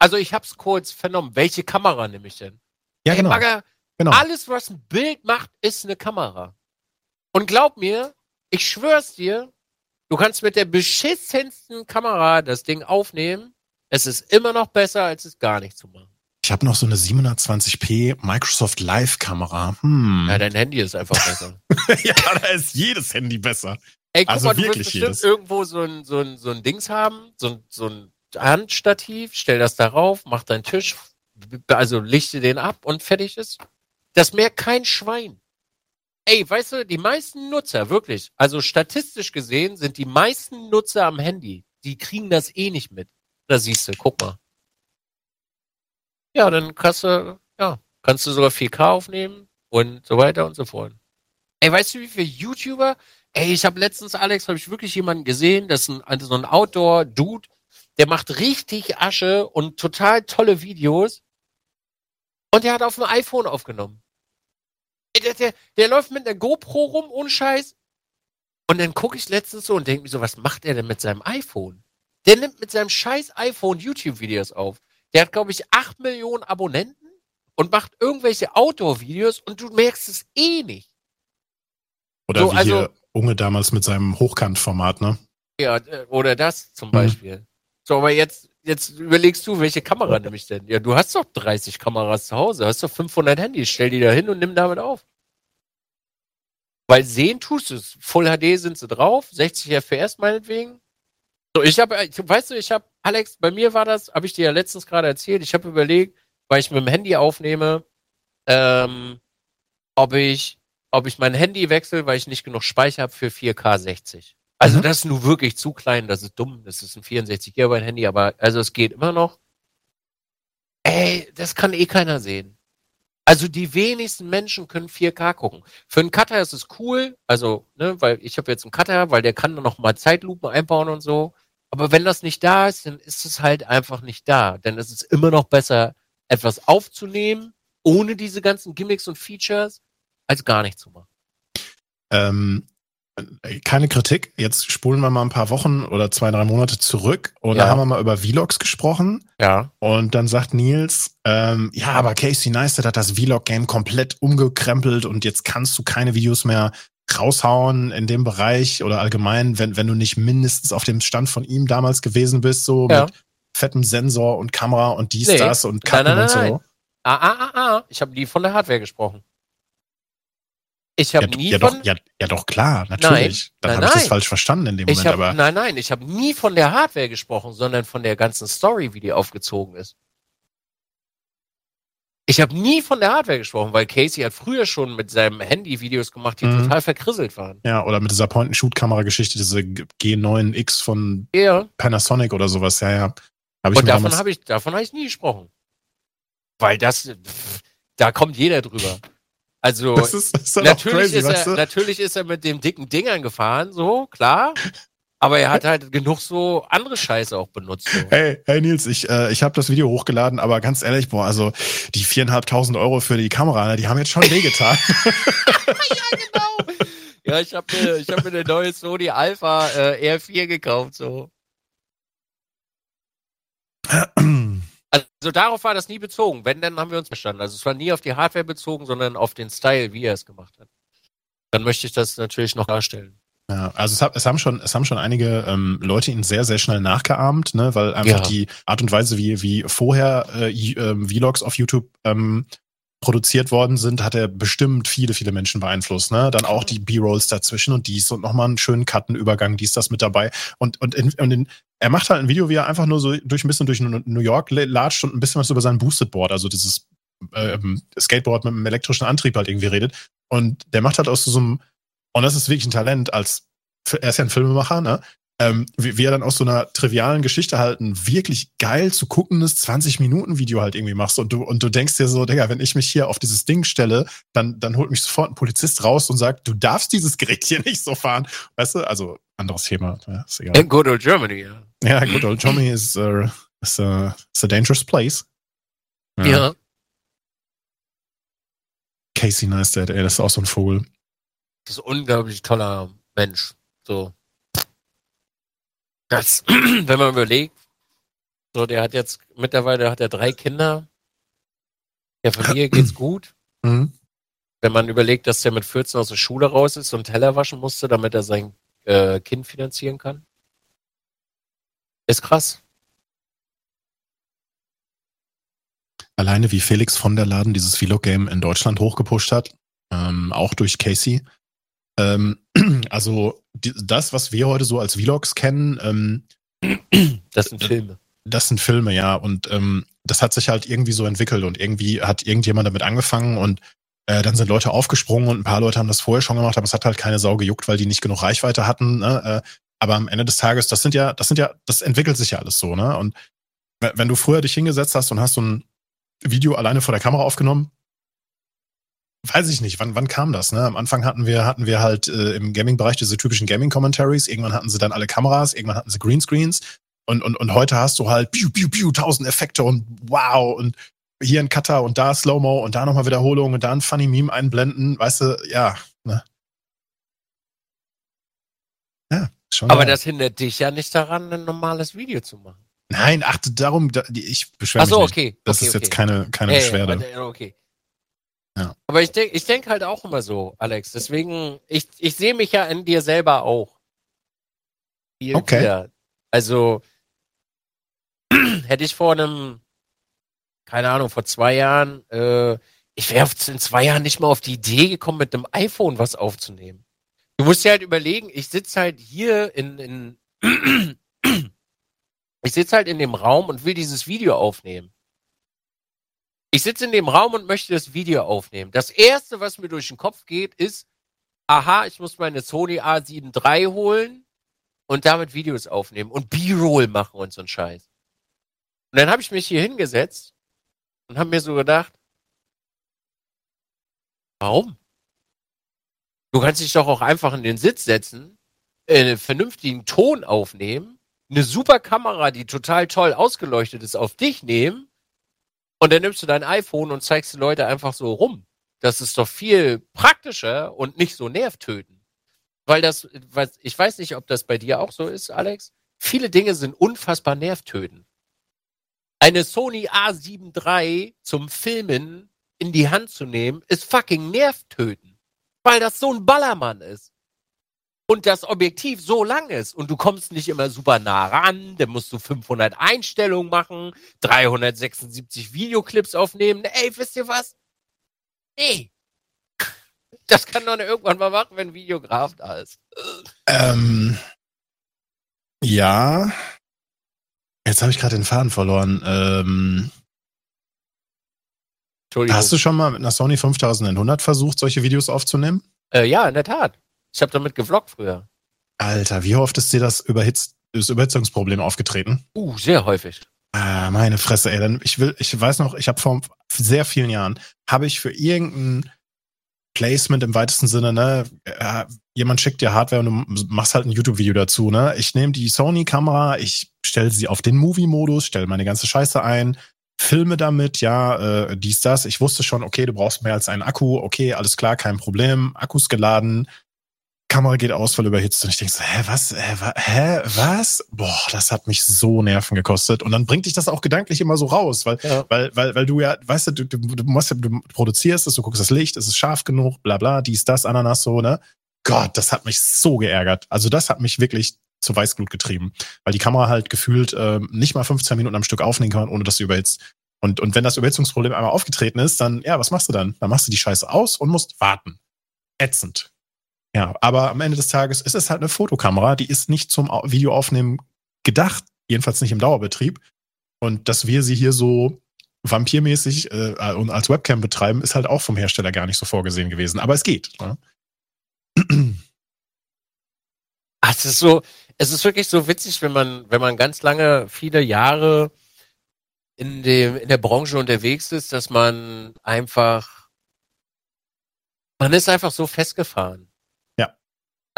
Also ich hab's kurz vernommen. Welche Kamera nehme ich denn? Ja, Ey, genau. Bagger, genau. alles, was ein Bild macht, ist eine Kamera. Und glaub mir, ich schwör's dir, du kannst mit der beschissensten Kamera das Ding aufnehmen. Es ist immer noch besser, als es gar nicht zu machen. Ich habe noch so eine 720p Microsoft Live-Kamera. Hm. Ja, dein Handy ist einfach besser. ja, da ist jedes Handy besser. Ey, guck Also mal, du wirst wirklich bestimmt jedes. irgendwo so ein, so, ein, so ein Dings haben, so ein, so ein Handstativ, stell das darauf, mach deinen Tisch, also lichte den ab und fertig ist. Das merkt kein Schwein. Ey, weißt du, die meisten Nutzer, wirklich, also statistisch gesehen sind die meisten Nutzer am Handy, die kriegen das eh nicht mit. Da siehst du, guck mal. Ja, dann kannst du, ja, kannst du sogar 4K aufnehmen und so weiter und so fort. Ey, weißt du, wie viele YouTuber Ey, ich habe letztens, Alex, habe ich wirklich jemanden gesehen, das ist ein, also so ein Outdoor-Dude, der macht richtig Asche und total tolle Videos. Und der hat auf dem iPhone aufgenommen. Ey, der, der, der läuft mit einer GoPro rum, ohne Scheiß. Und dann gucke ich letztens so und denke mir so, was macht er denn mit seinem iPhone? Der nimmt mit seinem scheiß iPhone YouTube-Videos auf. Der hat, glaube ich, 8 Millionen Abonnenten und macht irgendwelche Outdoor-Videos und du merkst es eh nicht. Oder So, wie also- hier Unge damals mit seinem Hochkantformat, ne? Ja, oder das zum Mhm. Beispiel. So, aber jetzt, jetzt überlegst du, welche Kamera nehme ich denn? Ja, du hast doch 30 Kameras zu Hause, hast doch 500 Handys, stell die da hin und nimm damit auf. Weil sehen tust du es. Full HD sind sie drauf, 60 FPS meinetwegen. So, ich habe, weißt du, ich habe, Alex, bei mir war das, habe ich dir ja letztens gerade erzählt, ich habe überlegt, weil ich mit dem Handy aufnehme, ähm, ob ich, ob ich mein Handy wechsle, weil ich nicht genug Speicher habe für 4K 60. Also mhm. das ist nur wirklich zu klein, das ist dumm, das ist ein 64 GB Handy, aber also es geht immer noch. Ey, das kann eh keiner sehen. Also die wenigsten Menschen können 4K gucken. Für einen Cutter ist es cool, also, ne, weil ich habe jetzt einen Cutter, weil der kann dann noch mal Zeitlupen einbauen und so. Aber wenn das nicht da ist, dann ist es halt einfach nicht da. Denn es ist immer noch besser, etwas aufzunehmen, ohne diese ganzen Gimmicks und Features, als gar nicht zu machen. Ähm, keine Kritik. Jetzt spulen wir mal ein paar Wochen oder zwei, drei Monate zurück und ja. da haben wir mal über Vlogs gesprochen. Ja. Und dann sagt Nils, ähm, ja, aber Casey Neistat hat das Vlog-Game komplett umgekrempelt und jetzt kannst du keine Videos mehr raushauen in dem Bereich oder allgemein, wenn, wenn du nicht mindestens auf dem Stand von ihm damals gewesen bist, so ja. mit fettem Sensor und Kamera und dies, nee. das und Kappen nein, nein, nein, und so. Ah, ah, ah, ah. Ich habe nie von der Hardware gesprochen. Ich habe ja, nie ja von doch, ja, ja doch klar, natürlich. Nein, Dann habe ich das falsch verstanden in dem Moment. Hab, aber nein, nein, ich habe nie von der Hardware gesprochen, sondern von der ganzen Story, wie die aufgezogen ist. Ich habe nie von der Hardware gesprochen, weil Casey hat früher schon mit seinem Handy Videos gemacht, die mhm. total verkrisselt waren. Ja, oder mit dieser Point-and-Shoot-Kamera-Geschichte, diese G9X von ja. Panasonic oder sowas. Ja, ja. Hab ich Und davon habe ich, davon habe ich nie gesprochen. Weil das, da kommt jeder drüber. Also das ist, das ist natürlich, crazy, ist er, natürlich ist er mit dem dicken Dingern gefahren, so, klar. Aber er hat halt genug so andere Scheiße auch benutzt. So. Hey, hey Nils, ich, äh, ich habe das Video hochgeladen, aber ganz ehrlich, boah, also die viereinhalbtausend Euro für die Kamera, ne, die haben jetzt schon wehgetan. ja, genau. Ja, ich habe mir, ich hab mir eine neue Sony Alpha äh, R4 gekauft, so. Also darauf war das nie bezogen. Wenn, dann haben wir uns verstanden. Also es war nie auf die Hardware bezogen, sondern auf den Style, wie er es gemacht hat. Dann möchte ich das natürlich noch darstellen. Ja, also es, hat, es haben schon, es haben schon einige ähm, Leute ihn sehr, sehr schnell nachgeahmt, ne, weil einfach ja. die Art und Weise, wie, wie vorher äh, äh, Vlogs auf YouTube ähm, produziert worden sind, hat er bestimmt viele, viele Menschen beeinflusst. Ne? Dann auch die B-Rolls dazwischen und dies und nochmal einen schönen Cuttenübergang, dies, das mit dabei. Und, und, in, und in, er macht halt ein Video, wie er einfach nur so durch ein bisschen durch New York latscht und ein bisschen was über sein Boosted Board, also dieses ähm, Skateboard mit einem elektrischen Antrieb halt irgendwie redet. Und der macht halt aus so einem, und das ist wirklich ein Talent als, er ist ja ein Filmemacher, ne? ähm, wie, wie er dann aus so einer trivialen Geschichte halt ein wirklich geil zu guckendes 20-Minuten-Video halt irgendwie machst und du, und du denkst dir so, Digga, wenn ich mich hier auf dieses Ding stelle, dann, dann holt mich sofort ein Polizist raus und sagt, du darfst dieses Gerät hier nicht so fahren. Weißt du, also anderes Thema. Ja, ist egal. In good old Germany, ja. Ja, good old Germany is, uh, is, a, is a dangerous place. Ja. ja. Casey Neistat, ey, das ist auch so ein Vogel. Das ist ein unglaublich toller Mensch. So. Das, wenn man überlegt, so, der hat jetzt, mittlerweile hat er drei Kinder. Der Familie geht's gut. Mhm. Wenn man überlegt, dass der mit 14 aus der Schule raus ist und Teller waschen musste, damit er sein äh, Kind finanzieren kann. Ist krass. Alleine wie Felix von der Laden dieses Vlog-Game in Deutschland hochgepusht hat, ähm, auch durch Casey, ähm, also die, das, was wir heute so als Vlogs kennen, ähm, das sind Filme. Das sind Filme, ja. Und ähm, das hat sich halt irgendwie so entwickelt und irgendwie hat irgendjemand damit angefangen und äh, dann sind Leute aufgesprungen und ein paar Leute haben das vorher schon gemacht, aber es hat halt keine Sau gejuckt, weil die nicht genug Reichweite hatten. Ne? Äh, aber am Ende des Tages, das sind ja, das sind ja, das entwickelt sich ja alles so, ne? Und wenn du früher dich hingesetzt hast und hast so ein Video alleine vor der Kamera aufgenommen, weiß ich nicht, wann, wann kam das? Ne? Am Anfang hatten wir, hatten wir halt äh, im Gaming-Bereich diese typischen Gaming-Commentaries. Irgendwann hatten sie dann alle Kameras, irgendwann hatten sie Greenscreens. Und, und, und heute hast du halt piu, piu, piu, tausend Effekte und wow und hier ein Cutter und da Slow-Mo und da nochmal Wiederholung und da ein Funny Meme einblenden. Weißt du, ja. Ne? Ja, schon. Aber geil. das hindert dich ja nicht daran, ein normales Video zu machen. Nein, achte darum, ich beschwere mich Ach so, nicht. okay. Das okay, ist okay. jetzt keine, keine hey, Beschwerde. Okay. Ja. Aber ich denke ich denk halt auch immer so, Alex. Deswegen, ich, ich sehe mich ja in dir selber auch. Viel okay. Wieder. Also, hätte ich vor einem, keine Ahnung, vor zwei Jahren, äh, ich wäre in zwei Jahren nicht mal auf die Idee gekommen, mit einem iPhone was aufzunehmen. Du musst dir halt überlegen, ich sitze halt hier in, in Ich sitze halt in dem Raum und will dieses Video aufnehmen. Ich sitze in dem Raum und möchte das Video aufnehmen. Das erste, was mir durch den Kopf geht, ist, aha, ich muss meine Sony A7 III holen und damit Videos aufnehmen und B-Roll machen und so ein Scheiß. Und dann habe ich mich hier hingesetzt und habe mir so gedacht, warum? Du kannst dich doch auch einfach in den Sitz setzen, einen vernünftigen Ton aufnehmen, eine super Kamera, die total toll ausgeleuchtet ist, auf dich nehmen und dann nimmst du dein iPhone und zeigst die Leute einfach so rum. Das ist doch viel praktischer und nicht so nervtötend. Weil das, ich weiß nicht, ob das bei dir auch so ist, Alex. Viele Dinge sind unfassbar nervtötend. Eine Sony A7 III zum Filmen in die Hand zu nehmen, ist fucking nervtötend. Weil das so ein Ballermann ist und das Objektiv so lang ist und du kommst nicht immer super nah ran, dann musst du 500 Einstellungen machen, 376 Videoclips aufnehmen. Ey, wisst ihr was? Nee. Das kann man irgendwann mal machen, wenn ein Videograf da ist. Ähm, ja. Jetzt habe ich gerade den Faden verloren. Ähm, Hast du schon mal mit einer Sony 5100 versucht, solche Videos aufzunehmen? Äh, ja, in der Tat. Ich habe damit gevloggt früher. Alter, wie oft ist dir das, überhitzt, das Überhitzungsproblem aufgetreten? Uh, sehr häufig. Ah, meine Fresse, ey. Dann, ich will, ich weiß noch, ich habe vor sehr vielen Jahren, habe ich für irgendein Placement im weitesten Sinne, ne, äh, jemand schickt dir Hardware und du machst halt ein YouTube-Video dazu, ne? Ich nehme die Sony-Kamera, ich stelle sie auf den Movie-Modus, stelle meine ganze Scheiße ein, filme damit, ja, äh, dies, das. Ich wusste schon, okay, du brauchst mehr als einen Akku, okay, alles klar, kein Problem, Akkus geladen, Kamera geht aus, weil überhitzt. Und ich denke so, hä, was, hä, wa, hä, was? Boah, das hat mich so Nerven gekostet. Und dann bringt dich das auch gedanklich immer so raus, weil, ja. weil, weil, weil du ja, weißt du, du, du, du, musst, du produzierst es, du guckst das Licht, ist es scharf genug, bla bla, dies, das, Ananas, so, ne? Gott, das hat mich so geärgert. Also das hat mich wirklich zu Weißglut getrieben, weil die Kamera halt gefühlt äh, nicht mal 15 Minuten am Stück aufnehmen kann, ohne dass sie überhitzt. Und, und wenn das Überhitzungsproblem einmal aufgetreten ist, dann, ja, was machst du dann? Dann machst du die Scheiße aus und musst warten. Ätzend. Ja, aber am Ende des Tages ist es halt eine Fotokamera, die ist nicht zum Videoaufnehmen gedacht, jedenfalls nicht im Dauerbetrieb. Und dass wir sie hier so vampirmäßig äh, und als Webcam betreiben, ist halt auch vom Hersteller gar nicht so vorgesehen gewesen. Aber es geht. Ne? Ach, es ist so, es ist wirklich so witzig, wenn man, wenn man ganz lange, viele Jahre in dem, in der Branche unterwegs ist, dass man einfach, man ist einfach so festgefahren.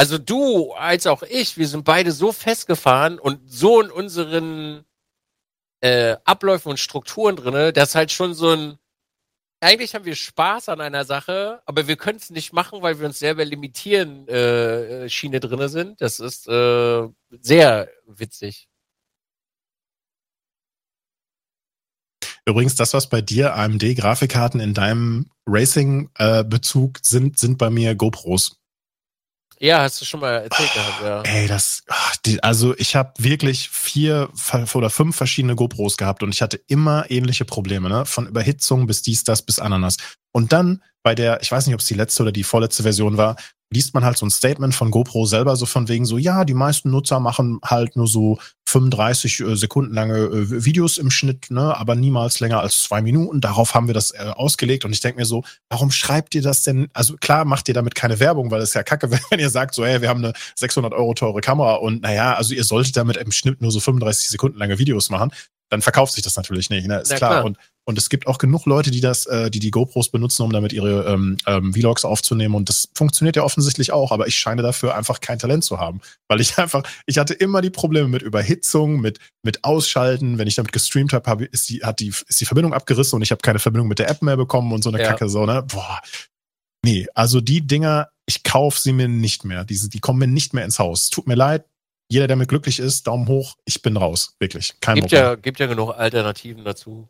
Also du als auch ich, wir sind beide so festgefahren und so in unseren äh, Abläufen und Strukturen drinne, dass halt schon so ein eigentlich haben wir Spaß an einer Sache, aber wir können es nicht machen, weil wir uns selber limitieren äh, Schiene drinne sind. Das ist äh, sehr witzig. Übrigens, das, was bei dir AMD-Grafikkarten in deinem Racing-Bezug äh, sind, sind bei mir GoPros. Ja, hast du schon mal erzählt gehabt, ja. Ey, das, also ich habe wirklich vier oder fünf verschiedene GoPros gehabt und ich hatte immer ähnliche Probleme, ne? Von Überhitzung bis dies, das bis Ananas. Und dann bei der, ich weiß nicht, ob es die letzte oder die vorletzte Version war, liest man halt so ein Statement von GoPro selber so von wegen so, ja, die meisten Nutzer machen halt nur so 35 äh, Sekunden lange äh, Videos im Schnitt, ne, aber niemals länger als zwei Minuten. Darauf haben wir das äh, ausgelegt und ich denke mir so, warum schreibt ihr das denn? Also klar macht ihr damit keine Werbung, weil es ja kacke, wenn ihr sagt so, hey, wir haben eine 600 Euro teure Kamera und naja, also ihr solltet damit im Schnitt nur so 35 Sekunden lange Videos machen dann verkauft sich das natürlich nicht, ne? Ist klar. klar. Und, und es gibt auch genug Leute, die das, äh, die die GoPros benutzen, um damit ihre ähm, ähm, Vlogs aufzunehmen. Und das funktioniert ja offensichtlich auch, aber ich scheine dafür einfach kein Talent zu haben. Weil ich einfach, ich hatte immer die Probleme mit Überhitzung, mit, mit Ausschalten. Wenn ich damit gestreamt habe, hab, ist, die, hat die, ist die Verbindung abgerissen und ich habe keine Verbindung mit der App mehr bekommen und so eine ja. Kacke, so, ne? Boah. Nee, also die Dinger, ich kaufe sie mir nicht mehr. Diese, die kommen mir nicht mehr ins Haus. Tut mir leid, jeder, der mit glücklich ist, Daumen hoch, ich bin raus. Wirklich. Kein gibt Problem. ja, gibt ja genug Alternativen dazu.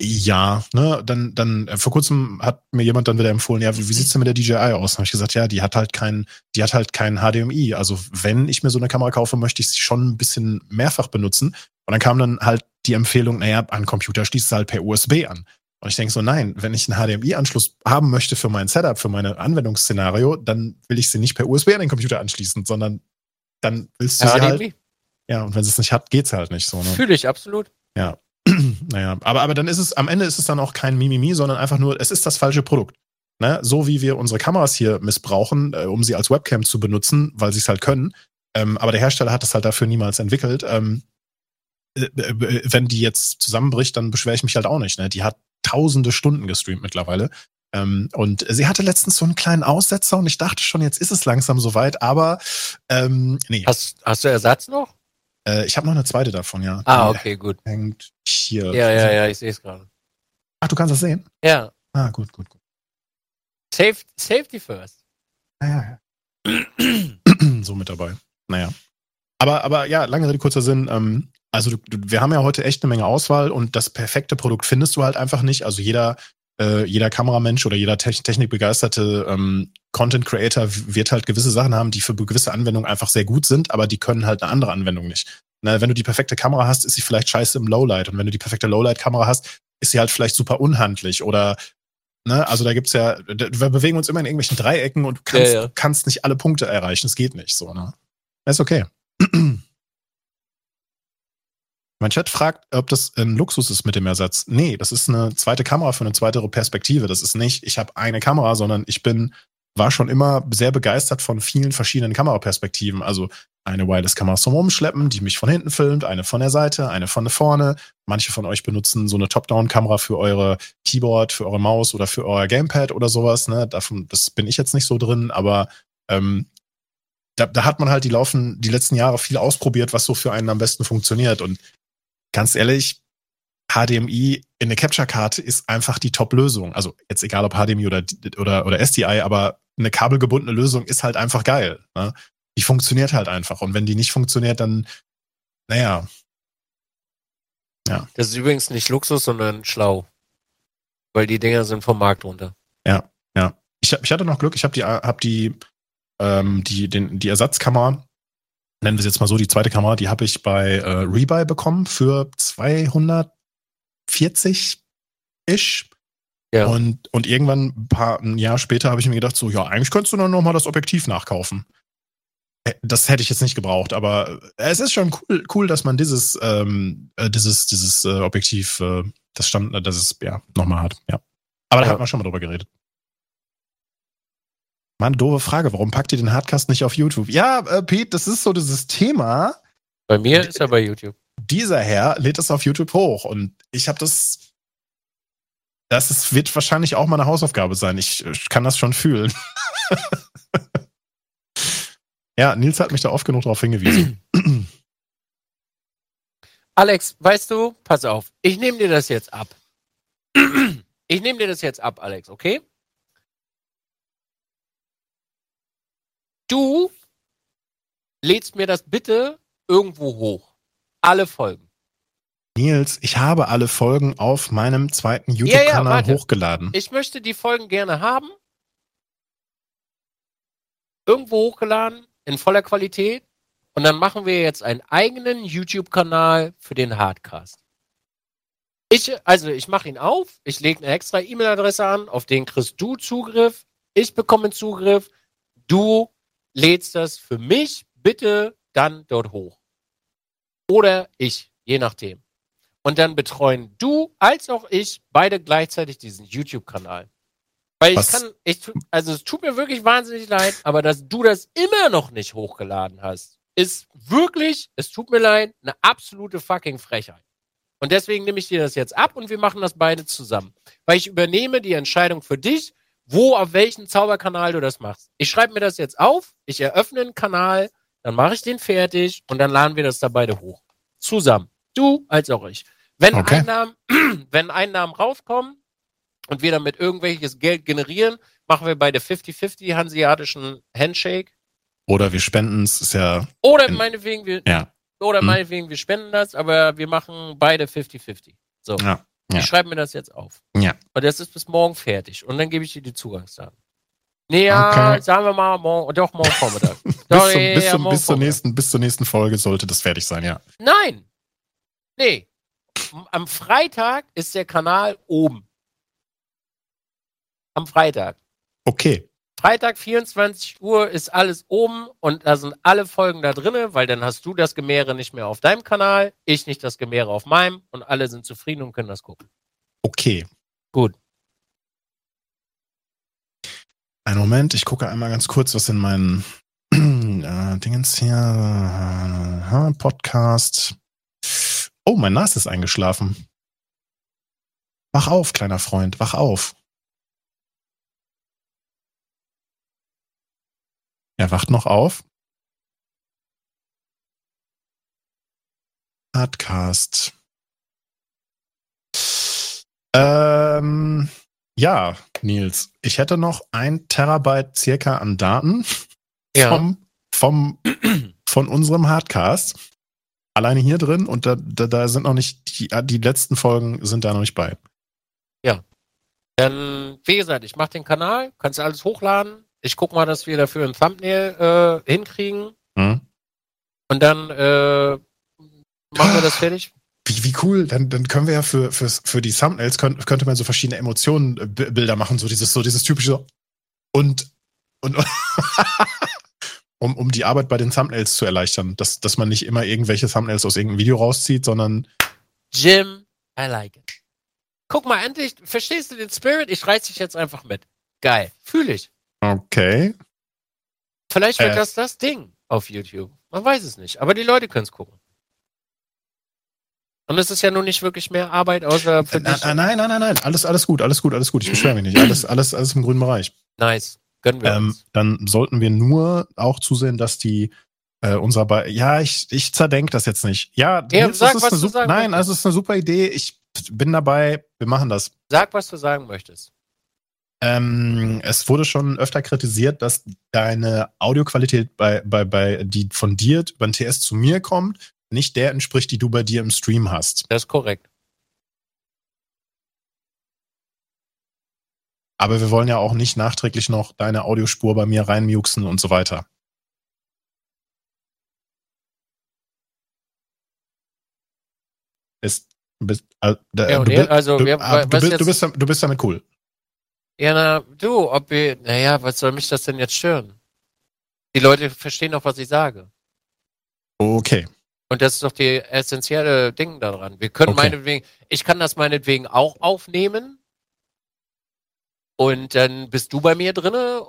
Ja, ne, dann, dann, äh, vor kurzem hat mir jemand dann wieder empfohlen, ja, wie, wie sieht's denn mit der DJI aus? Dann habe ich gesagt, ja, die hat halt kein, die hat halt kein HDMI. Also wenn ich mir so eine Kamera kaufe, möchte ich sie schon ein bisschen mehrfach benutzen. Und dann kam dann halt die Empfehlung, naja, an Computer schließt halt per USB an. Und ich denke so, nein, wenn ich einen HDMI-Anschluss haben möchte für mein Setup, für meine Anwendungsszenario, dann will ich sie nicht per USB an den Computer anschließen, sondern dann willst du ja, sie halt. Ja, und wenn sie es nicht hat, geht's halt nicht so. Ne? Fühle ich absolut. Ja. naja, aber, aber dann ist es, am Ende ist es dann auch kein Mimimi, sondern einfach nur, es ist das falsche Produkt. Ne? So wie wir unsere Kameras hier missbrauchen, äh, um sie als Webcam zu benutzen, weil sie es halt können. Ähm, aber der Hersteller hat es halt dafür niemals entwickelt. Ähm, äh, äh, wenn die jetzt zusammenbricht, dann beschwere ich mich halt auch nicht. Ne? Die hat tausende Stunden gestreamt mittlerweile. Ähm, und sie hatte letztens so einen kleinen Aussetzer und ich dachte schon, jetzt ist es langsam soweit, aber ähm, nee. Hast, hast du Ersatz noch? Äh, ich habe noch eine zweite davon, ja. Ah, okay, gut. Hängt hier. Ja, ja, ja, ich sehe es gerade. Ach, du kannst das sehen? Ja. Ah, gut, gut, gut. Safe, safety first. Ah, ja, ja. so mit dabei. Naja. Aber, aber ja, lange Rede, kurzer Sinn. Ähm, also du, du, wir haben ja heute echt eine Menge Auswahl und das perfekte Produkt findest du halt einfach nicht. Also jeder, äh, jeder Kameramensch oder jeder Te technikbegeisterte ähm, Content Creator wird halt gewisse Sachen haben, die für gewisse Anwendungen einfach sehr gut sind, aber die können halt eine andere Anwendung nicht. Na, wenn du die perfekte Kamera hast, ist sie vielleicht scheiße im Lowlight. Und wenn du die perfekte Lowlight-Kamera hast, ist sie halt vielleicht super unhandlich oder Ne? Also da gibt's ja, wir bewegen uns immer in irgendwelchen Dreiecken und du kannst, ja, ja. kannst nicht alle Punkte erreichen. Es geht nicht so. Ne? Ist okay. Mein Chat fragt, ob das ein Luxus ist mit dem Ersatz. Nee, das ist eine zweite Kamera für eine zweite Perspektive. Das ist nicht, ich habe eine Kamera, sondern ich bin, war schon immer sehr begeistert von vielen verschiedenen Kameraperspektiven. Also eine Wireless-Kamera zum Umschleppen, die mich von hinten filmt, eine von der Seite, eine von vorne. Manche von euch benutzen so eine Top-Down-Kamera für eure Keyboard, für eure Maus oder für euer Gamepad oder sowas. Ne? Davon, das bin ich jetzt nicht so drin, aber ähm, da, da hat man halt die laufen die letzten Jahre viel ausprobiert, was so für einen am besten funktioniert. Und ganz ehrlich, HDMI in eine Capture-Karte ist einfach die Top-Lösung. Also jetzt egal ob HDMI oder, oder, oder SDI, aber eine kabelgebundene Lösung ist halt einfach geil. Ne? Die funktioniert halt einfach. Und wenn die nicht funktioniert, dann, naja. Ja. Das ist übrigens nicht Luxus, sondern schlau. Weil die Dinger sind vom Markt runter. Ja, ja. Ich, ich hatte noch Glück, ich habe die, hab die, ähm, die, den, die Ersatzkammer nennen wir es jetzt mal so, die zweite Kamera, die habe ich bei äh, Rebuy bekommen für 240-ish. Ja. Und, und irgendwann ein paar ein Jahr später habe ich mir gedacht, so, ja, eigentlich könntest du dann nochmal das Objektiv nachkaufen. Äh, das hätte ich jetzt nicht gebraucht, aber es ist schon cool, cool dass man dieses, ähm, äh, dieses, dieses äh, Objektiv, äh, das stand, das es ja nochmal hat, ja. Aber da ja. hat man schon mal drüber geredet. Eine doofe Frage. Warum packt ihr den Hardcast nicht auf YouTube? Ja, äh, Pete, das ist so dieses Thema. Bei mir ist er bei YouTube. Dieser Herr lädt es auf YouTube hoch und ich habe das. Das ist, wird wahrscheinlich auch meine Hausaufgabe sein. Ich, ich kann das schon fühlen. ja, Nils hat mich da oft genug darauf hingewiesen. Alex, weißt du, pass auf, ich nehme dir das jetzt ab. Ich nehme dir das jetzt ab, Alex, okay? Du lädst mir das bitte irgendwo hoch. Alle Folgen. Nils, ich habe alle Folgen auf meinem zweiten YouTube-Kanal ja, ja, hochgeladen. Ich möchte die Folgen gerne haben. Irgendwo hochgeladen, in voller Qualität. Und dann machen wir jetzt einen eigenen YouTube-Kanal für den Hardcast. Ich, also ich mache ihn auf, ich lege eine extra E-Mail-Adresse an, auf den kriegst du Zugriff, ich bekomme Zugriff, du lädst das für mich bitte dann dort hoch. Oder ich, je nachdem. Und dann betreuen du als auch ich beide gleichzeitig diesen YouTube-Kanal. Weil ich Was? kann, ich, also es tut mir wirklich wahnsinnig leid, aber dass du das immer noch nicht hochgeladen hast, ist wirklich, es tut mir leid, eine absolute fucking Frechheit. Und deswegen nehme ich dir das jetzt ab und wir machen das beide zusammen. Weil ich übernehme die Entscheidung für dich wo, auf welchem Zauberkanal du das machst. Ich schreibe mir das jetzt auf, ich eröffne einen Kanal, dann mache ich den fertig und dann laden wir das da beide hoch. Zusammen. Du als auch ich. Wenn okay. Einnahmen, wenn Einnahmen rauskommen und wir damit irgendwelches Geld generieren, machen wir bei der 50-50 hanseatischen Handshake. Oder wir spenden es, ist ja. Oder meinetwegen wir, ja. oder hm. meinetwegen wir spenden das, aber wir machen beide 50-50. So. Ja. Ja. Ich schreibe mir das jetzt auf. Ja. Und das ist bis morgen fertig. Und dann gebe ich dir die Zugangsdaten. Nee, ja, okay. sagen wir mal morgen, doch morgen Vormittag. bis, zum, bis, zum, bis, zur nächsten, bis zur nächsten Folge sollte das fertig sein, ja. Nein. Nee. Am Freitag ist der Kanal oben. Am Freitag. Okay. Freitag 24 Uhr ist alles oben und da sind alle Folgen da drinne, weil dann hast du das Gemäre nicht mehr auf deinem Kanal, ich nicht das Gemäre auf meinem und alle sind zufrieden und können das gucken. Okay. Gut. Einen Moment, ich gucke einmal ganz kurz, was in meinen äh, Dingens hier äh, Podcast. Oh, mein Nas ist eingeschlafen. Wach auf, kleiner Freund, wach auf. Er wacht noch auf. Podcast. Ähm, ja, Nils, ich hätte noch ein Terabyte circa an Daten Ja. vom, vom, von unserem Hardcast. Alleine hier drin und da, da, da sind noch nicht, die, die letzten Folgen sind da noch nicht bei. Dann, wie gesagt, ich mache den Kanal, kannst du alles hochladen. Ich guck mal, dass wir dafür ein Thumbnail äh, hinkriegen Hm? und dann äh, machen wir das fertig. Wie, wie cool, dann, dann können wir ja für, fürs, für die Thumbnails könnt, könnte man so verschiedene Emotionen, äh, Bilder machen, so dieses, so dieses typische und, und, um, um die Arbeit bei den Thumbnails zu erleichtern, dass, dass man nicht immer irgendwelche Thumbnails aus irgendeinem Video rauszieht, sondern Jim, I like it. Guck mal, endlich, verstehst du den Spirit? Ich reiß dich jetzt einfach mit. Geil, fühle ich. Okay. Vielleicht wird Äh. das das Ding auf YouTube. Man weiß es nicht, aber die Leute können es gucken. Und es ist ja nun nicht wirklich mehr Arbeit, außer für Äh, Nein, dich. nein, nein, nein, nein, alles, alles gut, alles gut, alles gut. Ich beschwere mich nicht. Alles, alles, alles im grünen Bereich. Nice. Gönnen wir Ähm, uns. dann sollten wir nur auch zusehen, dass die äh, unser Be ja, ich, ich zerdenk das jetzt nicht. Ja, Ja, Nils, sag, ist was eine du sagen nein, möchtest. das ist eine super Idee. Ich bin dabei. Wir machen das. Sag, was du sagen möchtest. Ähm, es wurde schon öfter kritisiert, dass deine Audioqualität bei, bei, bei, die von dir über den TS zu mir kommt, nicht der entspricht, die du bei dir im Stream hast. Das ist korrekt. Aber wir wollen ja auch nicht nachträglich noch deine Audiospur bei mir reinmuxen und so weiter. Ist, bist, äh, Ja, du, also, du, wir- ah, du, bist, du, bist, du bist damit cool. Ja, na, du, ob wir, naja, was soll mich das denn jetzt stören? Die Leute verstehen doch, was ich sage. Okay. Und das ist doch die essentielle Ding daran. Wir können Okay. meinetwegen, ich kann das meinetwegen auch aufnehmen. Und dann bist du bei mir drinne.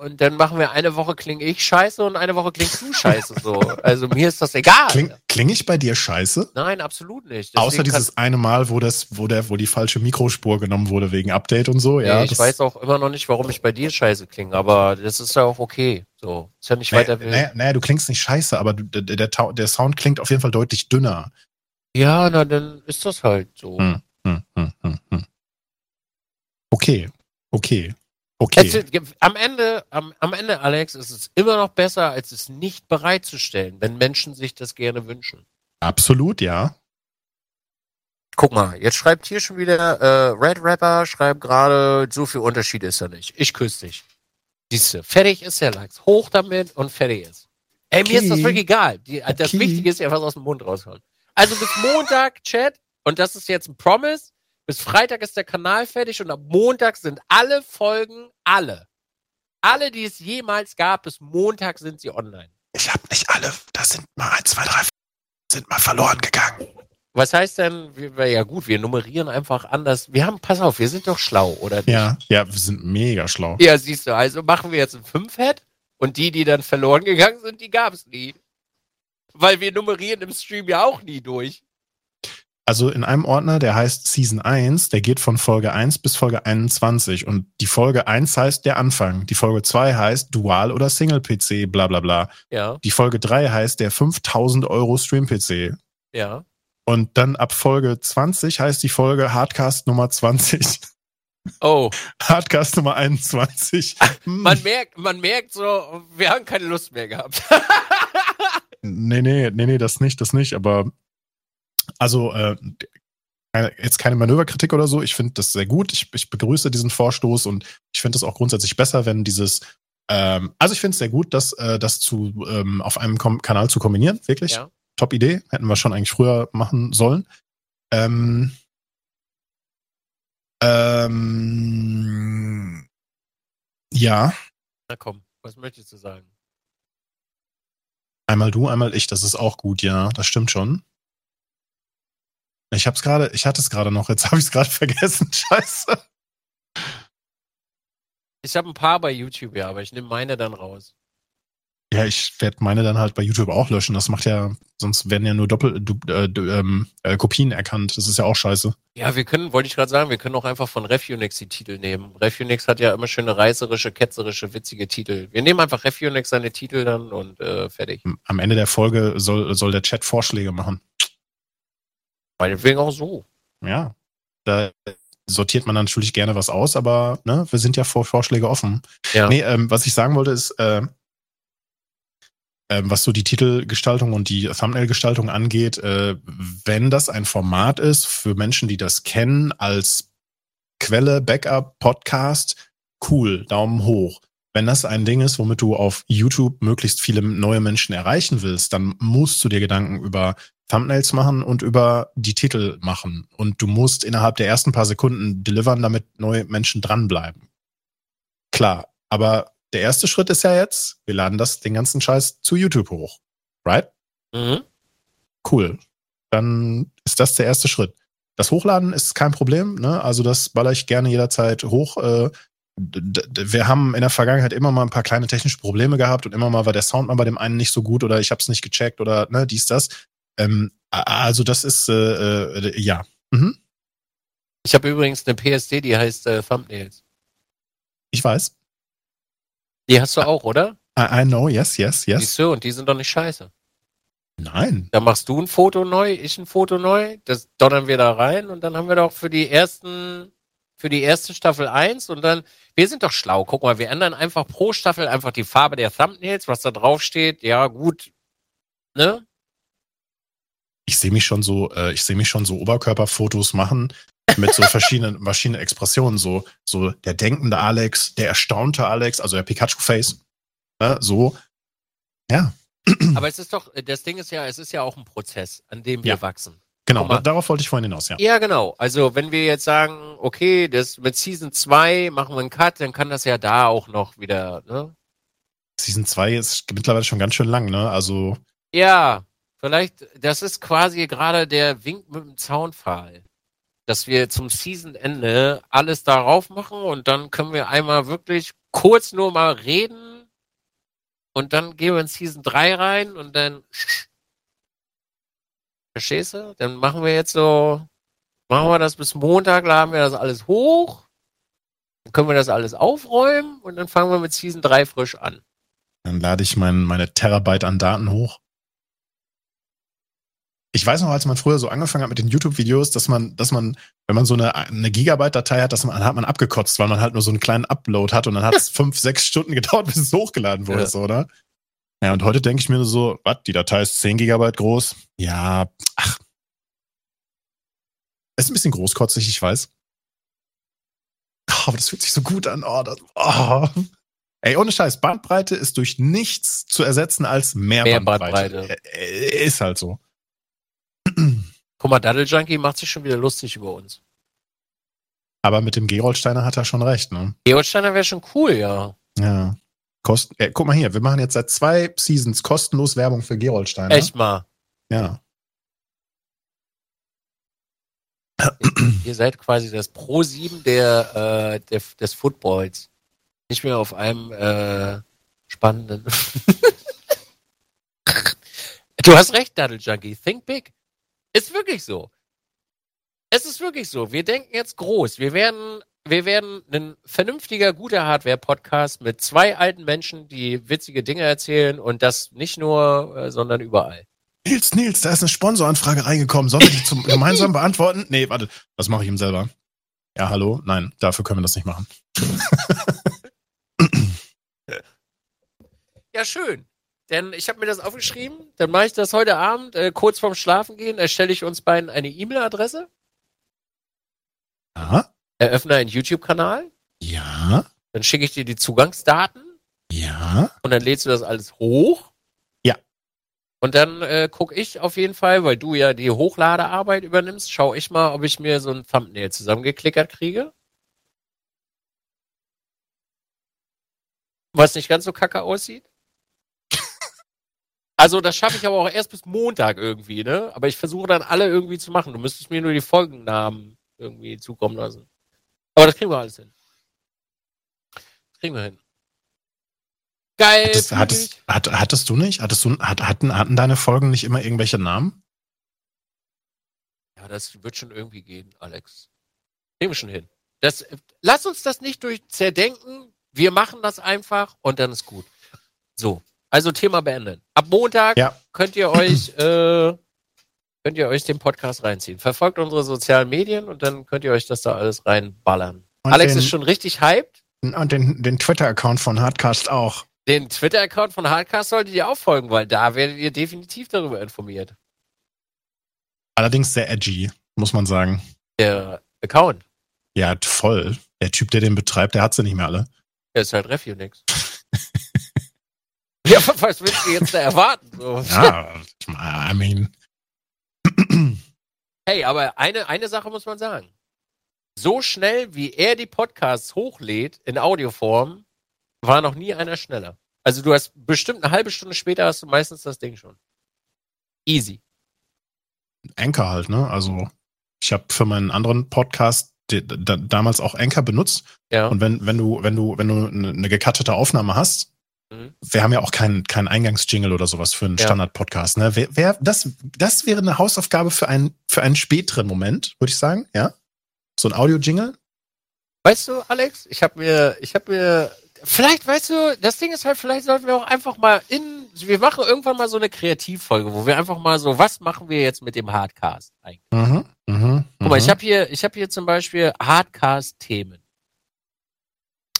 Und dann machen wir eine Woche kling ich scheiße und eine Woche klingst du scheiße so. Also mir ist das egal. Kling, kling ich bei dir scheiße? Nein, absolut nicht. Außer Deswegen dieses eine Mal, wo das, wo der, wo die falsche Mikrospur genommen wurde wegen Update und so, kann, ja. nee, ich weiß auch immer noch nicht, warum ich bei dir scheiße klinge, aber das ist ja auch okay. So, ist ja nicht Nee, weiter naja, naja, du klingst nicht scheiße, aber du, der, der, der Sound klingt auf jeden Fall deutlich dünner. Ja, na dann ist das halt so. Hm, hm, hm, hm, hm. Okay, okay, okay. Es, am Ende, am, am Ende, Alex, ist es immer noch besser, als es nicht bereitzustellen, wenn Menschen sich das gerne wünschen. Absolut, ja. Guck mal, jetzt schreibt hier schon wieder äh, Red Rapper, schreibt gerade, so viel Unterschied ist da nicht. Ich küsse dich. Siehste, fertig ist der Likes. Hoch damit und fertig ist. Ey, mir ist das Okay. wirklich egal. Die, Das Okay. Wichtige ist ja, was aus dem Mund rausholen. Also bis Montag, Chat, und das ist jetzt ein Promise, bis Freitag ist der Kanal fertig und am Montag sind alle Folgen, alle, alle, die es jemals gab, bis Montag sind sie online. Ich habe nicht alle, da sind mal ein, zwei, drei, sind mal verloren gegangen. Was heißt denn, wir, ja gut, wir nummerieren einfach anders. Wir haben, pass auf, wir sind doch schlau, oder nicht? Ja, ja, wir sind mega schlau. Ja, siehst du, also machen wir jetzt ein Fünf-Head und die, die dann verloren gegangen sind, die gab es nie. Weil wir nummerieren im Stream ja auch nie durch. Also in einem Ordner, der heißt Season 1, der geht von Folge 1 bis Folge 21 und die Folge 1 heißt der Anfang, die Folge 2 heißt Dual oder Single PC, bla bla bla. Ja, Die Folge 3 heißt der 5000 Euro Stream PC. ja. Und dann ab Folge 20 heißt die Folge Hardcast Nummer 20. Oh, Hardcast Nummer 21. Hm. man merkt, man merkt so, wir haben keine Lust mehr gehabt. Nee, nee, nee, nee, das nicht, das nicht, aber also äh, jetzt keine Manöverkritik oder so. Ich finde das sehr gut. Ich, ich begrüße diesen Vorstoß und ich finde es auch grundsätzlich besser, wenn dieses ähm, also ich finde es sehr gut, dass äh, das zu ähm, auf einem Kom Kanal zu kombinieren. Wirklich Ja. top Idee. Hätten wir schon eigentlich früher machen sollen. Ähm, ähm, ja, Na komm, was möchtest du sagen? Einmal du, einmal ich, das ist auch gut, ja, das stimmt schon. Ich hab's gerade, ich hatte es gerade noch, jetzt habe ich es gerade vergessen. Scheiße. Ich habe ein paar bei YouTube, ja, aber ich nehme meine dann raus. Ja, ich werde meine dann halt bei YouTube auch löschen. Das macht ja, sonst werden ja nur Doppel, du, äh, ähm, äh, Kopien erkannt. Das ist ja auch scheiße. Ja, wir können, wollte ich gerade sagen, wir können auch einfach von Refunix die Titel nehmen. Refunix hat ja immer schöne reißerische, ketzerische, witzige Titel. Wir nehmen einfach Refunix seine Titel dann und äh, fertig. Am Ende der Folge soll, soll der Chat Vorschläge machen. Meinetwegen auch so. Ja. Da sortiert man natürlich gerne was aus, aber ne, wir sind ja vor Vorschläge offen. Ja. Nee, ähm, was ich sagen wollte ist, äh, ähm, was so die Titelgestaltung und die Thumbnail-Gestaltung angeht, äh, wenn das ein Format ist für Menschen, die das kennen, als Quelle, Backup, Podcast, cool, Daumen hoch. Wenn das ein Ding ist, womit du auf YouTube möglichst viele neue Menschen erreichen willst, dann musst du dir Gedanken über Thumbnails machen und über die Titel machen. Und du musst innerhalb der ersten paar Sekunden delivern, damit neue Menschen dranbleiben. Klar, aber der erste Schritt ist ja jetzt, wir laden das, den ganzen Scheiß zu YouTube hoch. Right? Mhm. Cool. Dann ist das der erste Schritt. Das Hochladen ist kein Problem, ne? Also das baller ich gerne jederzeit hoch. Äh, wir haben in der Vergangenheit immer mal ein paar kleine technische Probleme gehabt und immer mal war der Sound mal bei dem einen nicht so gut oder ich habe es nicht gecheckt oder ne, dies, das. Ähm, also das ist, äh, äh, ja. Mhm. Ich habe übrigens eine PSD, die heißt äh, Thumbnails. Ich weiß. Die hast du auch, oder? I, I know, yes, yes, yes. Siehst du, und die sind doch nicht scheiße. Nein. Da machst du ein Foto neu, ich ein Foto neu, das donnern wir da rein und dann haben wir doch für die ersten, für die erste Staffel eins und dann, wir sind doch schlau. Guck mal, wir ändern einfach pro Staffel einfach die Farbe der Thumbnails, was da drauf steht. Ja, gut. Ne? Ich sehe mich schon so, äh, ich sehe mich schon so Oberkörperfotos machen mit so verschiedenen, verschiedenen Expressionen, so, so der denkende Alex, der erstaunte Alex, also der Pikachu-Face, ne, so, ja. Aber es ist doch, das Ding ist ja, es ist ja auch ein Prozess, an dem wir Ja. wachsen. Genau, mal. darauf wollte ich vorhin hinaus, ja. Ja, genau. Also wenn wir jetzt sagen, okay, das mit Season 2 machen wir einen Cut, dann kann das ja da auch noch wieder, ne? Season 2 ist mittlerweile schon ganz schön lang, ne? Also, Ja, vielleicht, das ist quasi gerade der Wink mit dem Zaunpfahl. Dass wir zum Seasonende alles darauf machen und dann können wir einmal wirklich kurz nur mal reden und dann gehen wir in Season 3 rein und dann Verstehst du? Dann machen wir jetzt so, machen wir das bis Montag, laden wir das alles hoch. Dann können wir das alles aufräumen und dann fangen wir mit Season 3 frisch an. dann lade ich mein, meine Terabyte an Daten hoch. Ich weiß noch, als man früher so angefangen hat mit den YouTube-Videos, dass man, dass man, wenn man so eine, eine Gigabyte-Datei hat, dass man, hat man abgekotzt, weil man halt nur so einen kleinen Upload hat und dann hat es fünf, sechs Stunden gedauert, bis es hochgeladen wurde, Ja. so, oder? Ja, und heute denke ich mir nur so, was, die Datei ist 10 Gigabyte groß? Ja, ach. Ist ein bisschen großkotzig, ich weiß. Oh, aber das fühlt sich so gut an. Oh, das, oh. Ey, ohne Scheiß, Bandbreite ist durch nichts zu ersetzen als mehr, Mehr Bandbreite. Bandbreite. Äh, Ist halt so. Guck mal, Daddle Junkie macht sich schon wieder lustig über uns. Aber mit dem Gerolsteiner hat er schon recht, ne? Georgsteiner wäre schon cool, ja. Ja. Kost äh, guck mal hier, wir machen jetzt seit zwei Seasons kostenlos Werbung für Gerolsteiner. Echt mal. Ja. Ihr seid quasi das Pro 7 der, äh, der, des Footballs. Nicht mehr auf einem äh, spannenden. du hast recht, Daddle Junkie. Think big. Ist wirklich so. Es ist wirklich so. Wir denken jetzt groß. Wir werden, wir werden ein vernünftiger, guter Hardware-Podcast mit zwei alten Menschen, die witzige Dinge erzählen und das nicht nur, äh, sondern überall. Nils, Nils, da ist eine Sponsoranfrage reingekommen. Sollen wir die zum gemeinsam beantworten? Nee, warte, das mache ich ihm selber. Ja, hallo? Nein, dafür können wir das nicht machen. Ja, schön. Denn ich habe mir das aufgeschrieben. Dann mache ich das heute Abend, äh, kurz vorm Schlafengehen, erstelle ich uns beiden eine E-Mail-Adresse, Ja, eröffne einen YouTube-Kanal, ja, dann schicke ich dir die Zugangsdaten ja. und dann lädst du das alles hoch. Ja. Und dann äh, gucke ich auf jeden Fall, weil du ja die Hochladearbeit übernimmst, schaue ich mal, ob ich mir so ein Thumbnail zusammengeklickert kriege. was nicht ganz so kacke aussieht. Also das schaffe ich aber auch erst bis Montag irgendwie, ne? Aber ich versuche dann alle irgendwie zu machen. Du müsstest mir nur die Folgennamen irgendwie zukommen lassen. Aber das kriegen wir alles hin. Das kriegen wir hin. Geil. Hattest, hattest, hat, hattest du nicht? Hattest du, hat, hatten, hatten deine Folgen nicht immer irgendwelche Namen? Ja, das wird schon irgendwie gehen, Alex. Kriegen wir schon hin. Das, lass uns das nicht durch zerdenken. Wir machen das einfach und dann ist gut. So. Also Thema beenden. Ab Montag ja. könnt ihr euch äh, könnt ihr euch den Podcast reinziehen. Verfolgt unsere sozialen Medien und dann könnt ihr euch das da alles reinballern. Und Alex den, ist schon richtig hyped. Und den, den Twitter-Account von Hardcast auch. Den Twitter-Account von Hardcast solltet ihr auch folgen, weil da werdet ihr definitiv darüber informiert. Allerdings sehr edgy, muss man sagen. Der Account. Ja, voll. Der Typ, der den betreibt, der hat sie nicht mehr alle. Der ist halt Refunix. ja, was willst du jetzt da erwarten? So. Ja, I mean. hey, aber eine, eine Sache muss man sagen. So schnell, wie er die Podcasts hochlädt in Audioform, war noch nie einer schneller. Also du hast bestimmt eine halbe Stunde später hast du meistens das Ding schon. Easy. Anchor halt, ne? Also ich habe für meinen anderen Podcast damals auch Anchor benutzt. Ja. Und wenn, wenn du, wenn du, wenn du eine gekattete Aufnahme hast, mhm. wir haben ja auch keinen kein Eingangsjingle oder sowas für einen ja. Standard-Podcast. Ne? Wer, wer, das, das wäre eine Hausaufgabe für einen, für einen späteren Moment, würde ich sagen, ja? So ein Audio-Jingle. Weißt du, Alex, ich habe mir, ich habe mir Vielleicht, weißt du, das Ding ist halt, vielleicht sollten wir auch einfach mal in, wir machen irgendwann mal so eine Kreativfolge, wo wir einfach mal so, was machen wir jetzt mit dem Hardcast eigentlich? Mhm, mh, Guck mal, ich mhm. habe hier, ich habe hier zum Beispiel Hardcast-Themen.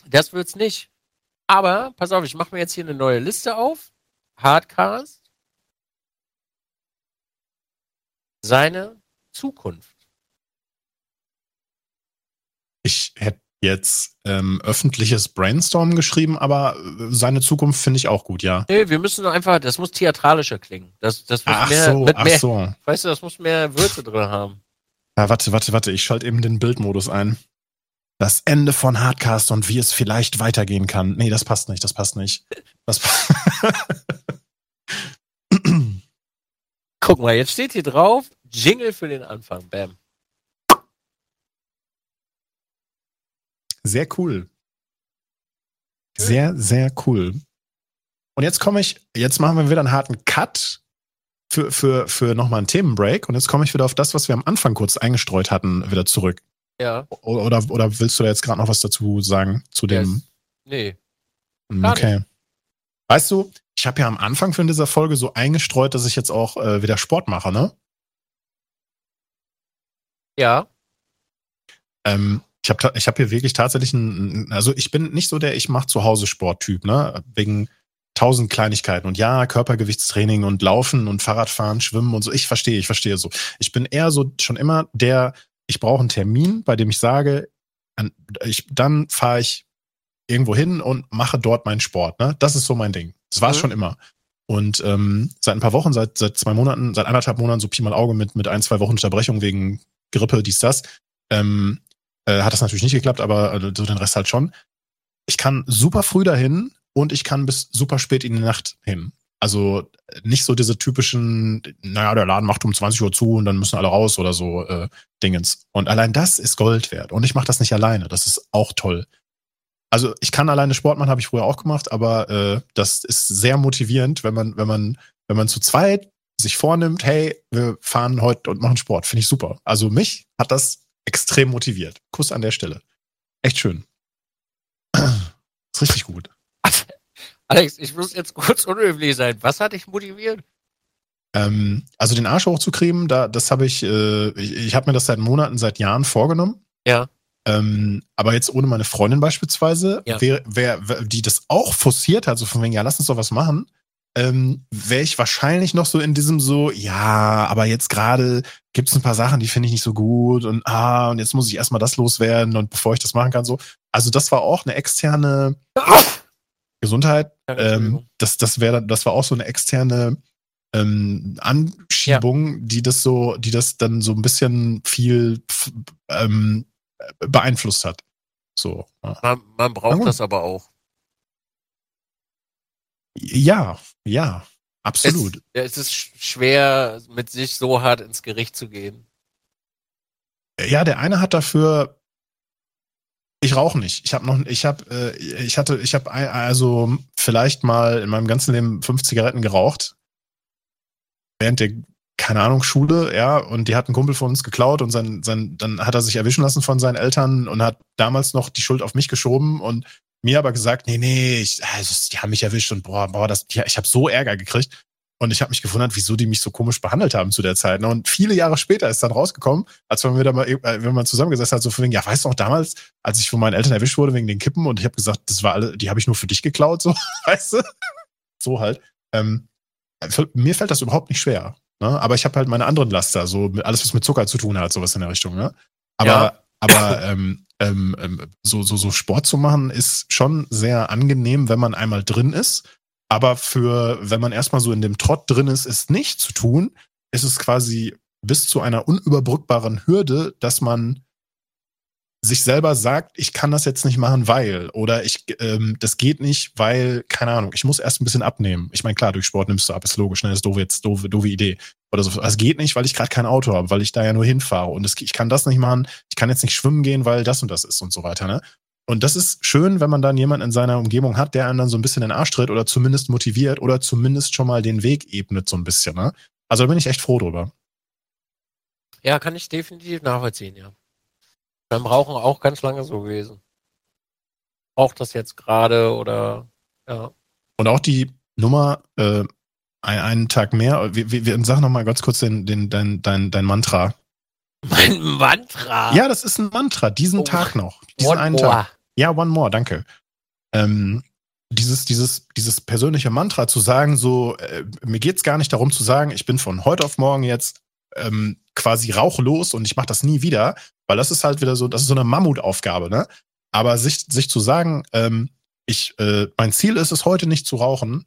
Das wird's nicht. Aber, pass auf, ich mache mir jetzt hier eine neue Liste auf. Hardcast. Seine Zukunft. Ich hätte jetzt ähm, öffentliches Brainstorm geschrieben, aber äh, seine Zukunft finde ich auch gut, ja. Nee, wir müssen einfach, das muss theatralischer klingen. Das, das muss ach mehr, so, ach mehr, so. Weißt du, das muss mehr Würze drin haben. Ja, warte, warte, warte, ich schalte eben den Bildmodus ein. Das Ende von Hardcast und wie es vielleicht weitergehen kann. Nee, das passt nicht, das passt nicht. Das passt. Guck mal, jetzt steht hier drauf, Jingle für den Anfang. Bam. Sehr cool. Sehr, sehr cool. Und jetzt komme ich, jetzt machen wir wieder einen harten Cut für, für, für nochmal einen Themenbreak. Und jetzt komme ich wieder auf das, was wir am Anfang kurz eingestreut hatten, wieder zurück. Ja. Oder, oder willst du da jetzt gerade noch was dazu sagen zu dem? Yes. Nee. Hm, okay. Weißt du, ich habe ja am Anfang von dieser Folge so eingestreut, dass ich jetzt auch äh, wieder Sport mache, ne? Ja. Ähm, ich habe ich hab hier wirklich tatsächlich ein, also ich bin nicht so der ich mache zu Hause Sporttyp, ne? Wegen tausend Kleinigkeiten und ja, Körpergewichtstraining und Laufen und Fahrradfahren, Schwimmen und so. Ich verstehe, ich verstehe so. Ich bin eher so schon immer der, ich brauche einen Termin, bei dem ich sage, ich, dann fahre ich irgendwo hin und mache dort meinen Sport. Ne? Das ist so mein Ding. Das war es mhm. schon immer. Und ähm, seit ein paar Wochen, seit, seit zwei Monaten, seit anderthalb Monaten, so Pi mal Auge mit, mit ein, zwei Wochen Unterbrechung wegen Grippe, dies, das, ähm, äh, hat das natürlich nicht geklappt, aber äh, so den Rest halt schon. Ich kann super früh dahin und ich kann bis super spät in die Nacht hin. Also nicht so diese typischen, naja, der Laden macht um 20 Uhr zu und dann müssen alle raus oder so äh, Dingens. Und allein das ist Gold wert. Und ich mache das nicht alleine. Das ist auch toll. Also ich kann alleine Sport machen, habe ich früher auch gemacht, aber äh, das ist sehr motivierend, wenn man, wenn man, wenn man zu zweit sich vornimmt, hey, wir fahren heute und machen Sport. Finde ich super. Also mich hat das extrem motiviert. Kuss an der Stelle. Echt schön. Ist richtig gut. Alex, ich muss jetzt kurz unhöflich sein. Was hat dich motiviert? Ähm, also den Arsch hochzukriegen, da, das habe ich, äh, ich, ich habe mir das seit Monaten, seit Jahren vorgenommen. Ja. Ähm, aber jetzt ohne meine Freundin beispielsweise, ja. wer, wer, die das auch forciert hat, so von wegen, ja, lass uns doch was machen, ähm, wäre ich wahrscheinlich noch so in diesem so, ja, aber jetzt gerade gibt es ein paar Sachen, die finde ich nicht so gut und ah, und jetzt muss ich erstmal das loswerden und bevor ich das machen kann, so. Also das war auch eine externe Gesundheit. Ähm, das, das wäre, das war auch so eine externe ähm, Anschiebung, ja. die das so, die das dann so ein bisschen viel ähm, beeinflusst hat. So. Man, man braucht das aber auch. Ja, ja, absolut. Es, es ist schwer, mit sich so hart ins Gericht zu gehen. Ja, der eine hat dafür ich rauche nicht. Ich habe noch, ich habe, äh, ich hatte, ich habe also vielleicht mal in meinem ganzen Leben fünf Zigaretten geraucht während der keine Ahnung Schule, ja, und die hat einen Kumpel von uns geklaut und sein, sein, dann hat er sich erwischen lassen von seinen Eltern und hat damals noch die Schuld auf mich geschoben und mir aber gesagt, nee, nee, ich, also, die haben mich erwischt und boah, boah, das, ja, ich habe so Ärger gekriegt. Und ich habe mich gewundert, wieso die mich so komisch behandelt haben zu der Zeit. Und viele Jahre später ist dann rausgekommen, als man wieder mal, äh, wenn man zusammengesessen hat, so von wegen, ja, weißt du noch damals, als ich von meinen Eltern erwischt wurde wegen den Kippen und ich habe gesagt, das war alle, die habe ich nur für dich geklaut, so, weißt du? So halt. Ähm, mir fällt das überhaupt nicht schwer. Ne? Aber ich habe halt meine anderen Laster, so alles, was mit Zucker zu tun hat, sowas in der Richtung. Ne? Aber, ja. aber ähm, ähm, ähm, so, so, so Sport zu machen ist schon sehr angenehm, wenn man einmal drin ist. Aber für, wenn man erstmal so in dem Trott drin ist, es nicht zu tun, ist es quasi bis zu einer unüberbrückbaren Hürde, dass man sich selber sagt, ich kann das jetzt nicht machen, weil oder ich ähm, das geht nicht, weil keine Ahnung, ich muss erst ein bisschen abnehmen. Ich meine, klar, durch Sport nimmst du ab, ist logisch, ne, das ist doofe jetzt doofe, doofe Idee oder so. Es geht nicht, weil ich gerade kein Auto habe, weil ich da ja nur hinfahre und es, ich kann das nicht machen, ich kann jetzt nicht schwimmen gehen, weil das und das ist und so weiter, ne? Und das ist schön, wenn man dann jemanden in seiner Umgebung hat, der einen dann so ein bisschen in den Arsch tritt oder zumindest motiviert oder zumindest schon mal den Weg ebnet so ein bisschen, ne? Also da bin ich echt froh drüber. Ja, kann ich definitiv nachvollziehen, ja. Beim Rauchen auch ganz lange so gewesen. Braucht das jetzt gerade oder ja. Und auch die Nummer äh, ein, einen Tag mehr. Wir, wir, sag noch mal ganz kurz den, den, dein, dein, dein Mantra. Mein Mantra? Ja, das ist ein Mantra. Diesen oh. Tag noch. Diesen one einen. Tag. Ja, one more, danke. Ähm, dieses, dieses, dieses persönliche Mantra zu sagen, so, äh, mir geht's gar nicht darum zu sagen, ich bin von heute auf morgen jetzt ähm, quasi rauchlos und ich mache das nie wieder, weil das ist halt wieder so, das ist so eine Mammutaufgabe, ne? Aber sich, sich zu sagen, ähm, ich, äh, mein Ziel ist es heute nicht zu rauchen,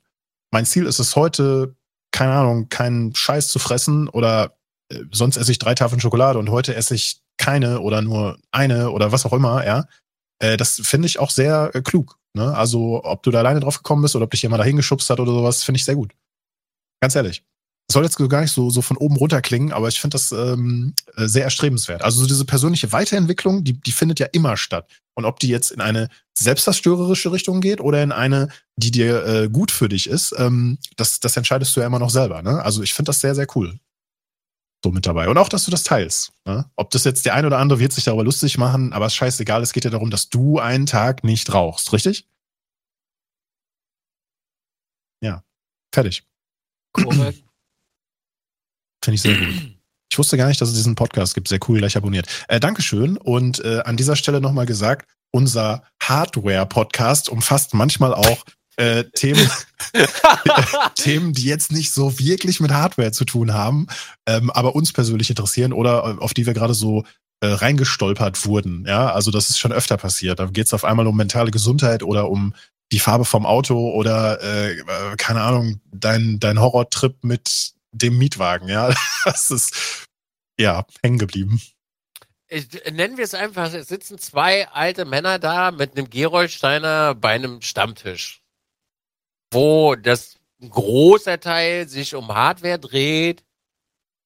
mein Ziel ist es heute, keine Ahnung, keinen Scheiß zu fressen oder äh, sonst esse ich drei Tafeln Schokolade und heute esse ich keine oder nur eine oder was auch immer, ja. Äh, das finde ich auch sehr äh, klug. Ne? Also, ob du da alleine drauf gekommen bist oder ob dich jemand da hingeschubst hat oder sowas, finde ich sehr gut. Ganz ehrlich soll jetzt gar nicht so, so von oben runter klingen, aber ich finde das ähm, äh, sehr erstrebenswert. Also so diese persönliche Weiterentwicklung, die, die findet ja immer statt. Und ob die jetzt in eine selbstzerstörerische Richtung geht oder in eine, die dir äh, gut für dich ist, ähm, das, das entscheidest du ja immer noch selber. Ne? Also ich finde das sehr, sehr cool. So mit dabei. Und auch, dass du das teilst. Ne? Ob das jetzt der ein oder andere wird sich darüber lustig machen, aber ist scheißegal, es geht ja darum, dass du einen Tag nicht rauchst, richtig? Ja. Fertig. Korrekt. Finde ich sehr gut. Ich wusste gar nicht, dass es diesen Podcast gibt. Sehr cool, gleich abonniert. Äh, Dankeschön. Und äh, an dieser Stelle nochmal gesagt, unser Hardware-Podcast umfasst manchmal auch äh, Themen, Themen, die jetzt nicht so wirklich mit Hardware zu tun haben, ähm, aber uns persönlich interessieren oder äh, auf die wir gerade so äh, reingestolpert wurden. Ja, also das ist schon öfter passiert. Da geht es auf einmal um mentale Gesundheit oder um die Farbe vom Auto oder äh, keine Ahnung, dein, dein Horrortrip mit dem Mietwagen, ja. Das ist ja hängen geblieben. Nennen wir es einfach, es sitzen zwei alte Männer da mit einem Gerolsteiner bei einem Stammtisch, wo das großer Teil sich um Hardware dreht,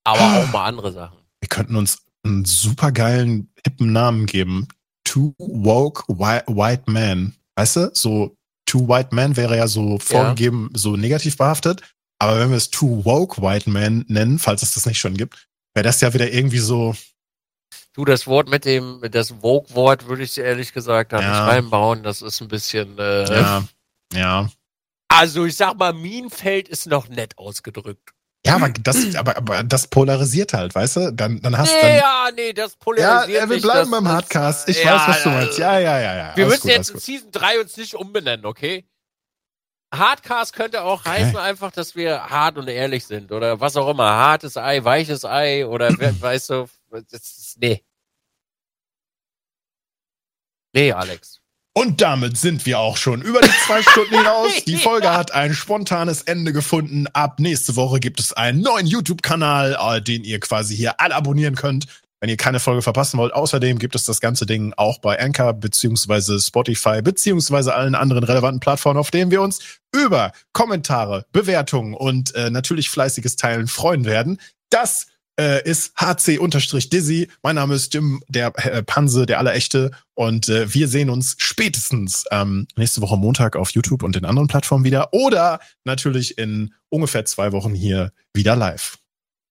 aber auch mal andere Sachen. Wir könnten uns einen supergeilen, hippen Namen geben. Two Woke White Men. Weißt du? So Two White Men wäre ja so vorgegeben, ja. so negativ behaftet. Aber wenn wir es Two Woke White Men nennen, falls es das nicht schon gibt, wäre das ja wieder irgendwie so. Du, das Wort mit dem, das Woke-Wort würde ich ehrlich gesagt da ja. nicht reinbauen. Das ist ein bisschen. Äh, ja. Ja. Also ich sag mal, Minenfeld ist noch nett ausgedrückt. Ja, aber das, aber, aber das polarisiert halt, weißt du? Dann, dann hast nee, dann, ja, nee, das polarisiert. Ja, wir bleiben beim Hardcast. Ich ja, weiß, was du meinst. Ja, ja, ja, ja. Wir müssen gut, jetzt in Season 3 uns nicht umbenennen, okay? Hardcast könnte auch okay. heißen einfach, dass wir hart und ehrlich sind oder was auch immer. Hartes Ei, weiches Ei oder weißt du, das ist, nee. Nee, Alex. Und damit sind wir auch schon über die zwei Stunden hinaus. Die Folge hat ein spontanes Ende gefunden. Ab nächste Woche gibt es einen neuen YouTube-Kanal, äh, den ihr quasi hier alle abonnieren könnt wenn ihr keine Folge verpassen wollt. Außerdem gibt es das ganze Ding auch bei Anchor beziehungsweise Spotify beziehungsweise allen anderen relevanten Plattformen, auf denen wir uns über Kommentare, Bewertungen und äh, natürlich fleißiges Teilen freuen werden. Das äh, ist HC-Dizzy. Mein Name ist Jim, der äh, Panse, der Allerechte. Und äh, wir sehen uns spätestens ähm, nächste Woche Montag auf YouTube und den anderen Plattformen wieder. Oder natürlich in ungefähr zwei Wochen hier wieder live.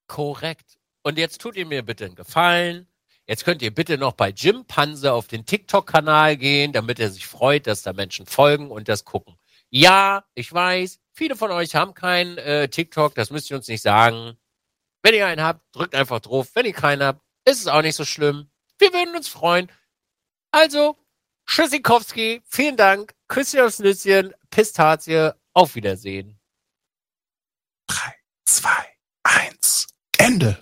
Korrekt. Und jetzt tut ihr mir bitte einen Gefallen. Jetzt könnt ihr bitte noch bei Jim Panse auf den TikTok-Kanal gehen, damit er sich freut, dass da Menschen folgen und das gucken. Ja, ich weiß, viele von euch haben kein äh, TikTok, das müsst ihr uns nicht sagen. Wenn ihr einen habt, drückt einfach drauf. Wenn ihr keinen habt, ist es auch nicht so schlimm. Wir würden uns freuen. Also, Tschüssikowski, vielen Dank. Küsschen aufs Nüsschen, Pistazie, auf Wiedersehen. 3, 2, 1, Ende.